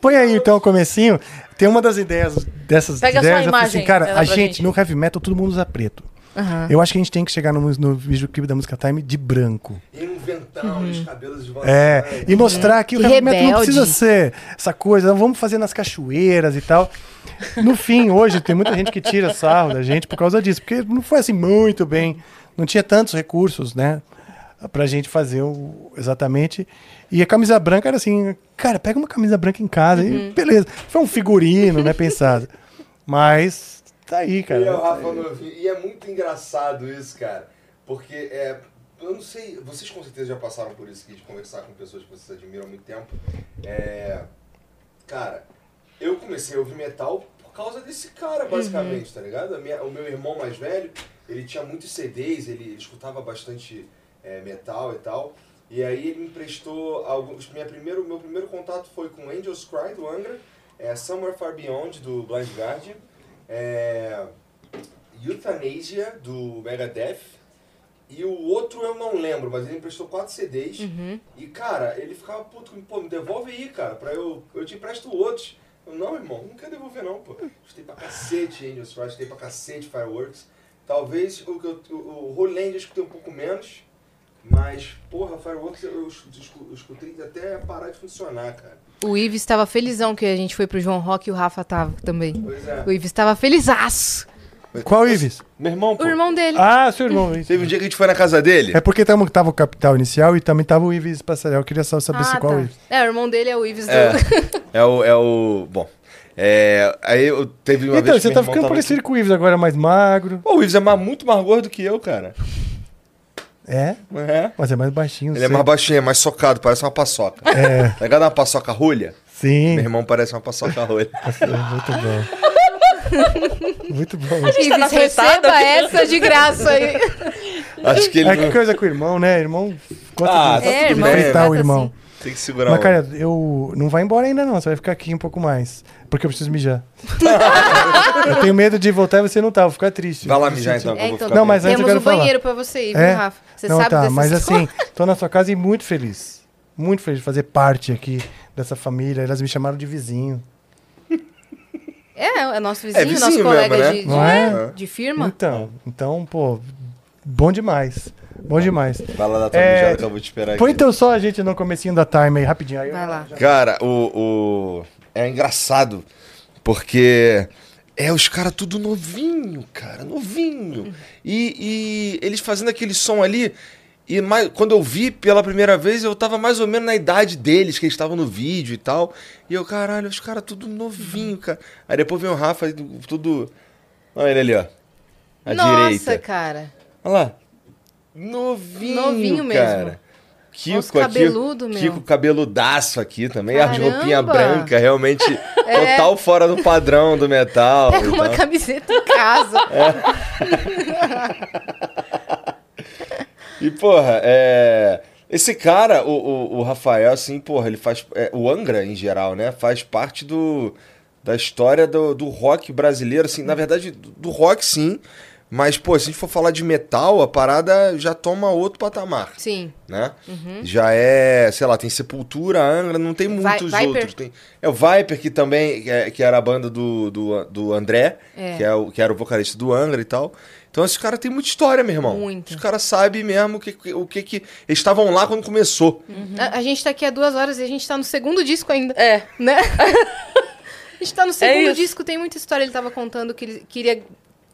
Põe aí então o comecinho. Tem uma das ideias dessas Pega sua ideias. falei imagem, assim, cara, a gente, gente. no heavy metal, todo mundo usa preto. Aham. Eu acho que a gente tem que chegar no, no videoclipe da música Time de branco. E um ventão, e os cabelos de volta. É, e mostrar que o Que heavy metal não precisa ser essa coisa, não vamos fazer nas cachoeiras e tal. No fim, hoje, tem muita gente que tira sarro da gente por causa disso, porque não foi assim muito bem, não tinha tantos recursos, né, pra gente fazer o, exatamente. E a camisa branca era assim, cara, pega uma camisa branca em casa e beleza. Foi um figurino, né, pensado. Mas tá aí, cara. E, é o Rafa novinho. e é muito engraçado isso, cara. Porque é. Eu não sei, vocês com certeza já passaram por isso aqui de conversar com pessoas que vocês admiram há muito tempo. É. Cara, eu comecei a ouvir metal por causa desse cara, basicamente, tá ligado? A minha- o meu irmão mais velho, ele tinha muitos CDs, ele, ele escutava bastante é, metal e tal. E aí ele me emprestou alguns. Minha primeiro, meu primeiro contato foi com Angels Cry, do Angra, é, Somewhere Far Beyond, do Blind Guardian, é, Euthanasia, do Megadeth, e o outro eu não lembro, mas ele emprestou quatro CDs. E, cara, ele ficava puto comigo, pô, me devolve aí, cara, pra eu. Eu te empresto outros. Eu, não, irmão, não quero devolver não, pô. Escutei pra cacete Angels Cry, escutei pra cacete Fireworks. Talvez o, que eu- o, o Holy Land eu escutei um pouco menos, mas, porra, Fireworks eu, eu escu- eu escutei até parar de funcionar, cara. O Ives estava felizão que a gente foi pro João Rock e o Rafa tava também. Pois é. O Ives estava felizaço. Qual Ives? Meu irmão, pô. O irmão dele. Ah, seu irmão. isso. Teve um dia que a gente foi na casa dele. É porque tamo, tava o Capital Inicial e também tava o Ives Passarel. Eu queria só saber se Ah, qual tá. Ives. É, o irmão dele é o Ives É, do... é o. É o bom. É, aí eu teve uma Então, vez que você tá ficando parecido com o Ives agora, mais magro. Pô, o Ives é mais- muito mais gordo que eu, cara. É, É. mas é mais baixinho. Ele é sei. mais baixinho, é mais socado, parece uma paçoca. É, Tá ligado uma paçoca rolha? sim. Meu irmão parece uma paçoca rolha. Muito bom. Muito bom. Ives, tá na fritada receba essa de graça aí. Acho que ele. É que coisa com o irmão, né? Irmão gosta Ah, de tá É, tudo irmão, o trata irmão. Tem que segurar Mas, cara, eu. Não vai embora ainda, não. Você vai ficar aqui um pouco mais. Porque eu preciso mijar. eu tenho medo de voltar e você não tá. Vou ficar triste. Vai lá Eu mijar então, eu É, vou então, ficar Não, mas antes eu Temos quero um falar. banheiro pra você ir, viu, É? Rafa? Você não, sabe tá, dessas mas assim, tô na sua casa e muito feliz. Muito feliz de fazer parte aqui dessa família. Elas me chamaram de vizinho. É, é nosso vizinho, É vizinho nosso colega mesmo, né? de, de, é? de firma. Então, então, pô, bom demais. Bom demais. Vai lá dar tua É, mijada que eu vou te esperar Põe aqui. então só a gente no comecinho da time aí, rapidinho. Aí Vai lá. Cara, o, o. É engraçado, porque. É os caras tudo novinho, cara, novinho. E, e eles fazendo aquele som ali. E mais, quando eu vi pela primeira vez, eu tava mais ou menos na idade deles, que eles estavam no vídeo e tal. E eu, caralho, os caras tudo novinho, cara. Aí depois vem o Rafa, tudo. Olha ele ali, ó. À Nossa, direita. cara. Olha lá. Novinho, Novinho mesmo. cara. Kiko Os aqui. cabeludo, meu. Kiko cabeludaço aqui também. A Caramba. roupinha branca, realmente É. total fora do padrão do metal. Pega uma tal. camiseta em casa. E, porra, é. Esse cara, o, o, o Rafael, assim, porra, ele faz. é, o Angra, em geral, né? Faz parte do, da história do, do rock brasileiro, assim. Na verdade, do rock, sim. Mas, pô, se a gente for falar de metal, a parada já toma outro patamar. Sim. né? Já é, sei lá, tem Sepultura, Angra, não tem Vi- muitos Viper. outros. Tem, é o Viper, que também é, que era a banda do, do, do André, É. Que, é o, que era o vocalista do Angra e tal. Então esses caras têm muita história, meu irmão. Muito. Os caras sabem mesmo o que, o que que... Eles estavam lá quando começou. A, a gente tá aqui há duas horas e a gente tá no segundo disco ainda. É. Né? a gente tá no segundo isso. disco, tem muita história. Ele tava contando que ele queria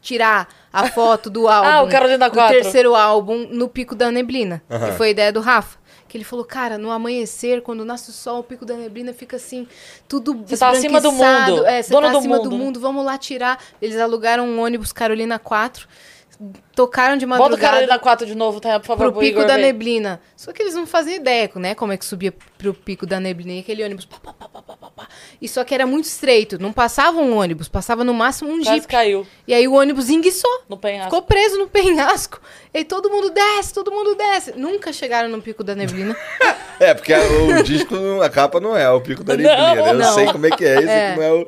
tirar a foto do álbum. Ah, o Carolina do 4. terceiro álbum no Pico da Neblina. Que foi a ideia do Rafa. Que ele falou, cara, no amanhecer, quando nasce o sol, o Pico da Neblina fica assim, tudo Você tá acima do mundo, É, você dono tá do acima do mundo. mundo, vamos lá tirar. Eles alugaram um ônibus Carolina 4, tocaram de Bota o madrugada Carolina 4 de novo, tá? Por favor, pro Pico Igor da ver. Neblina. Só que eles não faziam ideia, né? Como é que subia pro Pico da Neblina. E aquele ônibus... Pá, pá, pá, pá, pá, pá, pá. E só que era muito estreito. Não passava um ônibus, passava no máximo um Quase jeep. caiu E aí o ônibus enguiçou. no penhasco. Ficou preso no penhasco. E aí todo mundo desce, todo mundo desce. Nunca chegaram no Pico da Neblina. É, porque o disco, a capa não é o Pico da Neblina. Não, eu não. sei como é que é. Esse É. aqui não é o...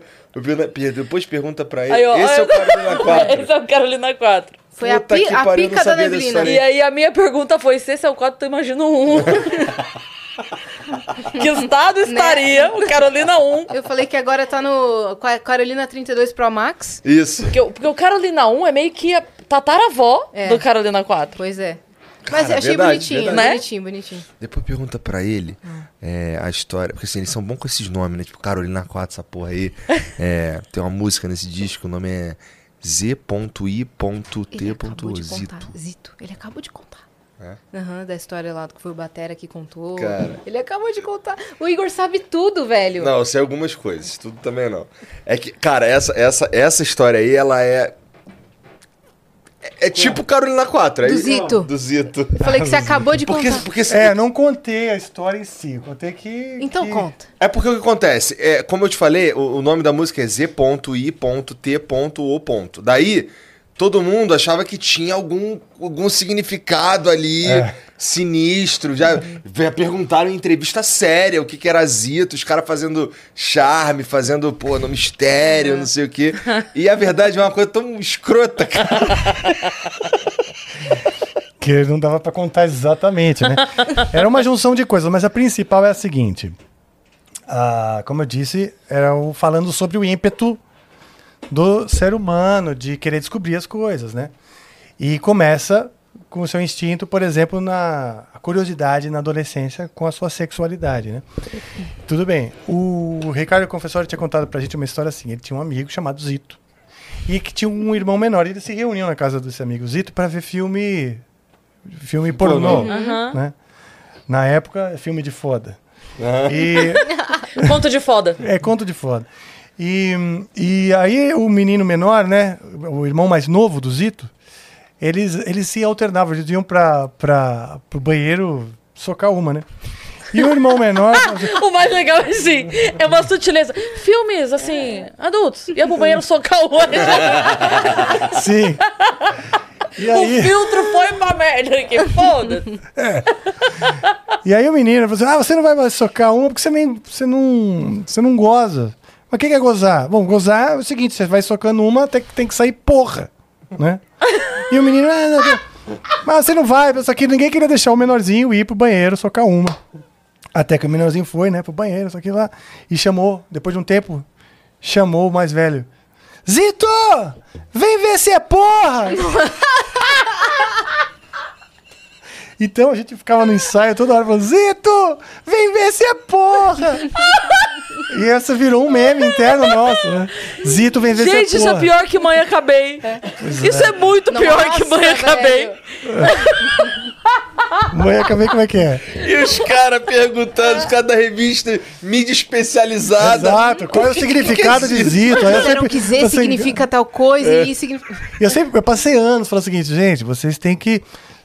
Depois pergunta pra ele. Aí, ó, Esse é o Carolina 4. Esse é o Carolina 4. Foi a, pi- a pariu, pica da Neblina. E aí a minha pergunta foi, se esse é o 4, tu imagina um. que estado Né? estaria o Carolina 1? Eu falei que agora tá no Ca- Carolina 32 Pro Max. Isso. Porque, o- porque o Carolina 1 é meio que a tataravó É. do Carolina 4. Pois é. Mas Cara, achei verdade, bonitinho, verdade. Né? bonitinho, bonitinho. Depois pergunta pra ele Ah. é, a história. Porque assim, eles são bons com esses nomes, né? Tipo, Carolina 4, essa porra aí. É, tem uma música nesse disco, o nome é Ele acabou de Z.I.T.O. contar. Zito. Ele acabou de contar. É? Aham, da história lá do que foi o Batera que contou. Cara. Ele acabou de contar. O Igor sabe tudo, velho. Não, eu sei algumas coisas, tudo também não. É que, cara, essa, essa, essa história aí, ela é. É, é tipo Carolina 4, é Do isso? Zito. Do Zito. Eu Falei que você acabou de Porque, contar. porque É, não contei a história em si. Contei que. Então que- conta. É porque o que acontece? É, como eu te falei, o, o nome da música é Z.I.T.O. Daí, todo mundo achava que tinha algum, algum significado ali É. sinistro. Já perguntaram em entrevista séria o que, que era Zito, os caras fazendo charme, fazendo, pô, no mistério, não sei o quê. E a verdade é uma coisa tão escrota, cara. Que não dava pra contar exatamente, né? Era uma junção de coisas, mas a principal é a seguinte. Ah, como eu disse, era o, falando sobre o ímpeto do ser humano de querer descobrir as coisas, né? E começa com o seu instinto, por exemplo, na curiosidade na adolescência com a sua sexualidade, né? Tudo bem. O Ricardo Confessor tinha contado pra gente uma história assim. Ele tinha um amigo chamado Zito e que tinha um irmão menor. E eles se reuniam na casa desse amigo Zito para ver filme filme pornô, Aham. né? Na época, filme de foda. E Conto de foda. é conto de foda. E, e aí o menino menor, né, o irmão mais novo do Zito, eles, eles se alternavam, eles iam para pro banheiro socar uma, né? E o irmão menor, O mais legal é assim, é uma sutileza. Filmes, assim, adultos. Ia pro banheiro socar o olho. sim. E aí- O filtro foi pra merda aqui, foda-se. E aí o menino falou assim: Ah, você não vai mais socar uma porque você nem. Você não. Você não goza. Mas o que que é gozar? Bom, gozar é o seguinte: você vai socando uma, tem, que- tem que sair porra. Né? E o menino. "Ah, não, não." Mas você não vai, só que ninguém queria deixar o menorzinho ir pro banheiro socar uma. Até que o menorzinho foi, né, pro banheiro, só que lá. E chamou, depois de um tempo, chamou o mais velho. Zito! Vem ver se é porra! Então a gente ficava no ensaio toda hora falando: Zito! Vem ver se é porra! e essa virou um meme interno nosso, né? Zito, vem ver Gente, se é isso porra. é pior que mãe acabei. Isso é muito pior que mãe Nossa, acabei. velho. Mãe, acabei como é que é? E os caras perguntando, os caras da revista mídia especializada. Exato. Qual é o significado de Zito? Aí eu sempre- que eu sempre- significa tal coisa e I significa. E eu sempre eu passei anos falando o seguinte, gente, vocês têm que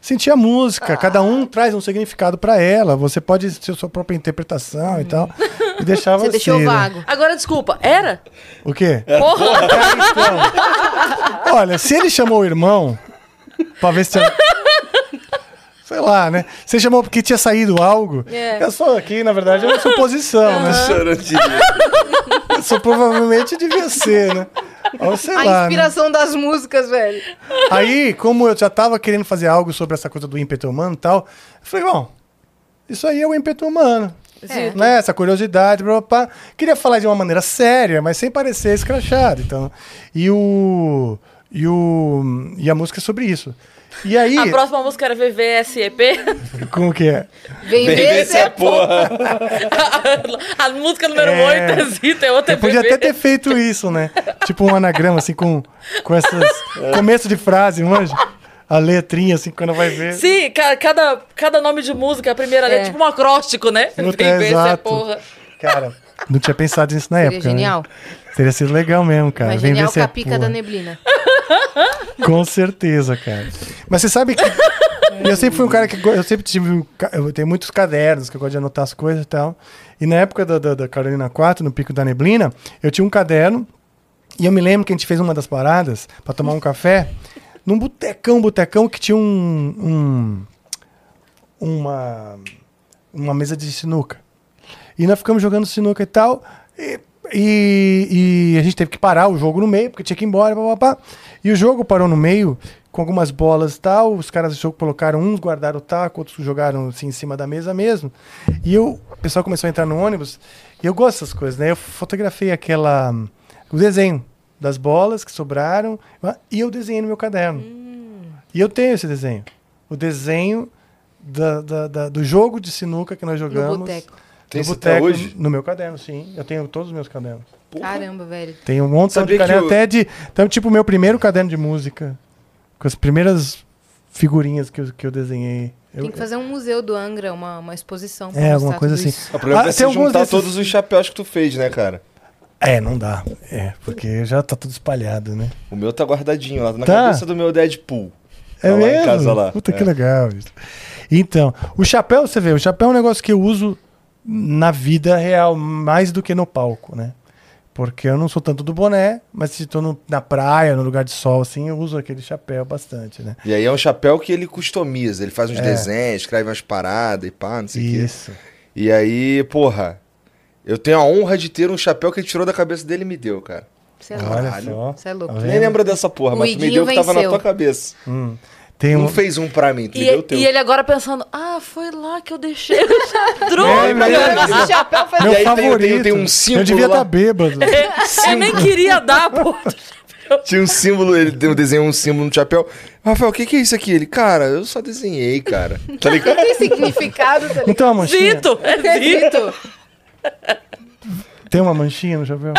sentir a música, cada um traz um significado pra ela, você pode ter sua própria interpretação e tal. E deixava Você deixou assim, né? vago. Agora, desculpa, era? O quê? Porra! Então, olha, se ele chamou o irmão, pra ver se tinha... Sei lá, né? Você chamou porque tinha saído algo. É. Eu sou aqui, na verdade, é uma suposição, né? Chorando de Isso provavelmente devia ser, né? Ou sei A lá. né? inspiração das músicas, velho. Aí, como eu já tava querendo fazer algo sobre essa coisa do ímpeto humano e tal, eu falei, bom, isso aí é o ímpeto humano. É. Né? Essa curiosidade, blá, blá, blá. Queria falar de uma maneira séria, mas sem parecer escrachado. Então, e o. E, o, e a música é sobre isso. E aí, A próxima música era VVSEP. como que é? Vem, Vem ver ver se é porra. A música número É. 8 é Zita, é outra Eu podia até ter feito isso, né? Tipo um anagrama, assim, com, com essas. Começo de frase, manja? A letrinha, assim, quando vai ver. Sim, ca- cada, cada nome de música, a primeira É. letra, tipo um acróstico, né? Ver se é exato. porra. Cara, não tinha pensado nisso na Seria época. né? Teria sido legal mesmo, cara. Mas Vem ver se é pica da neblina. Com certeza, cara. Mas você sabe que. eu sempre fui um cara que. Eu sempre tive. Eu tenho muitos cadernos que eu gosto de anotar as coisas e tal. E na época da, da, da Carolina 4, no Pico da Neblina, eu tinha um caderno. E eu me lembro que a gente fez uma das paradas pra tomar um café num botecão, botecão que tinha um. um uma. Uma mesa de sinuca. E nós ficamos jogando sinuca e tal. E, e- e a gente teve que parar o jogo no meio, porque tinha que ir embora, papapá. E o jogo parou no meio, com algumas bolas e tal. Os caras do jogo colocaram uns, guardaram o taco, outros jogaram assim em cima da mesa mesmo. E eu, o pessoal começou a entrar no ônibus. E eu gosto dessas coisas, né? Eu fotografei aquela. O desenho das bolas que sobraram. E eu desenhei no meu caderno. E eu tenho esse desenho. O desenho da- da- da- do jogo de sinuca que nós jogamos. boteco. Tem isso até boteco, hoje? No meu caderno, sim. Eu tenho todos os meus cadernos. Caramba, velho. Tem um monte de caderno, o- até de. Então, tipo, o meu primeiro caderno de música. Com as primeiras figurinhas que eu, que eu desenhei. Eu- Tem que fazer um museu do Angra, uma, uma exposição. pra É, alguma coisa assim. isso. O problema Ah, é tem você alguns juntar desses- todos os chapéus que tu fez, né, cara? É, não dá. É, porque já tá tudo espalhado, né? O meu tá guardadinho lá, na Tá. cabeça do meu Deadpool. É Tá lá mesmo? em casa lá. Puta É. que legal isso. Então, o chapéu, você vê, o chapéu é um negócio que eu uso na vida real, mais do que no palco, né? Porque eu não sou tanto do boné, mas se tô no- na praia, no lugar de sol, assim, eu uso aquele chapéu bastante, né? E aí é um chapéu que ele customiza, ele faz uns É. desenhos, escreve umas paradas e pá, não sei o quê. Isso. E aí, porra, eu tenho a honra de ter um chapéu que ele tirou da cabeça dele e me deu, cara. Você é louco. Olha Caralho. só. Você é louco. Nem lembra dessa porra, O mas tu me deu o que tava na tua cabeça. Hum. Tem um... Não fez um pra mim, tu me E, deu o teu. e ele agora pensando, ah, foi lá que eu deixei o É, droga. mesmo. Esse chapéu foi Meu aí tem- favorito. tem- tem um símbolo Eu devia lá. estar bêbado. Eu nem queria dar, pô. Tinha um símbolo, ele desenhou um símbolo no chapéu. Rafael, o que, que é isso aqui? Ele, cara, eu só desenhei, cara. Tá ligado? Tem significado, tá ligado? Então, a manchinha. Zito, é. Zito. Tem uma manchinha no chapéu?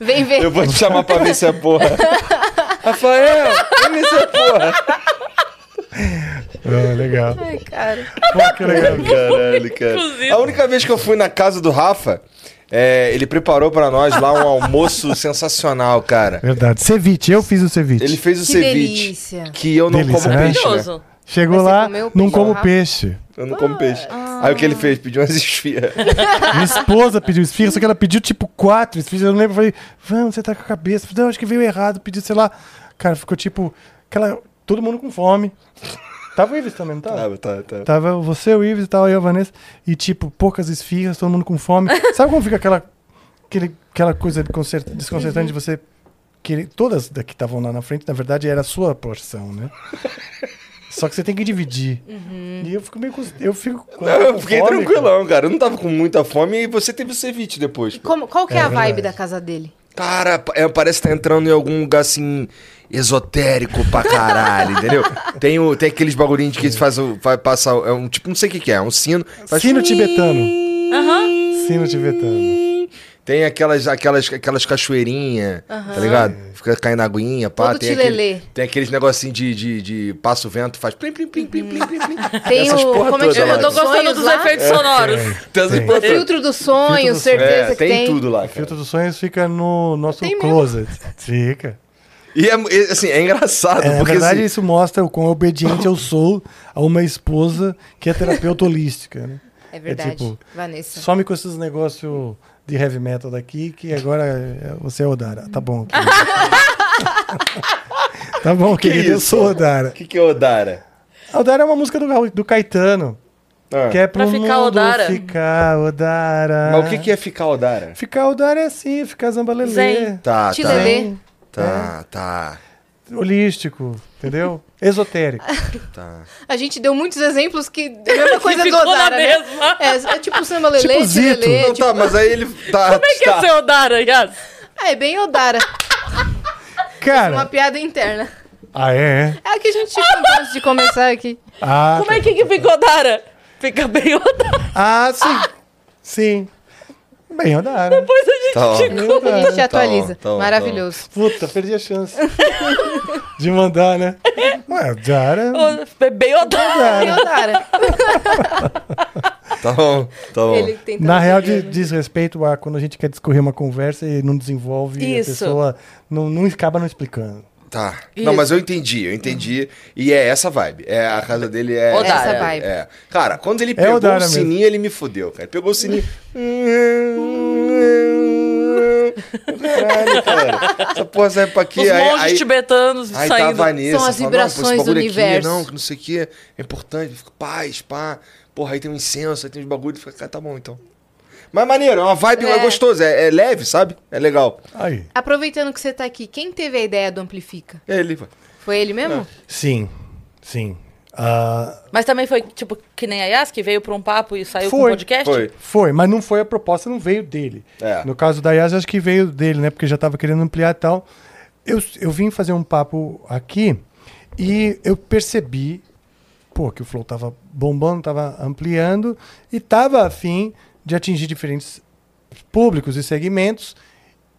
Vem ver. Eu vou te chamar pra ver se é porra. Rafael, vem é porra. Ah, legal. Ai, cara. Pô, que legal. Caralho, cara. Inclusive. A única vez que eu fui na casa do Rafa, é, ele preparou pra nós lá um almoço sensacional, cara. Verdade. Ceviche, eu fiz o ceviche. Ele fez o Que ceviche. delícia. Que eu não Delícia, como né? peixe, né? Maravilhoso. Chegou Mas lá, não como peixe. Eu não como peixe. Aí o que ele fez? Pediu umas esfias. Minha esposa pediu esfirra, só que ela pediu tipo quatro esfirras. Eu não lembro, eu falei, vamos, você tá com a cabeça. Falei, não, acho que veio errado, pediu, sei lá. Cara, ficou tipo aquela, todo mundo com fome. Tava o Ives também, não tava? Tá, tá, tá. Tava você, o Ives e tal, eu, a Vanessa. E, tipo, poucas esfirras, todo mundo com fome. Sabe como fica aquela, aquele, aquela coisa desconcer- desconcertante de você querer... Todas que estavam lá na frente, na verdade, era a sua porção, né? Só que você tem que dividir. E eu fico meio... com- Eu fico... Não, eu fiquei fome, tranquilão, cara. Eu não tava com muita fome e você teve o ceviche depois. Como, qual que é, É a vibe verdade. da casa dele? Cara, é, parece que tá entrando em algum lugar assim. Esotérico pra caralho, entendeu? Tem, o, tem aqueles bagulhinhos que eles fazem, vai passar, é um tipo, não sei o que que é, é um sino. faz- Sino tibetano. Aham. Sino tibetano. Tem aquelas, aquelas, aquelas cachoeirinhas, tá ligado? Fica caindo aguinha, pá. Todo tem, tilelê. aquele, tem aqueles negocinhos de, de, de passa o vento, faz plim, plim, plim, plim, plim, plim, plim. Tem Essas o. porra Como é que toda chama? lá. Eu tô gostando dos lá? efeitos sonoros. Tem essas Tem. porra toda. Filtro dos sonhos, Filtro dos- certeza É, que tem, tem. tudo lá. O cara. filtro dos sonhos fica no nosso Tem mesmo. closet. Fica. E é, é, assim, é engraçado, É, na porque verdade, assim, isso mostra o quão obediente eu sou a uma esposa que é terapeuta holística, né? É verdade. tipo, Vanessa. Some com esses negócios de heavy metal daqui, que agora é- você é Odara. Tá bom, querido. tá bom, querido, eu sou Odara. o que, que é Odara? Odara é uma música do, do Caetano, Ah. que é pro Pra ficar mundo Odara. ficar Odara. Mas o que, que é ficar Odara? Ficar Odara é assim, ficar zambalelê. Zen. Tá, tá. Tá, tá, Holístico, entendeu? Esotérico. tá. A gente deu muitos exemplos que. É a mesma coisa do na Odara. né? mesma. É, é tipo samba lelê, Tipo Zito. Não, tipo- tá, mas aí ele tá. Como é que tá. é seu Odara, Yas? Ah, é bem Odara. Uma Cara, piada interna. ah, é? É a que a gente contou antes de começar aqui. Ah, Como é que, que fica Odara? Fica bem Odara. Ah, sim. Sim. Bem, Odara. Depois a gente Tá bom. te Bem A Odara. gente atualiza. tá bom, Maravilhoso. Puta, perdi a chance de mandar, né? Ué, Odara. É bem Odara. Bem Odara. Tá bom, tá bom. Na real, de- né? diz respeito a quando a gente quer discorrer uma conversa e não desenvolve, Isso. a pessoa não, não acaba não explicando. Tá. Isso. Não, mas eu entendi, eu entendi. E é essa vibe. É, a casa dele é. Odara. Essa vibe. É. Cara, quando ele É pegou o mesmo. sininho, ele me fudeu, cara. Ele pegou o sininho. Caralho, cara. Essa porra serve pra quê? Os Aí- monges aí- tibetanos Aí tá a saindo. Vanessa. São as vibrações do bagulho aqui, universo. não, que não sei o que. É importante. Fica paz, pá. Porra, aí tem um incenso, aí tem uns bagulhos. Fica, cara, tá bom então. Mas maneiro, é uma vibe É. é. gostosa. É, é leve, sabe? É legal. Aí. Aproveitando que você tá aqui, quem teve a ideia do Amplifica? É ele. Foi ele mesmo? Sim, sim. Ah, Mas também foi, tipo, que nem a Yas, que veio pra um papo e saiu com Foi. um podcast? Foi. foi, mas não foi a proposta, não veio dele. É. No caso da Yas, acho que veio dele, né? Porque já tava querendo ampliar e tal. Eu, eu vim fazer um papo aqui e eu percebi, pô, que o Flow tava bombando, tava ampliando e tava afim de atingir diferentes públicos e segmentos.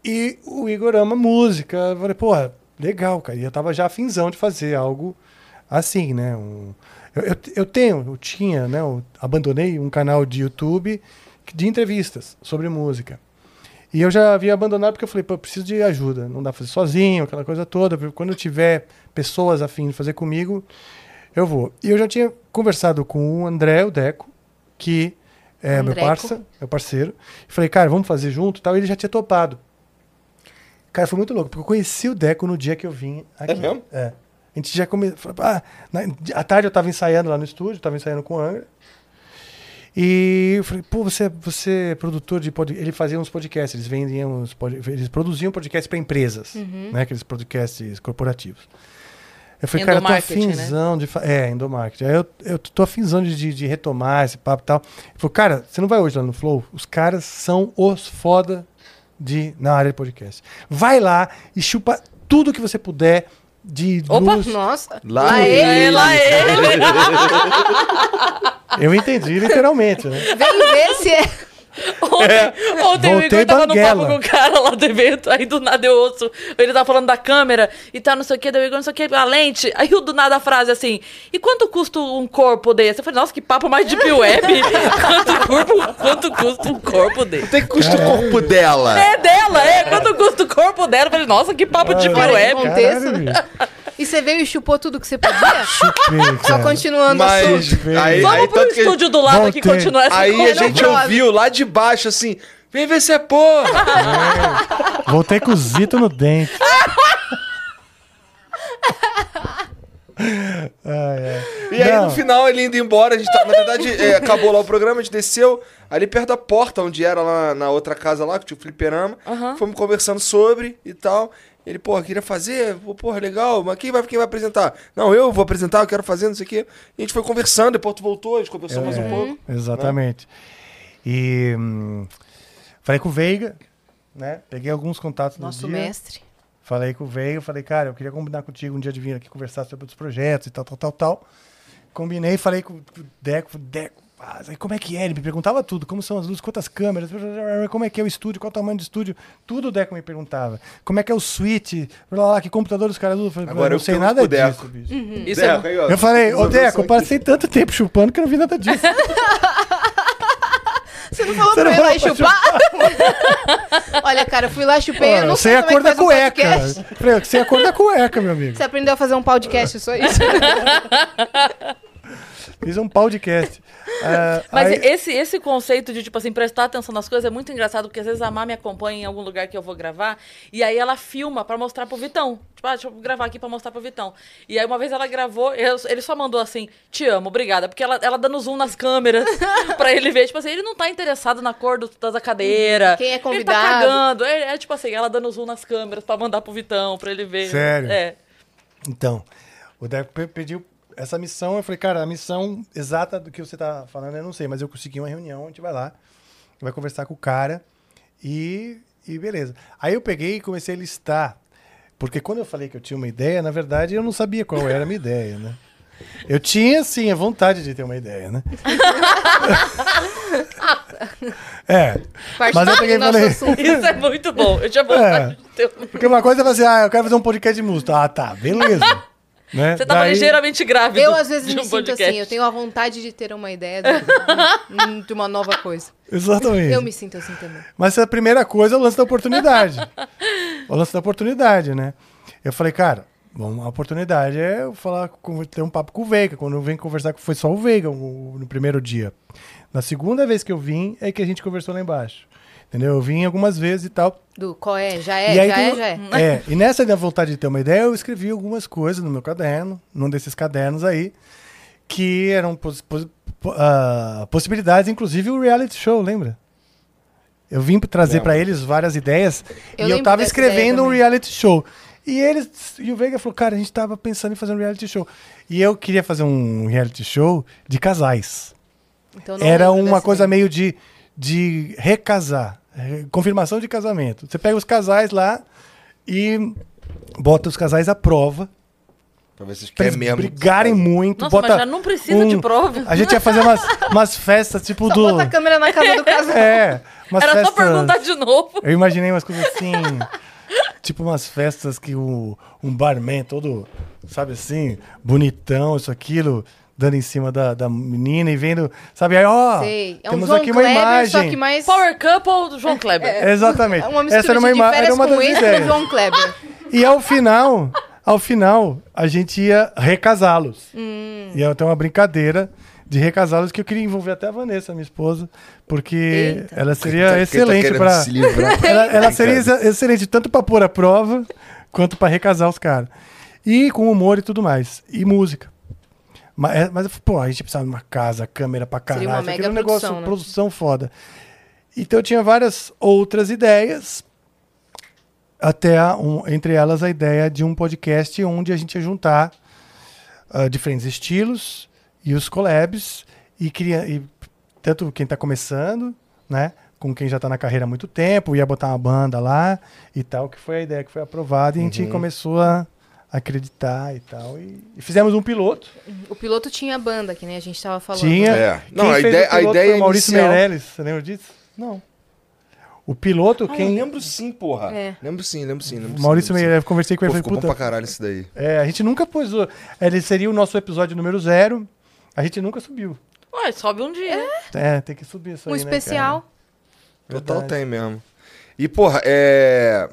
E o Igor ama música. Eu falei, pô, legal, cara. E eu tava já afinzão de fazer algo assim, né? Um- eu, eu, eu tenho, eu tinha, né? Eu abandonei um canal de YouTube de entrevistas sobre música. E eu já havia abandonado porque eu falei, pô, eu preciso de ajuda. Não dá pra fazer sozinho, aquela coisa toda. Quando eu tiver pessoas afim de fazer comigo, eu vou. E eu já tinha conversado com o André, o Deco, que é meu parça, meu parceiro. E falei, cara, vamos fazer junto e tal. E ele já tinha topado. Cara, foi muito louco, porque eu conheci o Deco no dia que eu vim aqui. É mesmo? É. A gente já começou. Ah, na, à tarde eu tava ensaiando lá no estúdio, tava ensaiando com o Angra. E eu falei, pô, você, você é produtor de podcast. Ele fazia uns podcasts, eles vendiam uns pod... eles produziam podcasts para empresas, né? Aqueles podcasts corporativos. Eu falei, cara, eu tô né? afinzão de. fa- É, endomarketing. Aí eu, eu tô afinzão de, de, de retomar esse papo e tal. Ele falou, cara, você não vai hoje lá no Flow? Os caras são os foda de, na área de podcast. Vai lá e chupa tudo que você puder de Opa, luz. Nossa. Lá Lá ele. ele. Lá ele. Eu entendi literalmente, né? Vem ver se é. Ontem, ontem o Igor tava no banguela. papo com o cara lá do evento, aí do nada eu ouço, ele tá falando da câmera e tá não sei o que, daí o Igor não sei o que, a lente, aí o do nada a frase assim, e quanto custa um corpo desse? Eu falei, nossa, que papo mais deep web, quanto, corpo, quanto custa um corpo desse? Tem que custa o corpo dela. É dela, é, quanto custa o corpo dela? Eu falei, nossa, que papo deep de web. contexto. Caralho, bicho. E você veio e chupou tudo que você podia? Chupei, Só continuando Mas assunto. aí, Vamos aí, pro tanto que- estúdio do lado Voltei. continuar essa aí a gente ouviu lá de baixo assim: vem ver se é porra. Voltei com o Zito no dente. Ai, ai. E aí, Não. no final, ele indo embora, a gente tá, na verdade, é, acabou lá o programa, a gente desceu ali perto da porta, onde era lá na outra casa lá, que tinha o fliperama. Fomos conversando sobre e tal. Ele, porra, queria fazer, porra, legal, mas quem vai, quem vai apresentar? Não, eu vou apresentar, eu quero fazer, não sei o quê. E a gente foi conversando, depois tu voltou, a gente conversou mais um É, pouco. Exatamente. E hum, falei com o Veiga, né? Peguei alguns contatos Nosso no dia. mestre. Falei com o Veiga, falei, cara, eu queria combinar contigo um dia de vir aqui conversar sobre outros projetos e tal, tal, tal, tal. Combinei, falei com o Deco, Deco, ah, como é que é? Ele me perguntava tudo, como são as luzes, quantas câmeras, como é que é o estúdio, qual o tamanho do estúdio, tudo o Deco me perguntava. Como é que é o switch, blá, blá, que computador os caras usam. Eu falei, Agora não eu sei nada disso, bicho. Isso é, Deco, aí, ó, Eu falei, ô resolveu Deco, isso eu passei tanto tempo chupando que eu não vi nada disso. Você não falou Você pra não eu ir lá e falou chupar? Olha, cara, eu fui lá, chupei, eu Ó, não sei a como cor é da um cueca. Falei, sei a cor da cueca, meu amigo. Você aprendeu a fazer um podcast, só isso. Fiz um podcast. Ah, Mas aí- esse, esse conceito de, tipo assim, prestar atenção nas coisas é muito engraçado, porque às vezes a Má me acompanha em algum lugar que eu vou gravar, e aí ela filma pra mostrar pro Vitão. Tipo, ah, deixa eu gravar aqui pra mostrar pro Vitão. E aí uma vez ela gravou, eu- ele só mandou assim, te amo, obrigada, porque ela, ela dando zoom nas câmeras pra ele ver, tipo assim, ele não tá interessado na cor do, da cadeira. Quem é Ele tá convidado. cagando. É, é tipo assim, ela dando zoom nas câmeras pra mandar pro Vitão, pra ele ver. Sério? É. Então, o Deco pe- pediu essa missão. Eu falei, cara, a missão exata do que você tá falando eu não sei, mas eu consegui uma reunião. A gente vai lá, vai conversar com o cara e, e beleza. Aí eu peguei e comecei a listar. Porque quando eu falei que eu tinha uma ideia, na verdade eu não sabia qual era a minha ideia, né? Eu tinha, sim, a vontade de ter uma ideia, né? é. Parte Mas eu peguei e falei. assunto. Isso é muito bom. Eu tinha vontade de ter um- Porque uma coisa é fazer, ah, eu quero fazer um podcast de música. Ah, tá, beleza. Né? Você tava Daí- ligeiramente grávida. Eu, às vezes, de me um sinto podcast. assim, eu tenho a vontade de ter uma ideia de, de uma nova coisa. Exatamente. Eu me sinto assim também. Mas a primeira coisa é o lance da oportunidade. o lance da oportunidade, né? Eu falei, cara, bom, a oportunidade é eu falar, ter um papo com o Veiga. Quando eu venho conversar, foi só o Veiga no primeiro dia. Na segunda vez que eu vim, é que a gente conversou lá embaixo. Entendeu? Eu vim algumas vezes e tal. Do qual é? Já é? e aí, já é? Já é. é, e nessa minha vontade de ter uma ideia, eu escrevi algumas coisas no meu caderno, num desses cadernos aí, que eram pos- pos- po- ah, possibilidades, inclusive o reality show, lembra? Eu vim trazer para eles várias ideias Eu e eu tava escrevendo um reality show. E eles e o Veiga falou: "Cara, a gente tava pensando em fazer um reality show". E eu queria fazer um reality show de casais. Então, Era uma coisa ideia. meio de, de recasar, eh, confirmação de casamento. Você pega os casais lá e bota os casais à prova, Pra ver se eles mesmo. brigarem muito. Nossa, bota mas já não precisa de prova. A gente ia fazer umas, umas festas tipo Só do... bota a câmera na casa do casal. É, umas Era festas... só perguntar de novo. Eu imaginei umas coisas assim, tipo umas festas que o, um barman todo, sabe assim, bonitão, isso, aquilo, dando em cima da, da menina e vendo, sabe, aí, ó, Sei. É um temos João aqui uma Kleber, imagem. só que mais... Power Couple do João Kleber. Exatamente. É uma Essa era uma, de, de ima- férias era uma com das ideias. João Kleber. E ao final, ao final, a gente ia recasá-los. Hum. Ia ter uma brincadeira de recasá-los que eu queria envolver até a Vanessa, minha esposa, porque Eita. ela seria Quem tá excelente para se ela, ela seria excelente tanto para pôr a prova quanto para recasar os caras. E com humor e tudo mais. E música. Mas, é- mas pô, a gente precisava de uma casa, câmera pra caralho. Seria uma mega era um negócio, produção, né? produção foda. Então eu tinha várias outras ideias. Até a- um- entre elas a ideia de um podcast onde a gente ia juntar ah, diferentes estilos e os collabs e queria e tanto quem está começando, né, com quem já está na carreira há muito tempo, ia botar uma banda lá e tal, que foi a ideia que foi aprovada e a gente começou a acreditar e tal e, e fizemos um piloto. O piloto tinha banda, que nem a gente tava falando. Tinha. É. Não, Quem a fez ideia- o piloto a ideia foi o Maurício inicial- Meirelles, você lembra disso? Não. O piloto, Ah, quem eu lembro sim, porra. É. Lembro sim, lembro sim. Lembro sim, Maurício sim. Meirelles, eu conversei com Pô, ele, ficou falei, bom puta, pra caralho isso daí. É, a gente nunca pôs. o- Ele seria o nosso episódio número zero. A gente nunca subiu. Ué, sobe um dia. É, tem que subir isso Um aí, né, especial. Total Verdade. tem mesmo. E, porra, é.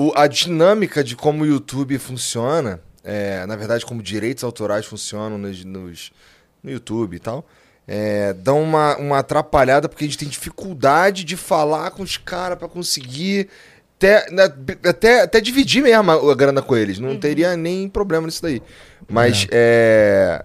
O- a dinâmica de como o YouTube funciona, é, na verdade, como direitos autorais funcionam nos, nos- no YouTube e tal, é, dá uma, uma atrapalhada porque a gente tem dificuldade de falar com os caras pra conseguir. Até, né, até, até dividir mesmo a a grana com eles. Não teria nem problema nisso daí. Mas é.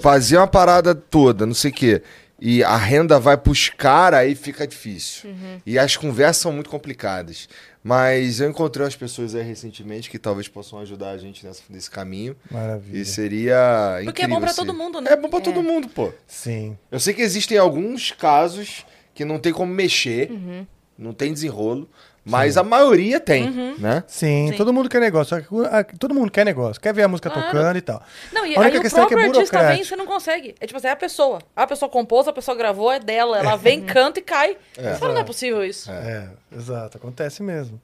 Fazer uma parada toda, não sei o quê. E a renda vai pros caras, aí fica difícil. E as conversas são muito complicadas. Mas eu encontrei umas pessoas aí recentemente que talvez possam ajudar a gente nessa, nesse caminho. Maravilha. E seria. Porque é incrível, bom pra assim. todo mundo, né? É bom pra todo mundo, pô. Sim. Eu sei que existem alguns casos que não tem como mexer, Uhum. não tem desenrolo, mas a maioria tem, Uhum. né? Sim, Sim. todo mundo quer negócio. só que, Todo mundo quer negócio. Quer ver a música Claro. tocando e tal. Não, e A única aí o questão é que é próprio artista vem e burocrático. você não consegue. É tipo assim, é a pessoa. A pessoa compôs, a pessoa gravou, é dela. Ela vem, canta e cai. Você fala, não é possível isso. É, exato, acontece mesmo.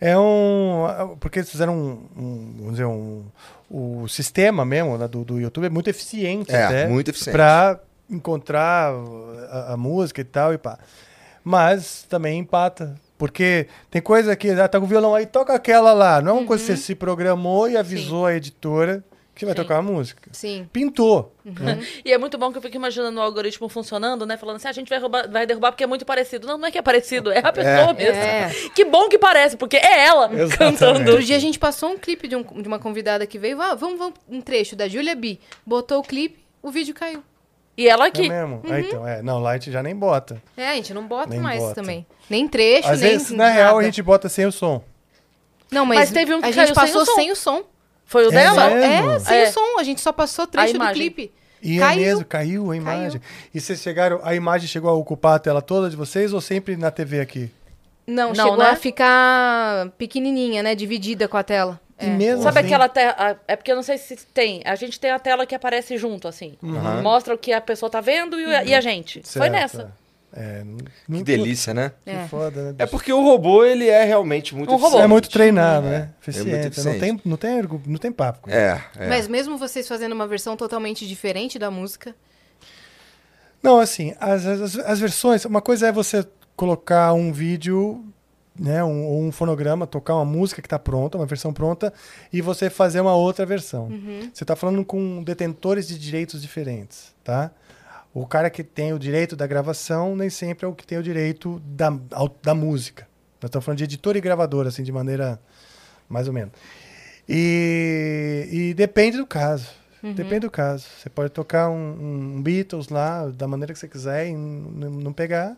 É um. Porque eles fizeram um. um- vamos dizer, um. O sistema mesmo né, do, do YouTube é muito eficiente É, até. muito eficiente. Pra encontrar a, a música e tal e pá. Mas também empata. Porque tem coisa que ah, tá com o violão aí, toca aquela lá. Não é uma coisa que você se programou e avisou a editora que vai Sim. tocar a música. Sim. Pintou. né? E é muito bom que eu fico imaginando o algoritmo funcionando, né? Falando assim, a gente vai, roubar- vai derrubar porque é muito parecido. Não, não é que é parecido, é a pessoa mesmo. É. Que bom que parece, porque é ela Exatamente. cantando. Outro dia a gente passou um clipe de, um- de uma convidada que veio. Ah, vamos, vamos, um trecho da Julia B. Botou o clipe, o vídeo caiu. E ela É aqui. mesmo. Ah, então, é. Não, Light já nem bota. É, a gente não bota Nem mais bota. também. Nem trecho, Às nem vezes, na nada. real, a gente bota sem o som. Não, mas, Mas teve um que a caiu gente sem passou o som. sem o som. Foi o É dela? mesmo? É, sem É. o som. A gente só passou trecho do clipe. E é Caiu. mesmo, caiu a imagem. E vocês chegaram, a imagem chegou a ocupar a tela toda de vocês ou sempre na TV aqui? Não, Não, chegou né? a ficar pequenininha, né? Dividida com a tela. E mesmo Sabe assim, aquela tela. É porque eu não sei se tem. A gente tem a tela que aparece junto, assim. Uhum. Mostra o que a pessoa tá vendo e, o- e a gente. Foi certo, nessa. É, Que não- delícia, né? Que É. foda, né? É porque o robô, ele é realmente muito Um robô. É muito treinado, né? muito Eficiente. não, eficiente. tem, não, tem, não tem papo. com isso. É, é. Mas mesmo vocês fazendo uma versão totalmente diferente da música. Não, assim, as, as, as versões, uma coisa é você colocar um vídeo, né, um, um fonograma, tocar uma música que está pronta, uma versão pronta, e você fazer uma outra versão. Você está falando com detentores de direitos diferentes, tá? O cara que tem o direito da gravação nem sempre é o que tem o direito da, da música. Nós estamos falando de editor e gravador, assim, de maneira mais ou menos. E, e depende do caso. Depende do caso. Você pode tocar um, um Beatles lá, da maneira que você quiser, e não pegar.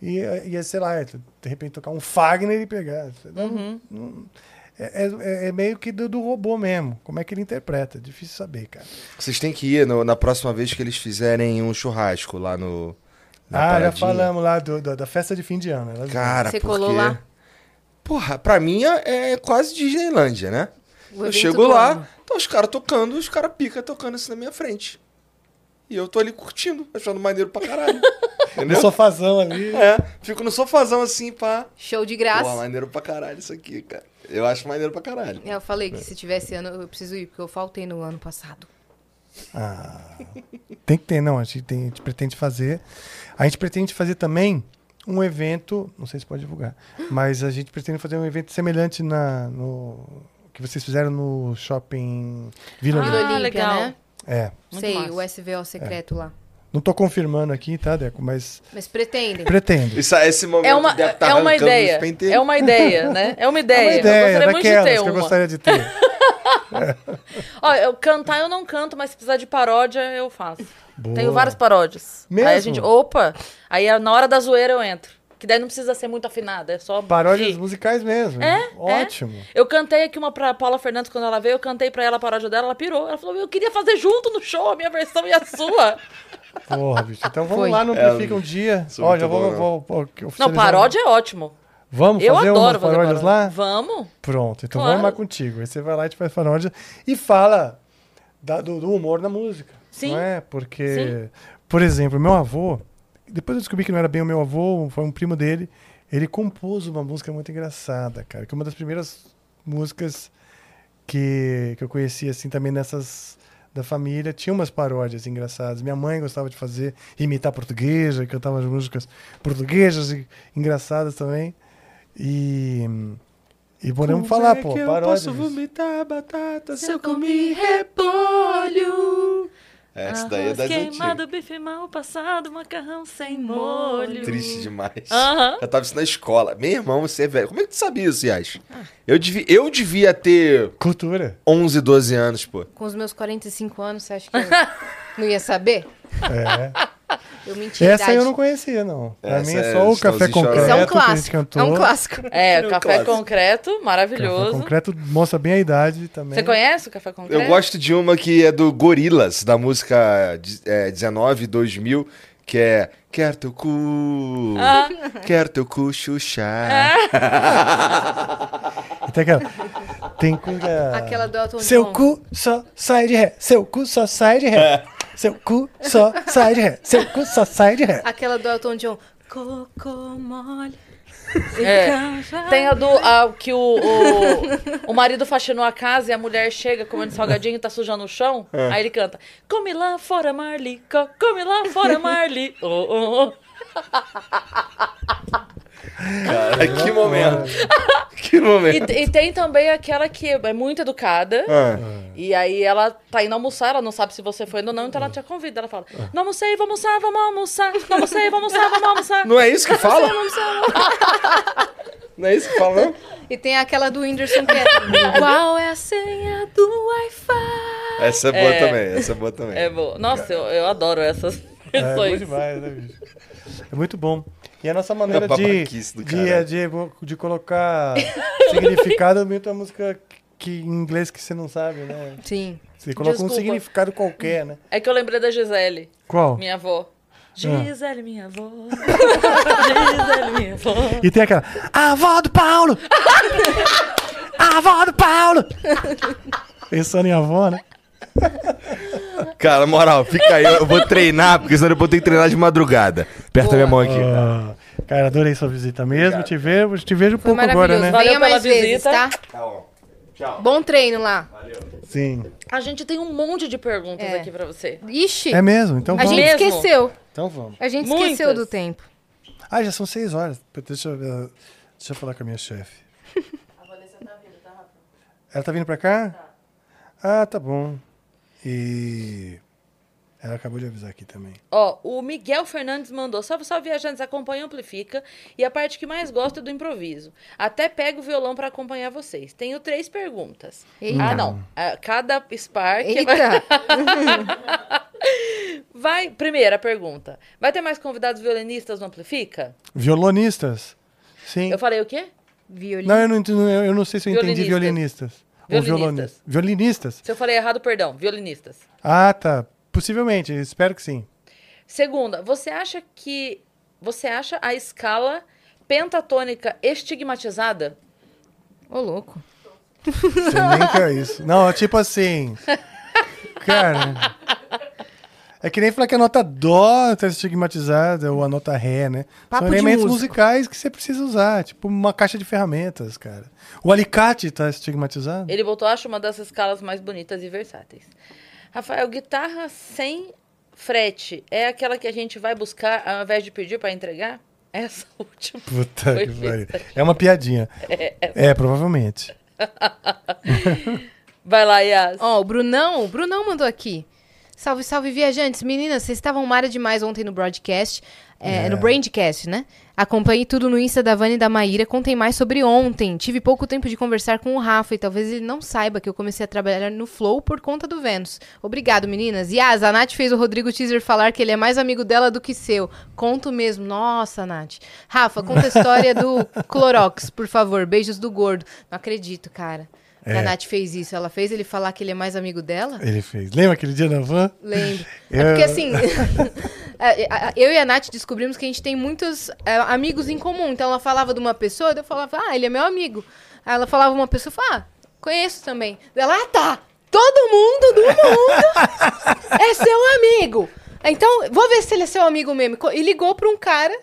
E, e sei lá, de repente tocar um Fagner e pegar. Não- não- é, é- é meio que do, do robô mesmo. Como é que ele interpreta? É difícil saber, cara. Vocês têm que ir no- na próxima vez que eles fizerem um churrasco lá no. na ah, já paradinha. falamos lá do- do- da festa de fim de ano. Elas- Cara, Você porque... colou lá? Porra, pra mim é é quase Disneylândia, né? Eu chego lá, tá os caras tocando, os caras pica tocando isso na minha frente. E eu tô ali curtindo, achando maneiro pra caralho. No Entendeu? sofazão ali. É, fico no sofazão assim, pá. Show de graça. Pô, maneiro pra caralho isso aqui, cara. Eu acho maneiro pra caralho. É, Eu falei que se tivesse ano, eu preciso ir, porque eu faltei no ano passado. Ah, tem que ter, não. A gente, tem- a gente pretende fazer. A gente pretende fazer também um evento, não sei se pode divulgar, mas a gente pretende fazer um evento semelhante na, no que vocês fizeram no shopping Vila Ah. Olímpia, legal. né? É. Muito Sei, massa. o SVO secreto lá. Não tô confirmando aqui, tá, Deco? Mas Mas pretendem. pretendo. Isso, esse momento É uma, deve tá é uma arrancando ideia. os penteiros. É uma ideia, né? É uma É ideia. uma ideia, eu gostaria muito de daquelas ter que eu uma. gostaria de ter. Ó, eu cantar eu não canto, mas se precisar de paródia, eu faço. Boa. Tenho várias paródias. Mesmo? Aí a gente, opa, aí na hora da zoeira eu entro. Que daí não precisa ser muito afinada, é só Paródias rir. musicais mesmo. É, Ótimo. Eu cantei aqui uma pra Paula Fernandes quando ela veio, eu cantei pra ela a paródia dela, ela pirou. Ela falou, eu queria fazer junto no show, a minha versão e a sua. Porra, bicho. Então vamos Foi. lá no É, Amplifica um dia. Ó, muito já vou, bom, não. vou, vou Não, paródia é ótimo. Vamos Eu fazer adoro umas paródias paródia. lá? Vamos. Pronto, então Claro. vamos lá contigo. Aí você vai lá e gente faz paródia e fala da- do, do humor na música. Sim. Não é? Porque, Sim. por exemplo, meu avô, depois eu descobri que não era bem o meu avô, foi um primo dele, ele compôs uma música muito engraçada, cara, que é uma das primeiras músicas que, que eu conheci, assim, também nessas da família. Tinha umas paródias engraçadas. Minha mãe gostava de fazer, imitar portuguesa, cantava as músicas portuguesas e engraçadas também. E... E podemos falar, pô, paródias. vomitar batata se eu comi repolho? É, Essa daí é Arroz das queimado, antigas. bife mal passado, macarrão sem molho. Triste demais. Aham. Eu tava isso na escola. Meu irmão, você é velho. Como é que tu sabia isso, Yas? Eu, devia, eu devia ter Cultura. 11, 12 anos, pô. Com os meus 45 anos, você acha que eu não ia saber? É. Eu menti Essa eu não conhecia, não. Pra Essa mim é é só o Café Concreto Isso é um que a gente cantou. É um clássico. É, Um café clássico. concreto, Café maravilhoso. Concreto mostra bem a idade também. Você conhece o café concreto? Eu gosto de uma que é do Gorilas, da música de- é, 19, 2000, que é Quer teu cu, Ah. quer teu cu chuchar. E tem aquela... Tem. Aquela do Elton Seu John. cu só sai de ré. Seu cu só sai de ré. Seu cu só sai de ré. Seu cu só sai de ré. Aquela do Elton John. Coco mole. É. Tem a do a, que o, o, o marido faxinou a casa e a mulher chega comendo salgadinho e tá sujando o chão. Aí ele canta: Come lá fora, Marli, co- come lá fora, Marli. Oh, oh, oh. Cara, que momento. que momento. E, e tem também aquela que é muito educada. Ah. E aí ela tá indo almoçar, ela não sabe se você foi indo ou não, então ela te convida. Ela fala: Não almocei, vamos almoçar, vamos almoçar. Não almocei, vamos almoçar, vamos almoçar. Não é isso que fala? Não é isso que fala, não? E tem aquela do Whindersson que é. Qual é a senha do Wi-Fi? Essa é boa É. também, essa é boa também. É bom. Nossa, eu, eu adoro essas É bom versões. demais, né, bicho? É muito bom. E a nossa maneira É de, de, caralho. de, de colocar significado muito a música que, em inglês que você não sabe, né? Sim. Você coloca um Desculpa. significado qualquer, né? É que eu lembrei da Gisele, Qual? minha avó. Ah. Gisele, minha avó. Gisele, minha avó. E tem aquela. A avó do Paulo! A avó do Paulo! Pensando em avó, né? Cara, moral, fica aí, eu vou treinar, porque senão eu tenho que treinar de madrugada. Aperta minha mão aqui. Ah, cara, adorei sua visita mesmo. Te vejo, te vejo um Foi pouco agora, né? Valeu Venha mais pela vezes, visita. tá? Tá bom. Tchau. Bom treino lá. Sim. A gente tem um monte de perguntas É. aqui pra você. Ixi, É mesmo? Então a vamos. gente Mesmo? esqueceu. Então vamos. A gente Muitas. esqueceu do tempo. Ah, já são seis horas. Deixa eu, deixa eu falar com a minha chefe. Ela tá vindo pra cá? Ah, tá bom. E ela acabou de avisar aqui também. Ó, o Miguel Fernandes mandou. Salve, salve, viajantes. Acompanha e amplifica. E a parte que mais gosto é do improviso. Até pego o violão pra acompanhar vocês. Tenho três perguntas. Eita. Ah, não. Ah, Cada Spark. Vai... Eita! vai. Primeira pergunta. Vai ter mais convidados violinistas no Amplifica? Violonistas? Sim. Eu falei o quê? Violino. Não, eu não, entendi- eu não sei se eu entendi Violinistas. violinistas. Ou Violinistas. violonistas. Violinistas? Se eu falei errado, perdão. Violinistas. Ah, tá. Possivelmente, espero que sim. Segunda, você acha que. Você acha a escala pentatônica estigmatizada? Ô, louco. Sei nem que é isso. Não, é tipo assim. Cara. É que nem falar que a nota Dó tá estigmatizada, ou a nota Ré, né? Papo São elementos músico. musicais que você precisa usar. Tipo uma caixa de ferramentas, cara. O alicate tá estigmatizado? Ele botou, acho, uma das escalas mais bonitas e versáteis. Rafael, guitarra sem frete é aquela que a gente vai buscar ao invés de pedir pra entregar? Essa última. Puta que pariu. É uma piadinha. É, provavelmente. Vai lá, Yas. Ó, o Brunão, o Brunão mandou aqui. Salve, salve, viajantes. Meninas, vocês estavam mara demais ontem no broadcast. É, É. No Brandcast, né? Acompanhei tudo no Insta da Vani e da Maíra. Contem mais sobre ontem. Tive pouco tempo de conversar com o Rafa e talvez ele não saiba que eu comecei a trabalhar no Flow por conta do Vênus. Obrigado, meninas. E a Nath fez o Rodrigo Teaser falar que ele é mais amigo dela do que seu. Conto mesmo. Nossa, Nath. Rafa, conta a história do Clorox, por favor. Beijos do gordo. Não acredito, cara. Que a É. Nath fez isso. Ela fez ele falar que ele é mais amigo dela? Ele fez. Lembra aquele dia na van? Lembro. É Eu- porque assim, é, a- a- eu e a Nath descobrimos que a gente tem muitos é, amigos em comum. Então ela falava de uma pessoa, eu falava, ah, ele é meu amigo. Aí ela falava uma pessoa, eu falava, ah, conheço também. Ela, ah, tá. Todo mundo do mundo é seu amigo. Então, vou ver se ele é seu amigo mesmo. E ligou pra um cara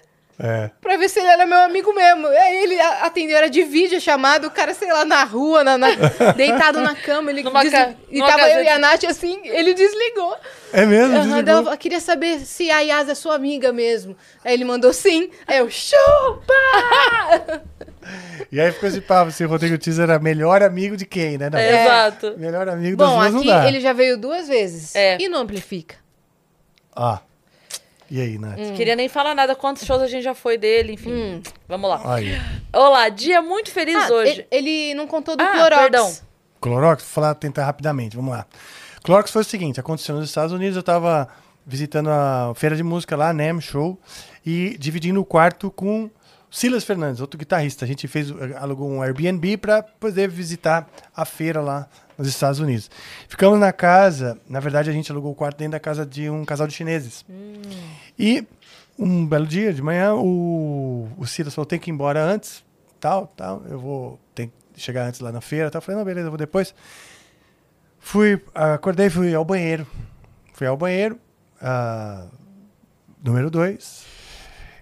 É. pra ver se ele era meu amigo mesmo. Aí ele a- atendeu, era de vídeo chamado, o cara, sei lá, na rua, na, na- deitado na cama. Ele Numa des- ca- E numa tava eu e a de- Nath assim, ele desligou. É mesmo? Aham, Desligou? ela queria saber se a Yas é sua amiga mesmo. Aí ele mandou sim. Aí eu, chupa! E aí ficou esse papo, se o Rodrigo Teaser era melhor amigo de quem, né? Não. É, Exato. Melhor amigo das Bom, duas não aqui dá. ele já veio duas vezes. É. E não amplifica. Ah. E aí, Nath? Queria nem falar nada, quantos shows a gente já foi dele, enfim. Vamos lá. Aí. Olá, dia muito feliz Ah, hoje. Ele não contou do Ah, Clorox. perdão. Clorox, vou falar, tentar rapidamente, vamos lá. Clorox foi o seguinte, aconteceu nos Estados Unidos, eu estava visitando a feira de música lá, NEM Show, e dividindo o quarto com Silas Fernandes, outro guitarrista. A gente fez, alugou um Airbnb para poder visitar a feira lá nos Estados Unidos. Ficamos na casa, na verdade a gente alugou o quarto dentro da casa de um casal de chineses. E um belo dia de manhã, o, o Silas falou: tem que ir embora antes, tal, tal. Eu vou ter que chegar antes lá na feira, tal. Eu falei: não, beleza, eu vou depois. Fui, acordei, fui ao banheiro. Fui ao banheiro, ah, número dois.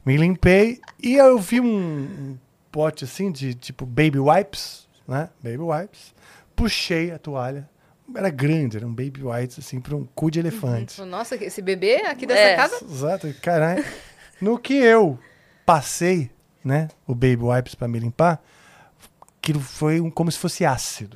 Me limpei e eu vi um, um pote assim de tipo baby wipes, né? Baby wipes. Puxei a toalha. Era grande, era um baby wipes assim para um cu de elefante. Falou, Nossa, esse bebê aqui dessa É. casa? Exato, caralho. No que eu passei, né, o baby wipes para me limpar, aquilo foi um, como se fosse ácido.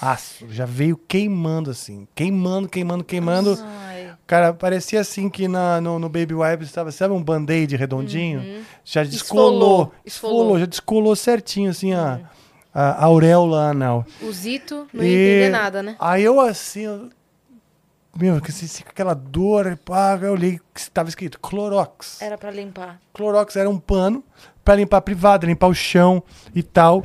Ácido, já veio queimando assim, queimando, queimando, queimando. Ai. Cara, parecia assim que na, no, no Baby Wipes estava, sabe, um band-aid redondinho? Já descolou. Esfolou, Esfolou, esfolou. já descolou certinho, assim, a, a auréola anal. O Zito não ia E entender nada, né? Aí eu assim, eu- meu, que assim, com aquela dor, pá, eu olhei que estava escrito Clorox. Era pra limpar. Clorox era um pano para limpar privada, limpar o chão e tal.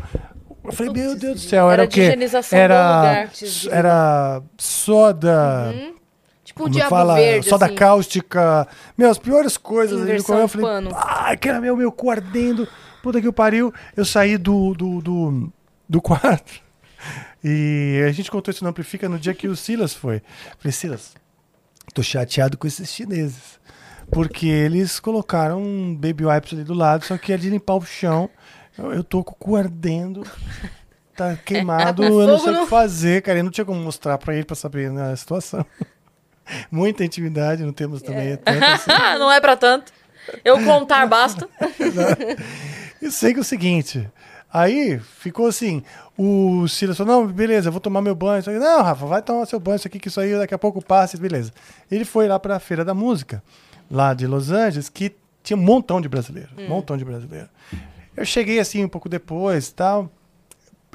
Eu falei, meu Deus do céu, era, Era o quê? de higienização do Era, lugar. era soda, Tipo o como diabo fala, verde, soda assim. cáustica. Meu, as piores coisas. Em Eu falei, pano. ai, que era meu, meu cu ardendo. Puta que o pariu. Eu saí do, do, do, do quarto. E a gente contou isso no Amplifica no dia que o Silas foi. Falei, Silas, tô chateado com esses chineses. Porque eles colocaram um baby wipes ali do lado, só que é de limpar o chão. Eu, eu tô com o cu ardendo. Tá queimado, Tá com eu não sei o que fazer, cara. Eu não tinha como mostrar pra ele pra saber né, a situação. Muita intimidade, não temos também tanto assim. Não é pra tanto. Eu contar basta. Eu sei que é o seguinte. Aí ficou assim. O Silas falou: Não, beleza, vou tomar meu banho. Aqui. Não, Rafa, vai tomar seu banho. Isso aqui, que isso aí daqui a pouco passa. Beleza. Ele foi lá pra Feira da Música, lá de Los Angeles, que tinha um montão de brasileiro. Um montão de brasileiro. Eu cheguei assim um pouco depois tal.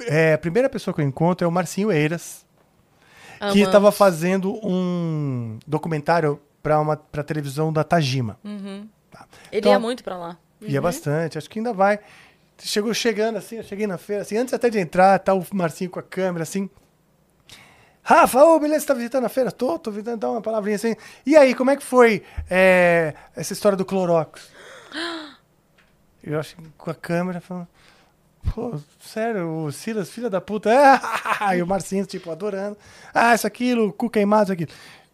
É, a primeira pessoa que eu encontro é o Marcinho Eiras, que Amamos. estava fazendo um documentário para televisão da Tajima. Ele Então- ia muito pra lá. Ia bastante, acho que ainda vai. Chegou chegando assim, eu cheguei na feira, assim, antes até de entrar, tá o Marcinho com a câmera, assim. Rafa, ô, beleza, você tá visitando a feira? Tô, tô visitando, dá uma palavrinha assim. E aí, como é que foi é, essa história do Clorox? Eu acho com a câmera, falando, pô, sério, o Silas, filha da puta, é, e o Marcinho, tipo, adorando. Ah, isso, aquilo, cu queimado, isso, aquilo.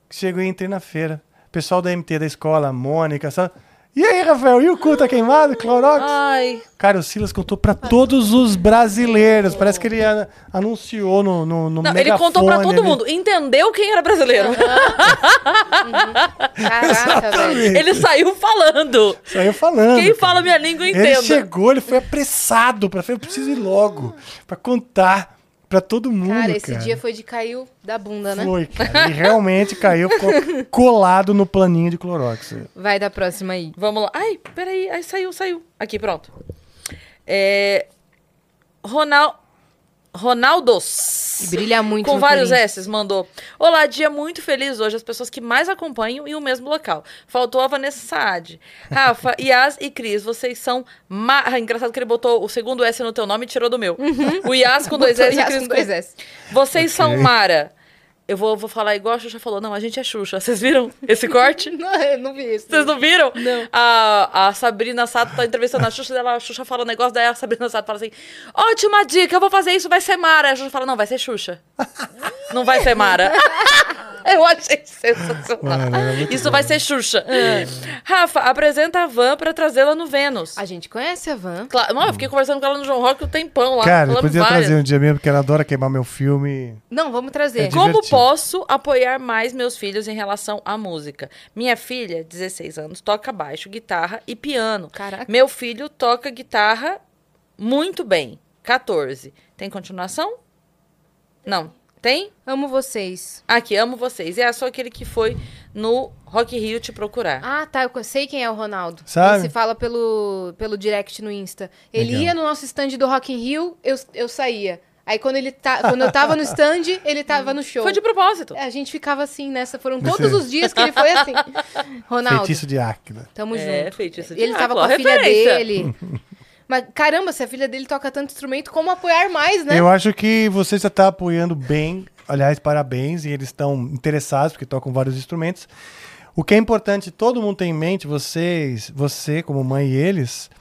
Chegou e entrei na feira. Pessoal da MT da escola, Mônica, sabe? E aí, Rafael, e o cu tá queimado? Clorox? Ai. Cara, o Silas contou pra todos os brasileiros. Parece que ele anunciou no, no, no Não, ele contou pra todo ali. mundo. Entendeu quem era brasileiro. Caraca, velho. Ele saiu falando. Saiu falando. Quem cara. fala minha língua Ele entenda. chegou, ele foi apressado pra eu preciso ir logo pra contar pra todo mundo, Cara, cara. esse dia foi de caiu da bunda, né? Foi, cara. Ele realmente caiu, ficou colado no planinho de Clorox. Vai da próxima aí. Vamos lá. Ai, peraí. Ai, saiu, saiu. Aqui, pronto. É... Ronal... Ronaldos. E brilha muito Com no vários. S's, mandou. Olá, dia muito feliz hoje. As pessoas que mais acompanham em o mesmo local. Faltou a Vanessa Saad. Rafa, Yas e Cris, vocês são. Ma... Ah, engraçado que ele botou o segundo S no teu nome e tirou do meu. O Yas com dois S e o Cris com dois S. Vocês são Ok. Mara. Eu vou, vou falar igual a Xuxa falou. Não, a gente é Xuxa. Vocês viram esse corte? Não, eu não vi isso. Vocês não viram? Não. A, a Sabrina Sato tá entrevistando a Xuxa, dela, a Xuxa fala um negócio, daí a Sabrina Sato fala assim: ótima dica, eu vou fazer isso, vai ser Mara. A Xuxa fala: não, vai ser Xuxa. não vai ser Mara. eu achei sensacional. Mano, é isso vai ser Xuxa. Rafa, apresenta a Van pra trazê-la no Vênus. A gente conhece a Van. Claro, mano, eu fiquei conversando com ela no João Rock um tempão lá. Cara, falamos podia várias. trazer um dia mesmo, porque ela adora queimar meu filme. Não, vamos trazer. É Como posso apoiar mais meus filhos em relação à música? Minha filha, 16 anos, toca baixo, guitarra e piano. Caraca. Meu filho toca guitarra muito bem, 14. Tem continuação? Não. Tem? Amo vocês. Aqui, amo vocês. É só aquele que foi no Rock in Rio te procurar. Ah, tá. Eu sei quem é o Ronaldo. Sabe? Ele se fala pelo, pelo direct no Insta. Ele Legal. ia no nosso stand do Rock in Rio, eu, eu saía. Aí quando, ele tá, quando eu tava no stand, ele tava no show. Foi de propósito. É, A gente ficava assim nessa. Foram Você- todos os dias que ele foi assim. Ronaldo, Feitiço de Áquila. tamo É, junto. feitiço de Ele tava com a filha referência. dele. Mas caramba, se a filha dele toca tanto instrumento, como apoiar mais, né? Eu acho que você já está apoiando bem. Aliás, parabéns. E eles estão interessados, porque tocam vários instrumentos. O que é importante, todo mundo tem em mente, vocês, você como mãe e eles,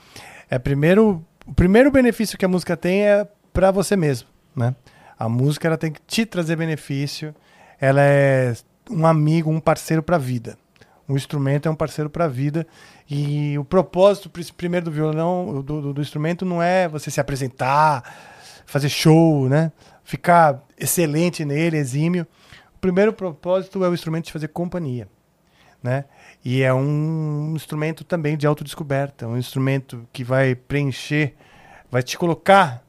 é primeiro, o primeiro benefício que a música tem é para você mesmo, né? A música ela tem que te trazer benefício. Ela é um amigo, um parceiro para a vida. O instrumento é um parceiro para a vida. E o propósito pri- primeiro do violão, do, do- do instrumento, não é você se apresentar, fazer show, né? Ficar excelente nele, exímio. O primeiro propósito é o instrumento de fazer companhia, né? E é um instrumento também de autodescoberta, um instrumento que vai preencher, vai te colocar,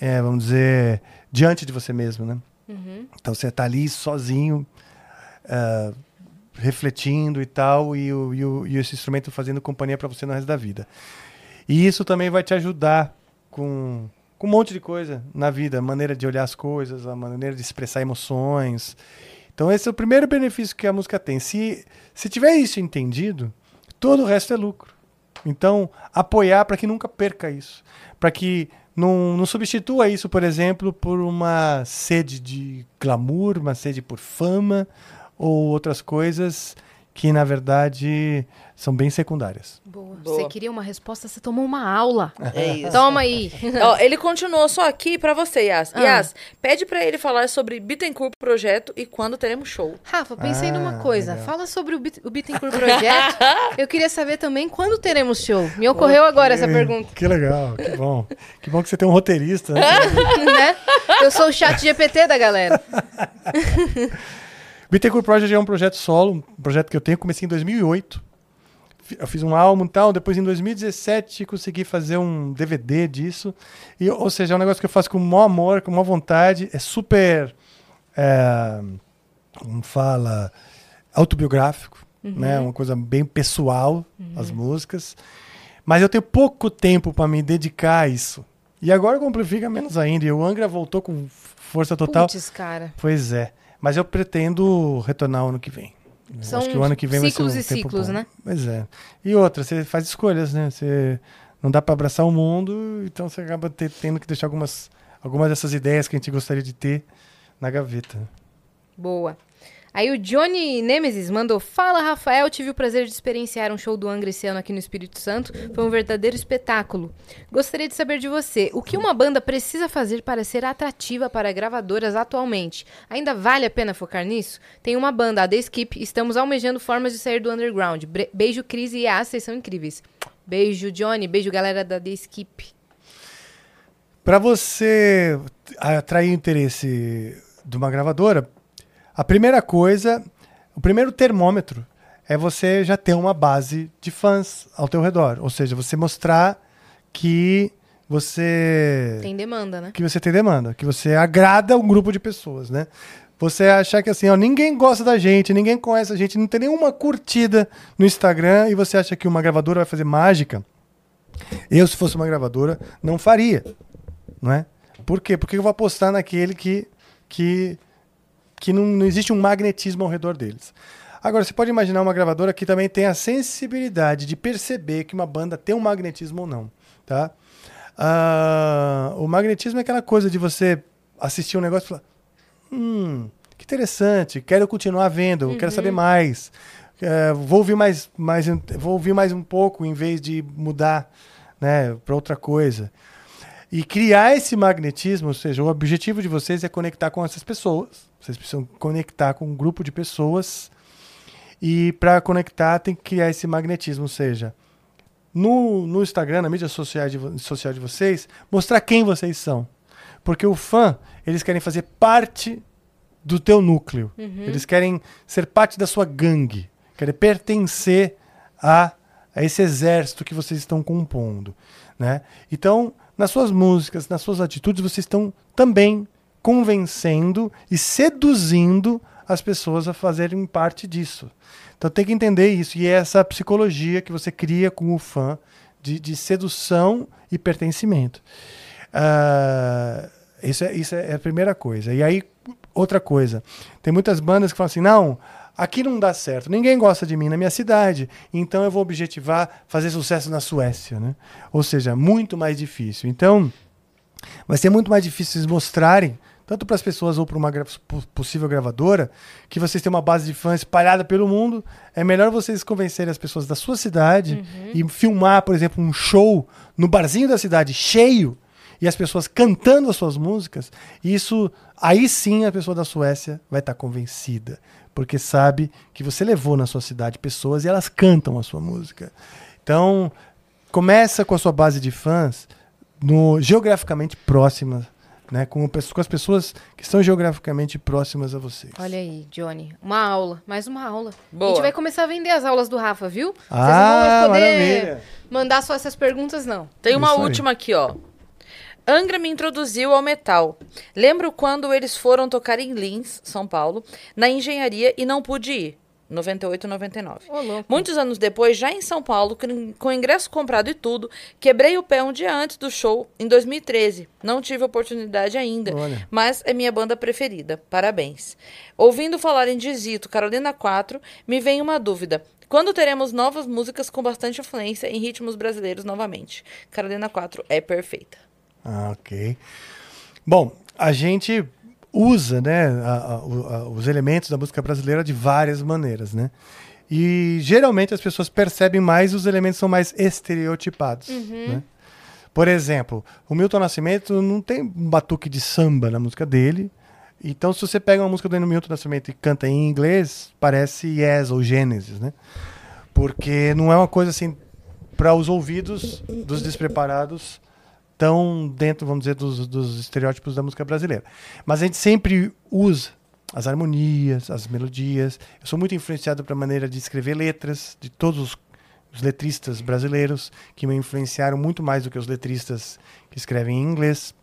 é, vamos dizer, diante de você mesmo, né? Então você está ali sozinho, ah, refletindo e tal, e, o, e, o- e esse instrumento fazendo companhia para você no resto da vida. E isso também vai te ajudar com, com um monte de coisa na vida, a maneira de olhar as coisas, a maneira de expressar emoções. Então esse é o primeiro benefício que a música tem. Se, se tiver isso entendido, todo o resto é lucro. Então, apoiar para que nunca perca isso. Para que não, não substitua isso, por exemplo, por uma sede de glamour, uma sede por fama ou outras coisas que, na verdade, são bem secundárias. Boa. Boa. Você queria uma resposta, você tomou uma aula. É isso. Toma aí. Ó, ele continuou só aqui pra você, Yas. Ah. Yas, pede pra ele falar sobre Bittencourt Projeto e quando teremos show. Rafa, pensei Ah, numa coisa. legal. Fala sobre o, Bit o Bittencourt Projeto. Eu queria saber também quando teremos show. Me ocorreu agora essa pergunta. Que legal, que bom. Que bom que você tem um roteirista. Né? né? Eu sou o chat GPT da galera. Bittencourt Project é um projeto solo, um projeto que eu tenho, comecei em 2008. Fi- Eu fiz um álbum e tal, depois em 2017 consegui fazer um DVD disso. E, ou seja, é um negócio que eu faço com o maior amor, com a maior vontade. É super, é, como fala, autobiográfico, né? Uma coisa bem pessoal, as músicas. Mas eu tenho pouco tempo para me dedicar a isso. E agora com o Amplifica menos ainda. E o Angra voltou com força total. Putz, cara. Pois é. Mas eu pretendo retornar o ano que vem. São Acho que o ano que vem vai ser um e tempo ciclos, bom. né? Pois é. E outra, você faz escolhas, né? Você não dá para abraçar o mundo, então você acaba te- tendo que deixar algumas, algumas dessas ideias que a gente gostaria de ter na gaveta. Boa. Aí o Johnny Nemesis mandou: Fala, Rafael. Tive o prazer de experienciar um show do Angra esse ano aqui no Espírito Santo. Foi um verdadeiro espetáculo. Gostaria de saber de você: o que uma banda precisa fazer para ser atrativa para gravadoras atualmente? Ainda vale a pena focar nisso? Tem uma banda, a The Skip. Estamos almejando formas de sair do underground. Beijo, Cris e Yas, vocês são incríveis. Beijo, Johnny. Beijo, galera da The Skip. Para você atrair interesse de uma gravadora, a primeira coisa, o primeiro termômetro é você já ter uma base de fãs ao teu redor, ou seja, você mostrar que você Tem demanda, né? que você tem demanda, que você agrada um grupo de pessoas, né? Você achar que assim, ó, ninguém gosta da gente, ninguém conhece a gente, não tem nenhuma curtida no Instagram e você acha que uma gravadora vai fazer mágica. Eu, se fosse uma gravadora, não faria, não é? Por quê? Porque eu vou apostar naquele que, que, que não, não existe um magnetismo ao redor deles. Agora, você pode imaginar uma gravadora que também tem a sensibilidade de perceber que uma banda tem um magnetismo ou não, tá? Ah, o magnetismo é aquela coisa de você assistir um negócio e falar: hum, que interessante, quero continuar vendo, quero saber mais. É, vou ouvir mais, mais, vou ouvir mais um pouco em vez de mudar, né, para outra coisa. E criar esse magnetismo, ou seja, o objetivo de vocês é conectar com essas pessoas. Vocês precisam conectar com um grupo de pessoas. E para conectar, tem que criar esse magnetismo, ou seja, no, no Instagram, na mídia social de, social de vocês, mostrar quem vocês são. Porque o fã, eles querem fazer parte do teu núcleo. Eles querem ser parte da sua gangue. Querem pertencer a, a esse exército que vocês estão compondo. Né? Então, nas suas músicas, nas suas atitudes, vocês estão também convencendo e seduzindo as pessoas a fazerem parte disso. Então tem que entender isso. E é essa psicologia que você cria com o fã de, de sedução e pertencimento. Ah, isso, é, isso é a primeira coisa. E aí, outra coisa. Tem muitas bandas que falam assim: não, aqui não dá certo. Ninguém gosta de mim na minha cidade. Então eu vou objetivar fazer sucesso na Suécia. Né? Ou seja, muito mais difícil. Então, vai ser muito mais difícil vocês mostrarem tanto para as pessoas ou para uma gra possível gravadora, que vocês têm uma base de fãs espalhada pelo mundo. É melhor vocês convencerem as pessoas da sua cidade uhum. e filmar, por exemplo, um show no barzinho da cidade cheio e as pessoas cantando as suas músicas. Isso, aí sim a pessoa da Suécia vai estar tá convencida, porque sabe que você levou na sua cidade pessoas e elas cantam a sua música. Então, começa com a sua base de fãs no geograficamente próxima né, com, com, as pessoas que estão geograficamente próximas a vocês. Olha aí, Johnny, uma aula, mais uma aula. Boa. A gente vai começar a vender as aulas do Rafa, viu? Ah, Vocês não vão poder maravilha. mandar só essas perguntas, não. Tem uma Isso última aí. aqui, ó. Angra me introduziu ao metal. Lembro quando eles foram tocar em Lins, São Paulo, na engenharia e não pude ir. 98 99. Oh, Muitos anos depois, já em São Paulo, com ingresso comprado e tudo, quebrei o pé um dia antes do show, em 2013. Não tive oportunidade ainda, Olha. mas é minha banda preferida. Parabéns. Ouvindo falar em Dizito, Carolina 4, me vem uma dúvida. Quando teremos novas músicas com bastante influência em ritmos brasileiros novamente? Carolina 4 é perfeita. Ah, ok. Bom, a gente usa né, a, a, os elementos da música brasileira de várias maneiras, né? E geralmente as pessoas percebem mais os elementos são mais estereotipados, uhum. né? Por exemplo, o Milton Nascimento não tem um batuque de samba na música dele. Então, se você pega uma música do Milton Nascimento e canta em inglês, parece Yes ou Gênesis, né? Porque não é uma coisa assim para os ouvidos dos despreparados tão dentro, vamos dizer, dos, dos estereótipos da música brasileira. Mas a gente sempre usa as harmonias, as melodias. Eu sou muito influenciado pela maneira de escrever letras de todos os, os, letristas brasileiros que me influenciaram muito mais do que os letristas que escrevem em inglês.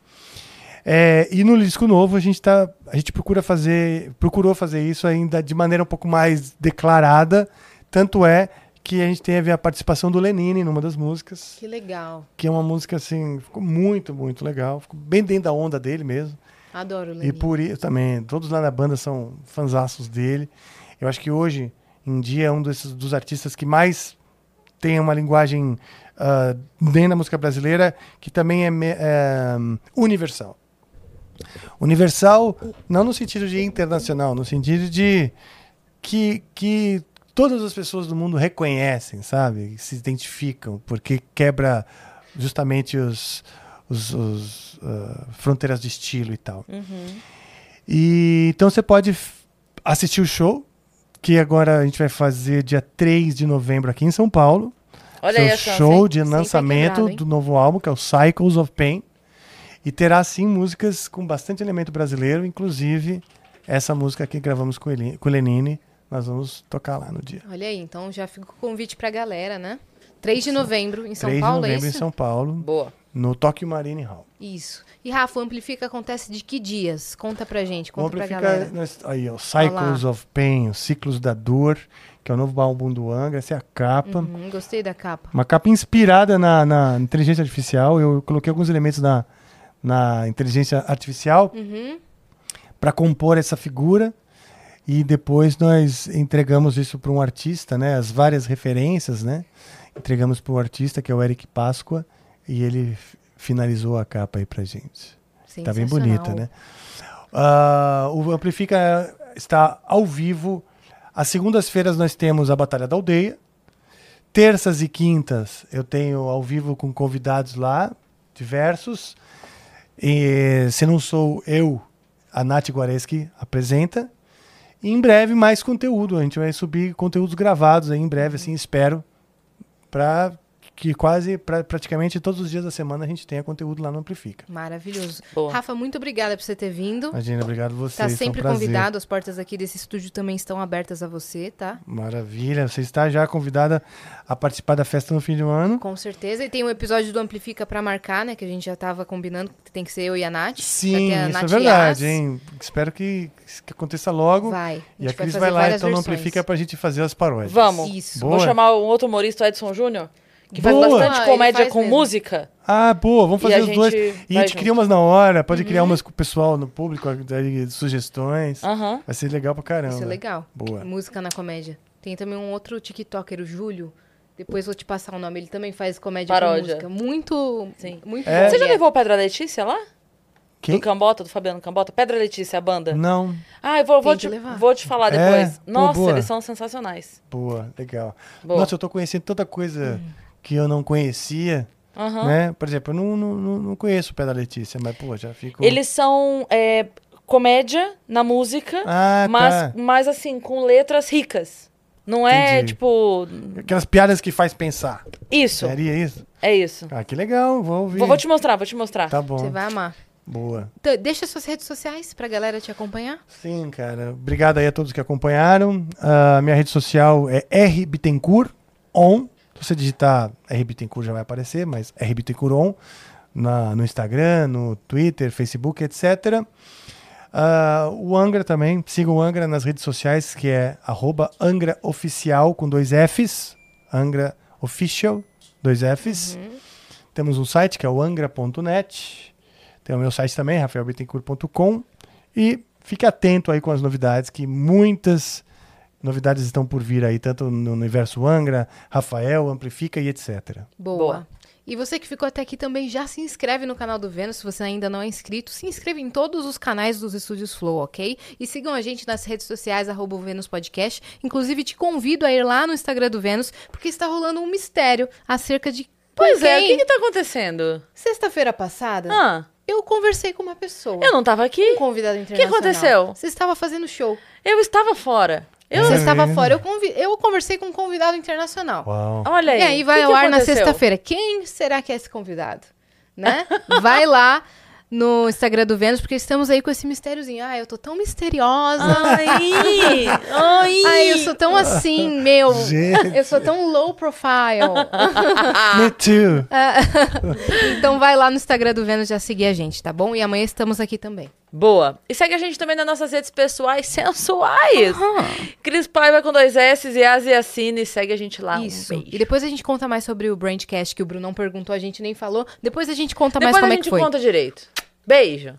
É, e no disco novo a gente tá, a gente procura fazer, procurou fazer isso ainda de maneira um pouco mais declarada. Tanto é que a gente teve a participação do Lenine numa das músicas. Que legal. Que é uma música assim, ficou muito, muito legal. Ficou bem dentro da onda dele mesmo. Adoro o Lenine. E por isso também, todos lá na banda são fanzaços dele. Eu acho que hoje em dia é um desses, dos artistas que mais tem uma linguagem uh, dentro da música brasileira que também é, é universal. Universal não no sentido de internacional, no sentido de que, que todas as pessoas do mundo reconhecem, sabe? Se identificam, porque quebra justamente os, os, os uh, fronteiras de estilo e tal. Uhum. E então você pode assistir o show, que agora a gente vai fazer dia 3 de novembro aqui em São Paulo. Olha aí, show de lançamento do novo álbum, que é o Cycles of Pain. E terá sim músicas com bastante elemento brasileiro, inclusive essa música que gravamos com, com o Lenine, nós vamos tocar lá no dia. Olha aí, então já fica o convite pra galera, né? 3 de novembro em São 3 Paulo, 3 de novembro é em São Paulo. Boa. No Tokyo Marine Hall. Isso. E Rafa, o Amplifica acontece de que dias? Conta pra gente, conta o Amplifica, pra galera. Nós, aí, o Cycles of Pain, os Ciclos da Dor, que é o novo álbum do Angra, essa é a capa. Uhum, gostei da capa. Uma capa inspirada na, na inteligência artificial. Eu coloquei alguns elementos na, na inteligência artificial uhum. para compor essa figura e depois nós entregamos isso para um artista, né? As várias referências, né? Entregamos para o artista, que é o Eric Páscoa, e ele finalizou a capa aí para gente. Tá bem bonita, né? Uh, o Amplifica está ao vivo. Às segundas-feiras nós temos a Batalha da Aldeia. Terças e quintas eu tenho ao vivo com convidados lá, diversos. E se não sou eu, a Nath Guareschi apresenta. E em breve mais conteúdo. A gente vai subir conteúdos gravados aí em breve, assim, espero, para que quase, pra- praticamente todos os dias da semana a gente tenha conteúdo lá no Amplifica. Maravilhoso. Boa. Rafa, muito obrigada por você ter vindo. Imagina, obrigado a vocês. Tá foi um sempre convidado, as portas aqui desse estúdio também estão abertas a você, tá? Maravilha. Você está já convidada a participar da festa no fim do ano. Com certeza. E tem um episódio do Amplifica pra marcar, né? Que a gente já tava combinando que tem que ser eu e a Nath. Vai Sim, a isso é Nath verdade, hein? Espero que, que aconteça logo. Vai. A E a Cris fazer vai lá, então versões. amplifica pra gente fazer as paródias. Vamos. Isso. Boa. Vou chamar um outro humorista, o Edson Júnior, que faz Boa. bastante Ah, comédia faz com mesmo. música. Ah, boa, vamos fazer os dois. E a vai gente junto. cria umas na hora, pode Uhum. criar umas com o pessoal no público, daí, sugestões. Aham. Vai ser legal pra caramba. Isso é legal. Boa. Música na comédia. Tem também um outro TikToker, o Júlio. Depois vou te passar o nome. Ele também faz comédia Paródia. com música. Muito, Sim. muito É? Você já é. levou o Pedra Letícia lá? Quem? Do Cambota, do Fabiano Cambota? Pedra Letícia, a banda. Não, Ah, eu vou, vou, te, vou te falar É? depois. Pô, Nossa, boa. eles são sensacionais. boa, legal. Boa. Nossa, eu tô conhecendo tanta coisa que eu não conhecia, Aham. né? Por exemplo, eu não, não, não, conheço o Pé da Letícia, mas, pô, já fico... Eles são é, comédia na música, Ah, mas, tá. mas assim, com letras ricas. Não é, Entendi. tipo, Aquelas piadas que faz pensar. isso. Seria isso? É isso. Ah, que legal, vou ouvir. Vou, vou te mostrar, vou te mostrar. Tá bom, Você vai amar. boa. Então, deixa suas redes sociais pra galera te acompanhar. Sim, cara. Obrigado aí a todos que acompanharam. A minha rede social é rbittencourt on. Se você digitar rbittencourt já vai aparecer, mas rbittencourt on na, no Instagram, no Twitter, Facebook, etc. Ah, o Angra também. Siga o Angra nas redes sociais, que é arroba Angra Oficial com dois Fs. Angra Official, dois Fs. Temos um site que é o angra.net. Tem o meu site também, rafaelbittencourt.com. E fique atento aí com as novidades, que muitas novidades estão por vir aí, tanto no universo Angra, Rafael, Amplifica e etc. Boa. Boa. E você que ficou até aqui também já se inscreve no canal do Vênus, se você ainda não é inscrito. Se inscreva em todos os canais dos Estúdios Flow, ok? E sigam a gente nas redes sociais, arroba o Vênus Podcast. Inclusive, te convido a ir lá no Instagram do Vênus, porque está rolando um mistério acerca de. Pois é, o que que tá acontecendo? Sexta-feira passada, Ah, eu conversei com uma pessoa. eu não tava aqui? Um convidado internacional. aconteceu? Você estava fazendo show. Eu estava fora. Eu, Você estava mesmo? fora. Eu, convi- eu conversei com um convidado internacional. Uau. olha aí. E aí vai que ao que ar na aconteceu? sexta-feira. Quem será que é esse convidado? Né? vai lá no Instagram do Vênus, porque estamos aí com esse mistériozinho. Ah, eu tô tão misteriosa. Ai, ai. Ai, eu sou tão assim, meu. Gente. Eu sou tão low profile. Me too. então vai lá no Instagram do Vênus já seguir a gente, tá bom? E amanhã estamos aqui também. Boa. E segue a gente também nas nossas redes pessoais sensuais. Cris Paiva com dois S e Asiacine. Segue a gente lá. Isso. Um e depois a gente conta mais sobre o Brandcast, que o Brunão perguntou, a gente nem falou. Depois a gente conta mais Depois como a é que gente foi. conta direito. Beijo.